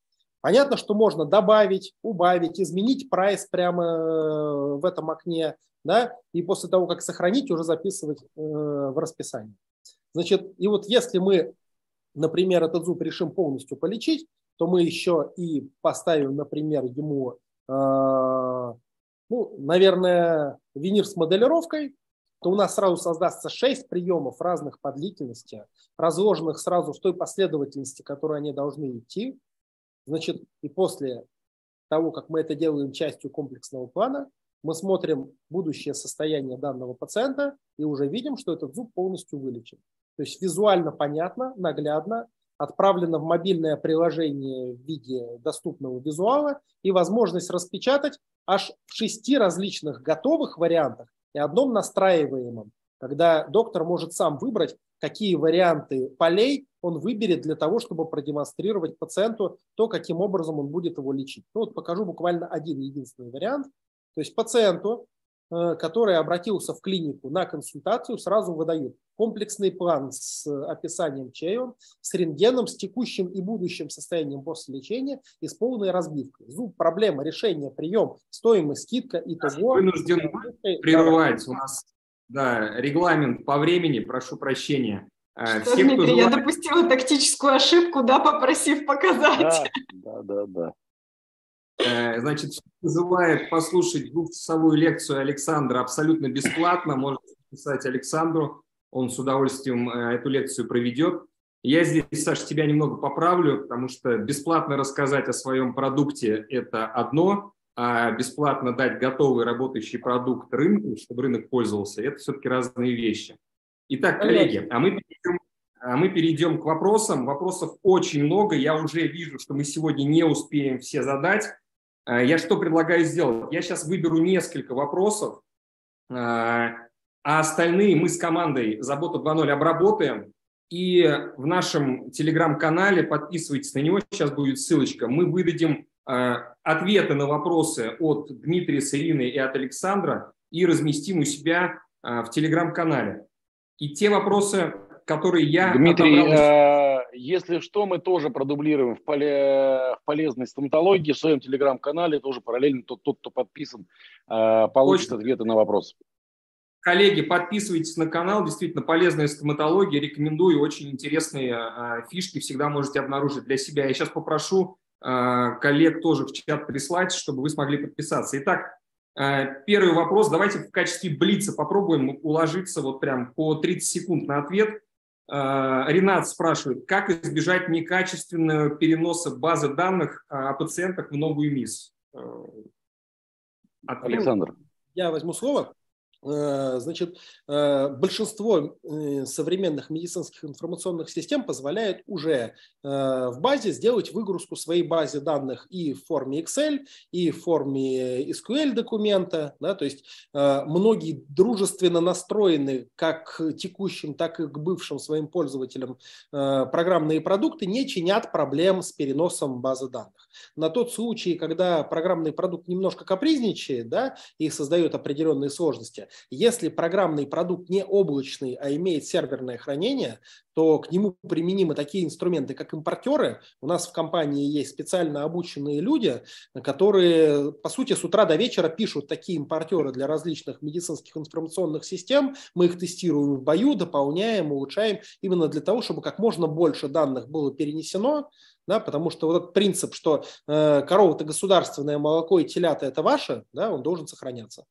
Понятно, что можно добавить, убавить, изменить прайс прямо э, в этом окне, да, и после того, как сохранить, уже записывать э, в расписание. Значит, и вот если мы, например, этот зуб решим полностью полечить, то мы еще и поставим, например, ему э, ну, наверное, винир с моделировкой, то у нас сразу создастся 6 приемов разных по длительности, разложенных сразу в той последовательности, которой они должны идти. Значит, и после того, как мы это делаем частью комплексного плана, мы смотрим будущее состояние данного пациента и уже видим, что этот зуб полностью вылечен. То есть визуально понятно, наглядно, отправлено в мобильное приложение в виде доступного визуала и возможность распечатать аж в шести различных готовых вариантах и одном настраиваемом, когда доктор может сам выбрать, какие варианты полей он выберет для того, чтобы продемонстрировать пациенту то, каким образом он будет его лечить. Ну, вот покажу буквально один единственный вариант. То есть пациенту, э, который обратился в клинику на консультацию, сразу выдают комплексный план с описанием чего, с рентгеном, с текущим и будущим состоянием после лечения и с полной разбивкой. Зуб, проблема, решение, прием, стоимость, скидка и того. Вынужден прерывать. У нас да, регламент по времени, прошу прощения. Э, Что, Все, Дмитрий, кто я допустила тактическую ошибку, да, попросив показать. Да, да, да. Э, значит, желает послушать двухчасовую лекцию Александра абсолютно бесплатно, можете писать Александру, он с удовольствием э, эту лекцию проведет. Я здесь, Саша, тебя немного поправлю, потому что бесплатно рассказать о своем продукте – это одно, а бесплатно дать готовый работающий продукт рынку, чтобы рынок пользовался – это все-таки разные вещи. Итак, коллеги, а мы перейдем, а мы перейдем к вопросам. Вопросов очень много. Я уже вижу, что мы сегодня не успеем все задать. А, я что предлагаю сделать? Я сейчас выберу несколько вопросов, а, остальные мы с командой «Забота 2.0» обработаем. И в нашем телеграм-канале, подписывайтесь на него, сейчас будет ссылочка, мы выдадим а, ответы на вопросы от Дмитрия с Ириной и от Александра и разместим у себя в телеграм-канале. И те вопросы, которые я... Дмитрий, отобрал... э, если что, мы тоже продублируем в, поле, в полезной стоматологии в своем телеграм-канале, тоже параллельно тот, тот кто подписан, э, получит Очень. ответы на вопросы. Коллеги, подписывайтесь на канал, действительно полезная стоматология, рекомендую, очень интересные э, фишки всегда можете обнаружить для себя. Я сейчас попрошу э, коллег тоже в чат прислать, чтобы вы смогли подписаться. Итак, Э, первый вопрос. Давайте в качестве блица попробуем уложиться вот прям по 30 секунд на ответ. Э, Ренат спрашивает, как избежать некачественного переноса базы данных о пациентах в новую МИС? Александр. Я возьму слово. Э, значит, э, большинство э, современных медицинских информационных систем позволяет уже в базе сделать выгрузку своей базы данных и в форме Excel, и в форме SQL документа. Да, то есть многие дружественно настроены как к текущим, так и к бывшим своим пользователям программные продукты не чинят проблем с переносом базы данных. На тот случай, когда программный продукт немножко капризничает да, и создает определенные сложности, если программный продукт не облачный, а имеет серверное хранение, то к нему применимы такие инструменты, как импортеры. У нас в компании есть специально обученные люди, которые, по сути, с утра до вечера пишут такие импортеры для различных медицинских информационных систем. Мы их тестируем в бою, дополняем, улучшаем, именно для того, чтобы как можно больше данных было перенесено, да, потому что вот этот принцип, что э, корова – это государственное молоко и телята – это ваше, да, он должен сохраняться.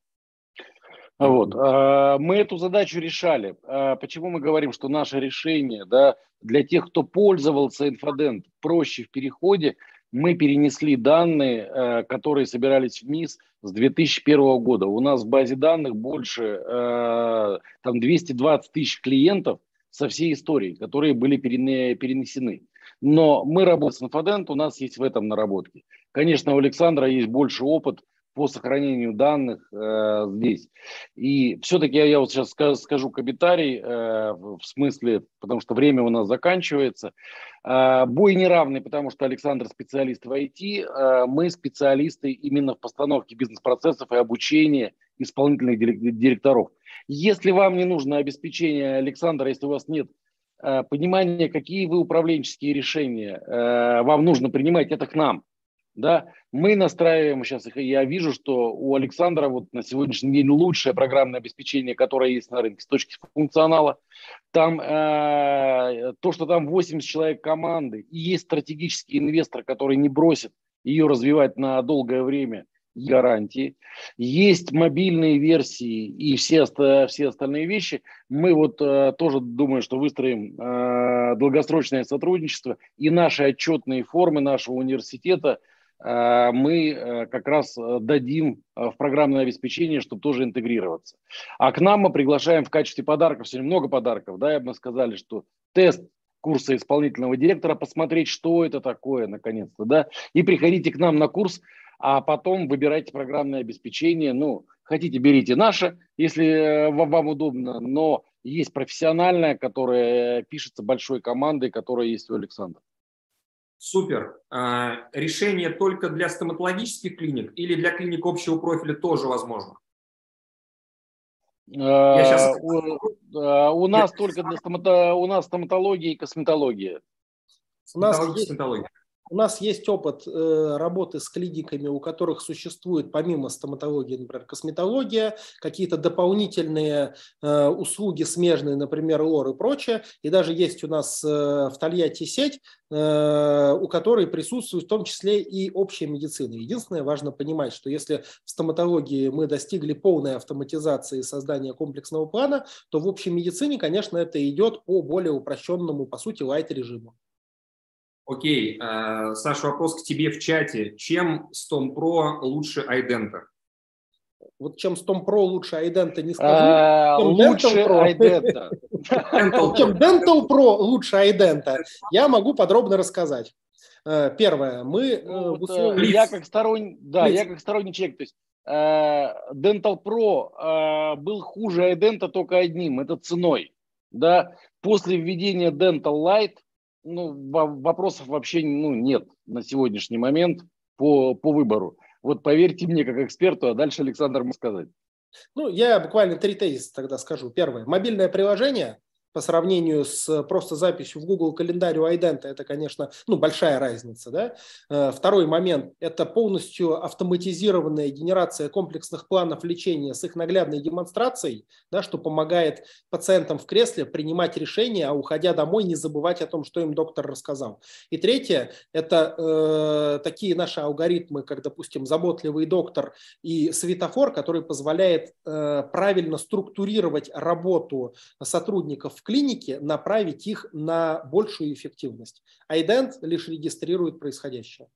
Вот. А, мы эту задачу решали. А, почему мы говорим, что наше решение да, для тех, кто пользовался инфодент, проще в переходе, мы перенесли данные, а, которые собирались в МИС с 2001 года. У нас в базе данных больше там 220 тысяч клиентов со всей историей, которые были перенесены. Но мы работаем с инфодент, у нас есть в этом наработки. Конечно, у Александра есть больше опыт по сохранению данных э, здесь. И все-таки я, я вот сейчас скажу, комментарий э, в смысле, потому что время у нас заканчивается. Э, бой неравный, потому что Александр специалист в IT, э, мы специалисты именно в постановке бизнес-процессов и обучении исполнительных директоров. Если вам не нужно обеспечение Александра, если у вас нет э, понимания, какие вы управленческие решения э, вам нужно принимать, это к нам да, мы настраиваем сейчас я вижу, что у Александра вот на сегодняшний день лучшее программное обеспечение, которое есть на рынке с точки функционала. Там э, то, что там 80 человек команды, и есть стратегический инвестор, который не бросит ее развивать на долгое время, гарантии, есть мобильные версии и все, все остальные вещи. Мы вот э, тоже думаем, что выстроим э, долгосрочное сотрудничество и наши отчетные формы нашего университета мы э, как раз дадим в программное обеспечение, чтобы тоже интегрироваться. А к нам мы приглашаем в качестве подарков, сегодня много подарков, да, бы сказали, что тест курса исполнительного директора, посмотреть, что это такое, наконец-то, да, и приходите к нам на курс, а потом выбирайте программное обеспечение, ну, хотите, берите наше, если э, вам удобно, но есть профессиональное, которое пишется большой командой, которая есть у Александра. Супер. А, решение только для стоматологических клиник или для клиник общего профиля тоже возможно? Я сейчас... Э, у, э, у нас только для стомато... у нас стоматология и косметология. У нас есть... У нас есть опыт э, работы с клиниками, у которых существует помимо стоматологии, например, косметология, какие-то дополнительные э, услуги смежные, например, лор и прочее. И даже есть у нас э, в Тольятти сеть, у которой присутствует в том числе и общая медицина. Единственное, важно понимать, что если в стоматологии мы достигли полной автоматизации создания комплексного плана, то в общей медицине, конечно, это идет по более упрощенному, по сути, лайт-режиму. Окей, э, Саша, вопрос к тебе в чате. Чем Stone Pro лучше iDenta? Вот чем Stone Pro лучше iDenta не скажу. А, лучше iDenta. Чем Dental Pro лучше iDenta, я могу подробно рассказать. Э, первое, мы э, ну, условиях... Я как сторонний, да, я как сторонний человек, то есть Dental Pro был хуже iDenta только одним, это ценой. Да? После введения Dental Light ну, вопросов вообще ну, нет на сегодняшний момент по, по выбору. Вот поверьте мне, как эксперту, а дальше Александр может сказать. Ну, я буквально три тезиса тогда скажу. Первое. Мобильное приложение по сравнению с просто записью в Google календарь у Identa, это, конечно, ну, большая разница. Да? Э, второй момент – это полностью автоматизированная генерация комплексных планов лечения с их наглядной демонстрацией, да, что помогает пациентам в кресле принимать решения, а уходя домой не забывать о том, что им доктор рассказал. И третье – это э, такие наши алгоритмы, как, допустим, заботливый доктор и светофор, который позволяет э, правильно структурировать работу сотрудников в клинике направить их на большую эффективность. Айдент лишь регистрирует происходящее.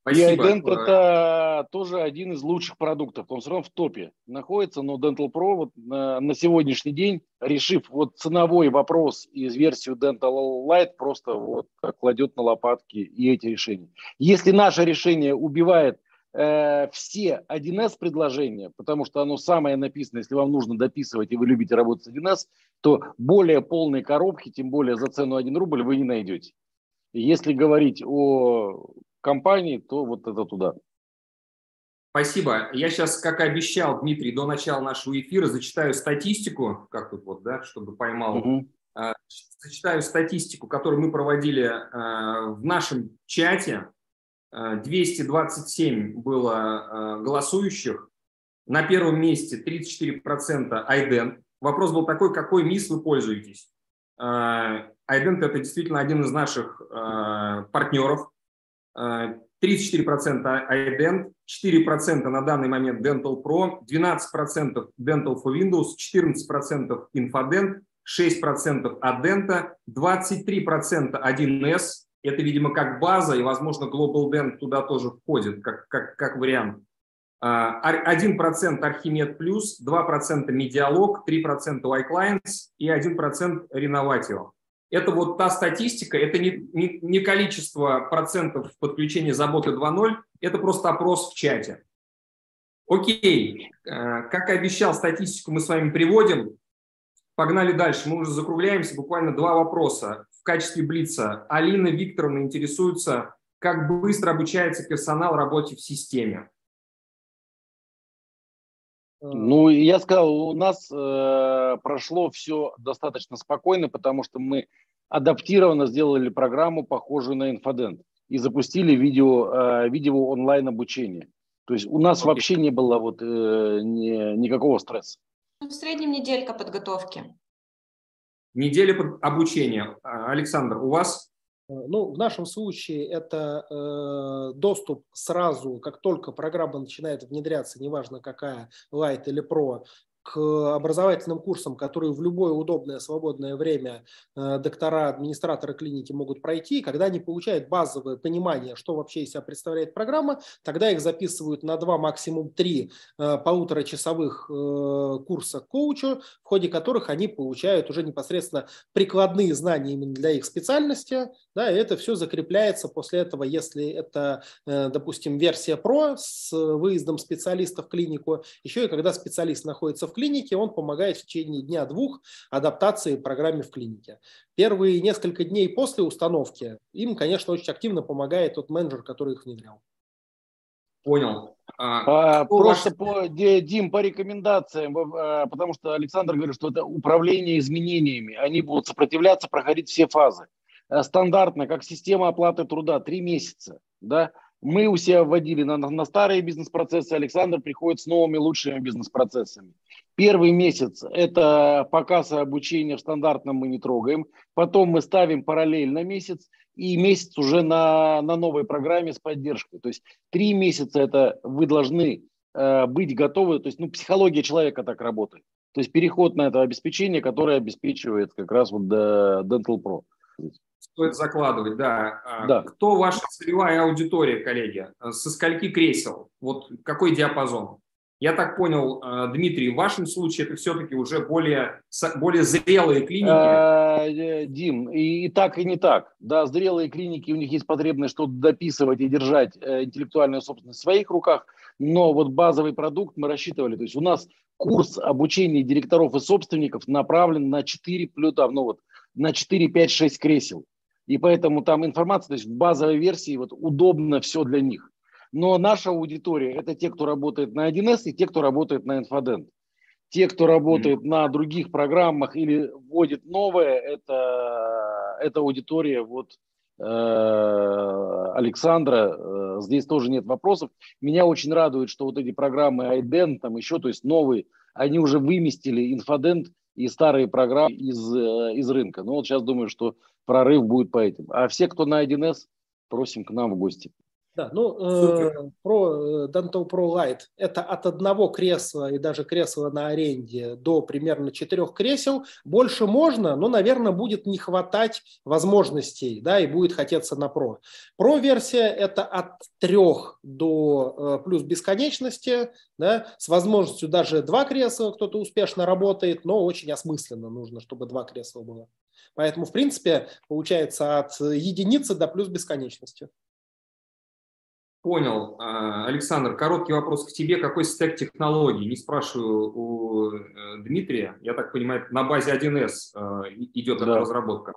Спасибо. И iDent это тоже один из лучших продуктов. Он все равно в топе находится, но Dental Pro вот на, на сегодняшний день, решив вот ценовой вопрос из версию Dental Light, просто вот кладет на лопатки и эти решения. Если наше решение убивает э, все 1С предложения, потому что оно самое написано, если вам нужно дописывать и вы любите работать с 1С, то более полной коробки, тем более за цену 1 рубль, вы не найдете. Если говорить о компании, то вот это туда. Спасибо. Я сейчас, как и обещал, Дмитрий, до начала нашего эфира зачитаю статистику, как тут вот, да, чтобы поймал. Угу. Зачитаю статистику, которую мы проводили а, в нашем чате 227 было э, голосующих. На первом месте 34% iDent. Вопрос был такой, какой МИС вы пользуетесь? iDent – это действительно один из наших э, партнеров. 34% iDent, 4% на данный момент Dental Pro, 12% Dental for Windows, 14% Infodent, 6% Adenta, 23% 1С, это, видимо, как база, и, возможно, Global Dent туда тоже входит, как, как, как вариант. 1% а, Архимед Плюс, 2% Медиалог, 3% iClients и 1% Реноватио. Это вот та статистика, это не, не, не количество процентов подключения заботы 2.0, это просто опрос в чате. Окей, а, как и обещал, статистику мы с вами приводим. Погнали дальше, мы уже закругляемся, буквально два вопроса качестве Блица Алина Викторовна интересуется, как быстро обучается персонал работе в системе. Ну, я сказал, у нас э, прошло все достаточно спокойно, потому что мы адаптированно сделали программу, похожую на инфодент, и запустили видео, э, видео онлайн обучение. То есть у нас okay. вообще не было вот, э, ни, никакого стресса. В среднем неделька подготовки. Неделя обучения. А, Александр, у вас? Ну, в нашем случае это э, доступ сразу, как только программа начинает внедряться, неважно какая, Light или Pro, к образовательным курсам, которые в любое удобное свободное время э, доктора, администраторы клиники могут пройти. Когда они получают базовое понимание, что вообще из себя представляет программа, тогда их записывают на два, максимум три э, полуторачасовых э, курса к коучу, в ходе которых они получают уже непосредственно прикладные знания именно для их специальности. Да, и это все закрепляется после этого, если это, допустим, версия Pro с выездом специалиста в клинику, еще и когда специалист находится в клинике, он помогает в течение дня-двух адаптации программе в клинике. Первые несколько дней после установки им, конечно, очень активно помогает тот менеджер, который их внедрял. Понял. А, а, просто по, Дим, по рекомендациям, а, потому что Александр говорит, что это управление изменениями. Они будут сопротивляться, проходить все фазы. Э, стандартно, как система оплаты труда, три месяца. Да? Мы у себя вводили на, на старые бизнес-процессы, Александр приходит с новыми лучшими бизнес-процессами. Первый месяц – это показ и обучение в стандартном мы не трогаем. Потом мы ставим параллельно месяц, и месяц уже на, на новой программе с поддержкой. То есть три месяца это вы должны э, быть готовы, то есть ну, психология человека так работает. То есть переход на это обеспечение, которое обеспечивает как раз вот Dental Pro. Стоит закладывать, да. А да. Кто ваша целевая аудитория, коллеги? Со скольки кресел? Вот какой диапазон? Я так понял, э, Дмитрий, в вашем случае это все-таки уже более, более зрелые клиники? А, э, Дим, и, и так, и не так. Да, зрелые клиники, у них есть потребность что-то дописывать и держать э, интеллектуальную собственность в своих руках, но вот базовый продукт мы рассчитывали. То есть у нас курс обучения директоров и собственников направлен на 4, там, ну вот, на 4, 5, 6 кресел. И поэтому там информация, то есть в базовой версии вот удобно все для них. Но наша аудитория – это те, кто работает на 1С и те, кто работает на Infodent. Те, кто работает mm-hmm. на других программах или вводит новое, это, это аудитория вот, э, Александра. Э, здесь тоже нет вопросов. Меня очень радует, что вот эти программы iDent, там еще, то есть новые, они уже выместили инфодент и старые программы из, э, из рынка. Но вот сейчас думаю, что прорыв будет по этим. А все, кто на 1С, просим к нам в гости. Да, ну, э, про Dental Pro Lite это от одного кресла и даже кресла на аренде до примерно четырех кресел. Больше можно, но, наверное, будет не хватать возможностей, да, и будет хотеться на Pro. Pro версия это от трех до э, плюс бесконечности, да, с возможностью даже два кресла кто-то успешно работает, но очень осмысленно нужно, чтобы два кресла было. Поэтому, в принципе, получается от единицы до плюс бесконечности. Понял. А, Александр, короткий вопрос к тебе. Какой стек технологий? Не спрашиваю у э, Дмитрия. Я так понимаю, на базе 1С э, идет да. разработка.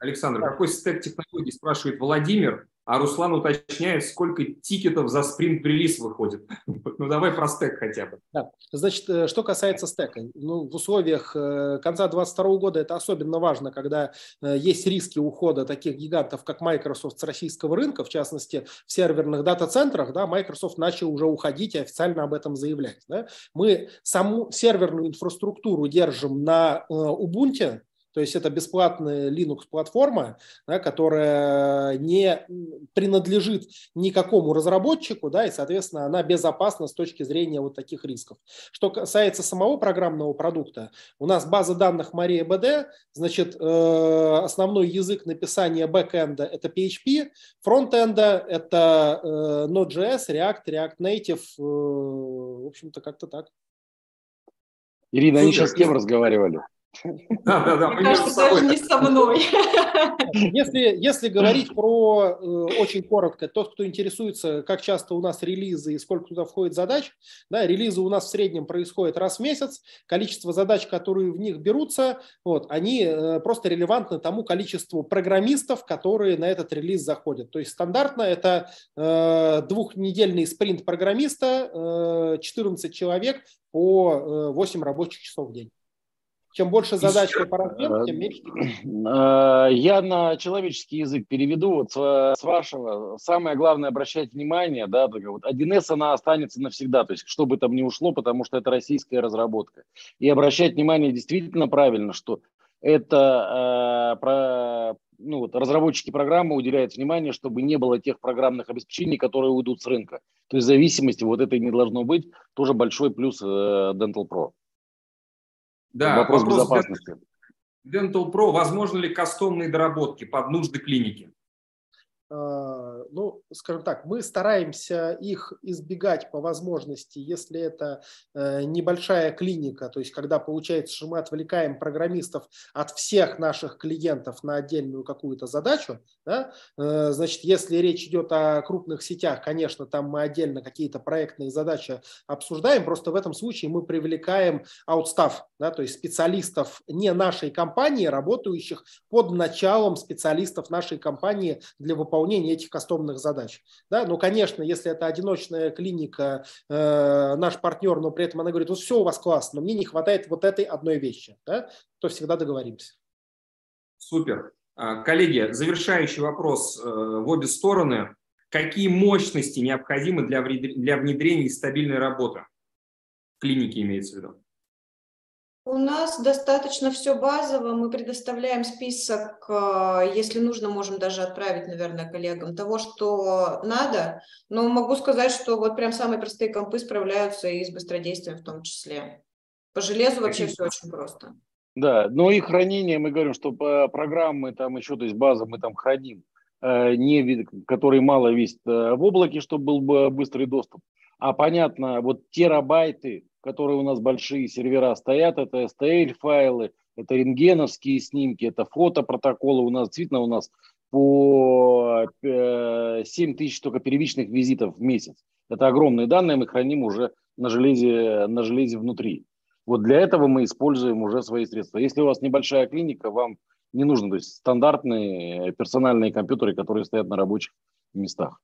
Александр, какой стек технологий, спрашивает Владимир. А Руслан уточняет, сколько тикетов за спринт-релиз выходит. Ну, давай про стек хотя бы. Да. Значит, э, что касается стека. Ну, в условиях э, конца 2022 года это особенно важно, когда э, есть риски ухода таких гигантов, как Microsoft с российского рынка, в частности, в серверных дата-центрах, да, Microsoft начал уже уходить и официально об этом заявлять. Да. Мы саму серверную инфраструктуру держим на Ubuntu, то есть это бесплатная Linux-платформа, да, которая не принадлежит никакому разработчику, да, и, соответственно, она безопасна с точки зрения вот таких рисков. Что касается самого программного продукта, у нас база данных MariaDB, значит, э, основной язык написания бэкэнда – это PHP, фронтенда – это э, Node.js, React, React Native, э, в общем-то, как-то так. Ирина, они сейчас с кем разговаривали? Да, да, да. Мне кажется, даже не со мной. Если, если говорить про, э, очень коротко, тот, кто интересуется, как часто у нас релизы и сколько туда входит задач, да, релизы у нас в среднем происходят раз в месяц, количество задач, которые в них берутся, вот, они э, просто релевантны тому количеству программистов, которые на этот релиз заходят. То есть стандартно это э, двухнедельный спринт программиста, э, 14 человек по э, 8 рабочих часов в день. Чем больше задач по размеру, тем меньше. Э, я на человеческий язык переведу вот с вашего. Самое главное обращать внимание, да, вот 1С она останется навсегда, то есть что бы там ни ушло, потому что это российская разработка. И обращать внимание действительно правильно, что это про, ну, вот, разработчики программы уделяют внимание, чтобы не было тех программных обеспечений, которые уйдут с рынка. То есть зависимости вот этой не должно быть. Тоже большой плюс Dental Pro. Да, вопрос, вопрос безопасности. Dental Pro, возможно ли кастомные доработки под нужды клиники? А, ну, скажем так, мы стараемся их избегать по возможности, если это э, небольшая клиника, то есть когда получается, что мы отвлекаем программистов от всех наших клиентов на отдельную какую-то задачу, да, э, значит, если речь идет о крупных сетях, конечно, там мы отдельно какие-то проектные задачи обсуждаем, просто в этом случае мы привлекаем аутстав, да, то есть специалистов не нашей компании, работающих под началом специалистов нашей компании для выполнения выполнения этих кастомных задач. Да? Ну, конечно, если это одиночная клиника, э, наш партнер, но при этом она говорит, вот все у вас классно, но мне не хватает вот этой одной вещи, да? то всегда договоримся. Супер. А, коллеги, завершающий вопрос э, в обе стороны. Какие мощности необходимы для внедрения стабильной работы? В клинике имеется в виду. У нас достаточно все базово. Мы предоставляем список, э, если нужно, можем даже отправить, наверное, коллегам того, что надо. Но могу сказать, что вот прям самые простые компы справляются и с быстродействием в том числе. По железу вообще все очень просто. Да, но и хранение, мы говорим, что программы там еще, то есть база мы там храним, э, не, который мало весит э, в облаке, чтобы был бы быстрый доступ. А понятно, вот терабайты, которые у нас большие сервера стоят, это STL-файлы, это рентгеновские снимки, это фотопротоколы. У нас действительно у нас по 7 э, тысяч только первичных визитов в месяц. Это огромные данные, мы храним уже на железе, на железе внутри. Вот для этого мы используем уже свои средства. Если у вас небольшая клиника, вам не нужно, то есть стандартные персональные компьютеры, которые стоят на рабочих местах.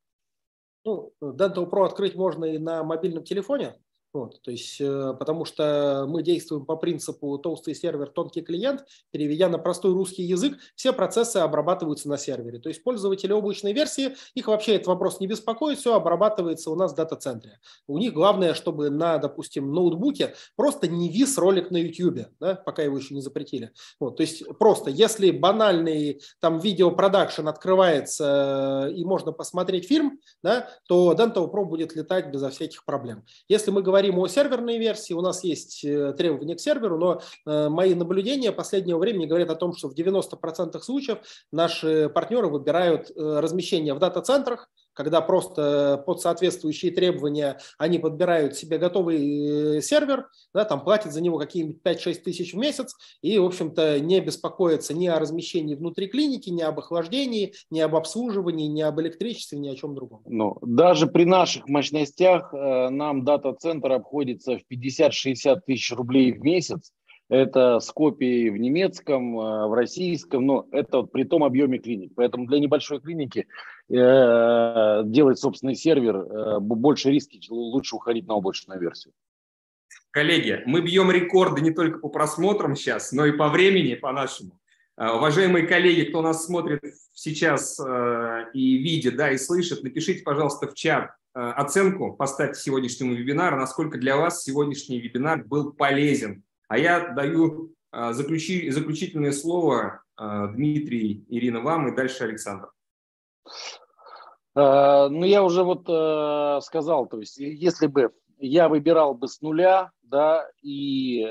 Ну, Dental Pro открыть можно и на мобильном телефоне, вот, то есть, э, потому что мы действуем по принципу толстый сервер, тонкий клиент, переведя на простой русский язык, все процессы обрабатываются на сервере. То есть пользователи облачной версии, их вообще этот вопрос не беспокоит, все обрабатывается у нас в дата-центре. У них главное, чтобы на, допустим, ноутбуке просто не вис ролик на YouTube, да, пока его еще не запретили. Вот, то есть просто, если банальный там видеопродакшн открывается э, и можно посмотреть фильм, да, то Dental Pro будет летать безо всяких проблем. Если мы говорим говорим о серверной версии, у нас есть э, требования к серверу, но э, мои наблюдения последнего времени говорят о том, что в 90% случаев наши партнеры выбирают э, размещение в дата-центрах, когда просто под соответствующие требования они подбирают себе готовый сервер, да, там платят за него какие-нибудь 5-6 тысяч в месяц и, в общем-то, не беспокоятся ни о размещении внутри клиники, ни об охлаждении, ни об обслуживании, ни об электричестве, ни о чем другом. Ну, даже при наших мощностях нам дата-центр центр обходится в 50-60 тысяч рублей в месяц. Это с копией в немецком, э, в российском, но это вот при том объеме клиник. Поэтому для небольшой клиники э, делать собственный сервер э, больше риски, лучше уходить на облачную версию. Коллеги, мы бьем рекорды не только по просмотрам сейчас, но и по времени, по нашему. Э, уважаемые коллеги, кто нас смотрит сейчас э, и видит, да, и слышит, напишите, пожалуйста, в чат, оценку поставьте сегодняшнему вебинару, насколько для вас сегодняшний вебинар был полезен. А я даю э, заключи, заключительное слово э, Дмитрий, Ирина, вам и дальше Александр. Ну, я уже вот сказал, то есть, если бы я выбирал бы с нуля, да, и э,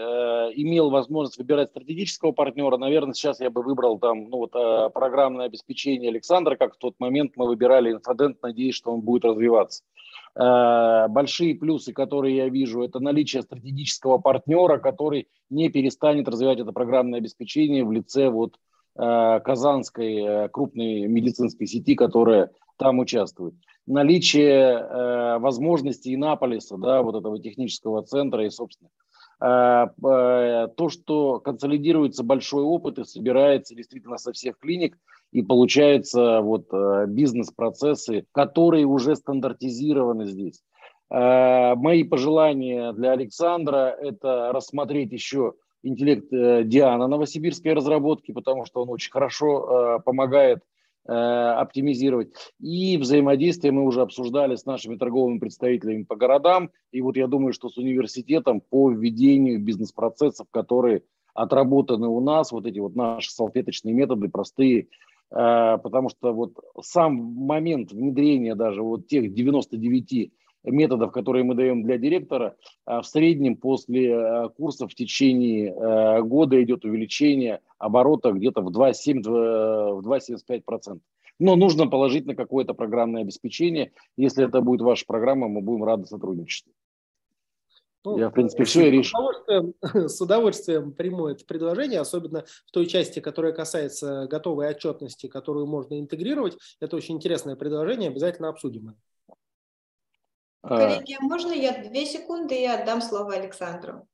имел возможность выбирать стратегического партнера, наверное, сейчас я бы выбрал там, ну вот, э, программное обеспечение Александра, как в тот момент мы выбирали инфодент, надеясь, что он будет развиваться. Большие плюсы, которые я вижу, это наличие стратегического партнера, который не перестанет развивать это программное обеспечение в лице вот э, казанской э, крупной медицинской сети, которая там участвует. Наличие возможностей Иннополиса, да, вот этого технического центра и, собственно, то, что консолидируется большой опыт и собирается действительно со всех клиник – и получаются вот э, бизнес-процессы, которые уже стандартизированы здесь. Э, мои пожелания для Александра – это рассмотреть еще интеллект э, Диана новосибирской разработки, потому что он очень хорошо помогает оптимизировать. И взаимодействие мы уже обсуждали с нашими торговыми представителями по городам. И вот я думаю, что с университетом по введению бизнес-процессов, которые отработаны у нас, вот эти вот наши салфеточные методы, простые, потому что вот сам момент внедрения даже вот тех 99 методов, которые мы даем для директора, в среднем после курса в течение года идет увеличение оборота где-то в 2,75%. Но нужно положить на какое-то программное обеспечение. Если это будет ваша программа, мы будем рады сотрудничеству. Ну, я, в принципе, все и решил. С удовольствием, с удовольствием приму это предложение, особенно в той части, которая касается готовой отчетности, которую можно интегрировать. Это очень интересное предложение, обязательно обсудим. Коллеги, а можно я две секунды и отдам слово Александру?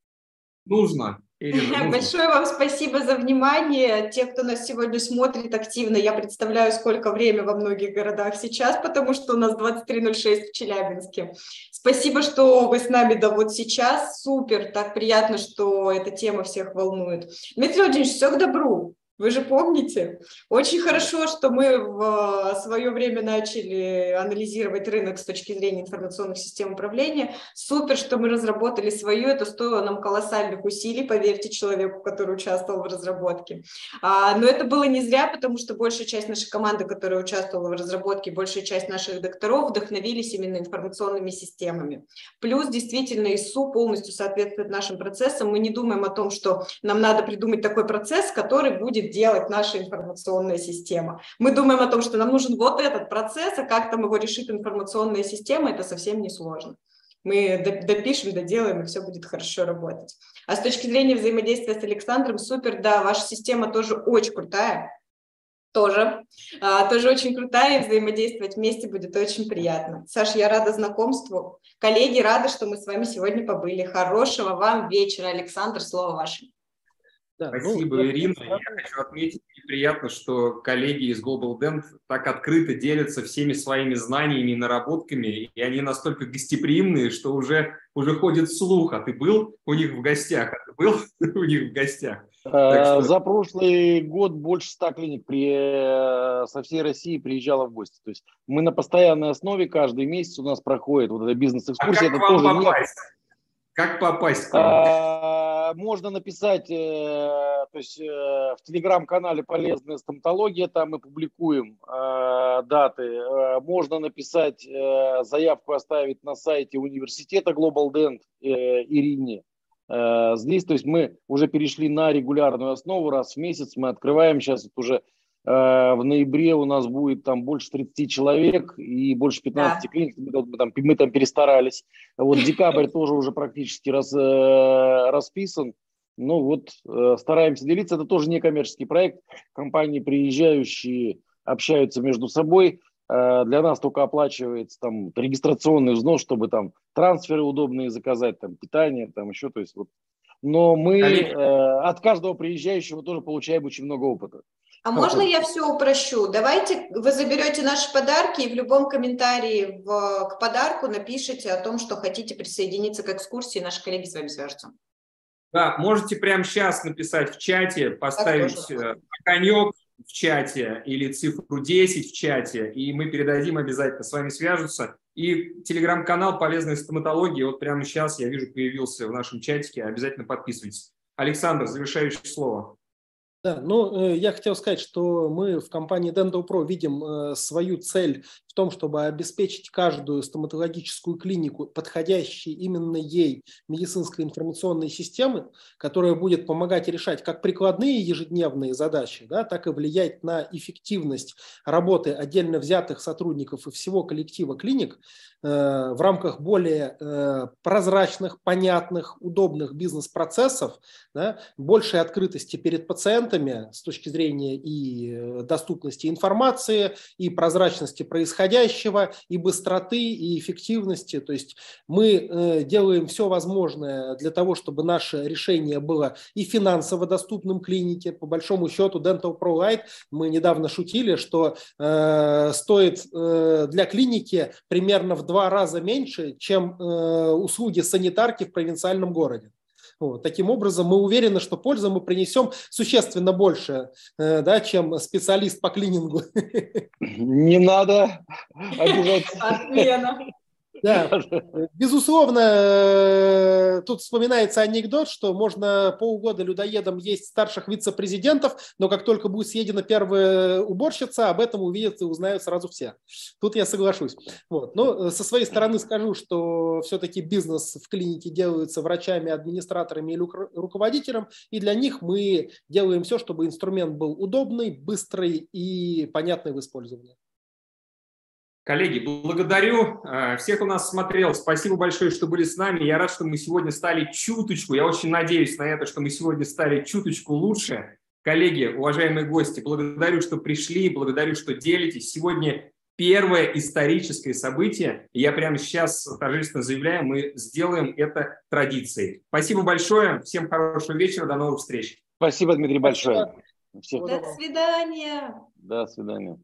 Нужно. Ирина, Большое вам спасибо за внимание. Те, кто нас сегодня смотрит активно, я представляю, сколько времени во многих городах сейчас, потому что у нас 23.06 в Челябинске. Спасибо, что вы с нами да вот сейчас. Супер, так приятно, что эта тема всех волнует. Дмитрий Владимирович, все к добру. Вы же помните? Очень хорошо, что мы в свое время начали анализировать рынок с точки зрения информационных систем управления. Супер, что мы разработали свою. Это стоило нам колоссальных усилий, поверьте человеку, который участвовал в разработке. А, но это было не зря, потому что большая часть нашей команды, которая участвовала в разработке, большая часть наших докторов вдохновились именно информационными системами. Плюс действительно ИСУ полностью соответствует нашим процессам. Мы не думаем о том, что нам надо придумать такой процесс, который будет делать наша информационная система. Мы думаем о том, что нам нужен вот этот процесс, а как там его решит информационная система, это совсем не сложно. Мы допишем, доделаем, и все будет хорошо работать. А с точки зрения взаимодействия с Александром, супер, да, ваша система тоже очень крутая, тоже, а, тоже очень крутая, и взаимодействовать вместе будет очень приятно. Саша, я рада знакомству. Коллеги, рада, что мы с вами сегодня побыли. Хорошего вам вечера. Александр, слово ваше. Да, ну, Спасибо, ну, Ирина. Я хочу отметить, мне приятно, что коллеги из Global Dent так открыто делятся всеми своими знаниями и наработками, и они настолько гостеприимные, что уже, уже ходит слух, а ты был у них в гостях, а ты был у них в гостях. Что... За прошлый год больше ста клиник при... со всей России приезжало в гости. То есть мы на постоянной основе каждый месяц у нас проходит вот эта бизнес-экскурсия. А как это вам тоже попасть? Нет... Как попасть к вам? Можно написать, э, то есть э, в телеграм-канале «Полезная стоматология», там мы публикуем э, даты. Можно написать заявку, оставить на сайте университета Global Dent Ирине. Здесь, то есть мы уже перешли на регулярную основу, раз в месяц мы открываем, сейчас это уже в ноябре у нас будет там больше 30 человек и больше 15 да. клиник. Мы там, мы там перестарались. Вот декабрь тоже уже практически раз, э, расписан. Ну вот э, стараемся делиться. Это тоже не коммерческий проект. Компании, приезжающие, общаются между собой. Для нас только оплачивается там регистрационный взнос, чтобы там трансферы удобные заказать, там питание, там еще, то есть вот. Но мы э, от каждого приезжающего тоже получаем очень много опыта. А можно я все упрощу? Давайте вы заберете наши подарки и в любом комментарии в, к подарку напишите о том, что хотите присоединиться к экскурсии, наши коллеги с вами свяжутся. Да, можете прямо сейчас написать в чате, поставить э, конек в чате или цифру 10 в чате, и мы передадим обязательно, с вами свяжутся. И телеграм-канал «Полезная стоматология», вот прямо сейчас, я вижу, появился в нашем чатике, обязательно подписывайтесь. Александр, завершающее слово. Да, ну, э, я хотел сказать, что мы в компании Dental Pro видим э, свою цель в том, чтобы обеспечить каждую стоматологическую клинику подходящей именно ей медицинской информационной системы, которая будет помогать решать как прикладные ежедневные задачи, да, так и влиять на эффективность работы отдельно взятых сотрудников и всего коллектива клиник э, в рамках более прозрачных, понятных, удобных бизнес-процессов, да, большей открытости перед пациентами с точки зрения и э, доступности информации, и прозрачности происходящего, происходящего, и быстроты, и эффективности. То есть мы э, делаем все возможное для того, чтобы наше решение было и финансово доступным клинике. По большому счету Dental Pro Light мы недавно шутили, что э, стоит э, для клиники примерно в два раза меньше, чем э, услуги санитарки в провинциальном городе. Вот. Таким образом, мы уверены, что пользу мы принесем существенно больше, э, да, чем специалист по клинингу. Не надо обижаться. Отмена. Да, безусловно, э, тут вспоминается анекдот, что можно полгода людоедом есть старших вице-президентов, но как только будет съедена первая уборщица, об этом увидят и узнают сразу все. Тут я соглашусь. Вот. Но э, со своей стороны скажу, что все-таки бизнес в клинике делается врачами, администраторами или руководителем, и для них мы делаем все, чтобы инструмент был удобный, быстрый и понятный в использовании. Коллеги, благодарю э, всех, кто нас смотрел. Спасибо большое, что были с нами. Я рад, что мы сегодня стали чуточку, я очень надеюсь на это, что мы сегодня стали чуточку лучше. Коллеги, уважаемые гости, благодарю, что пришли, благодарю, что делитесь. Сегодня первое историческое событие. И я прямо сейчас торжественно заявляю, мы сделаем это традицией. Спасибо большое. Всем хорошего вечера. До новых встреч. Спасибо, Дмитрий, большое. Всех. До свидания. До свидания.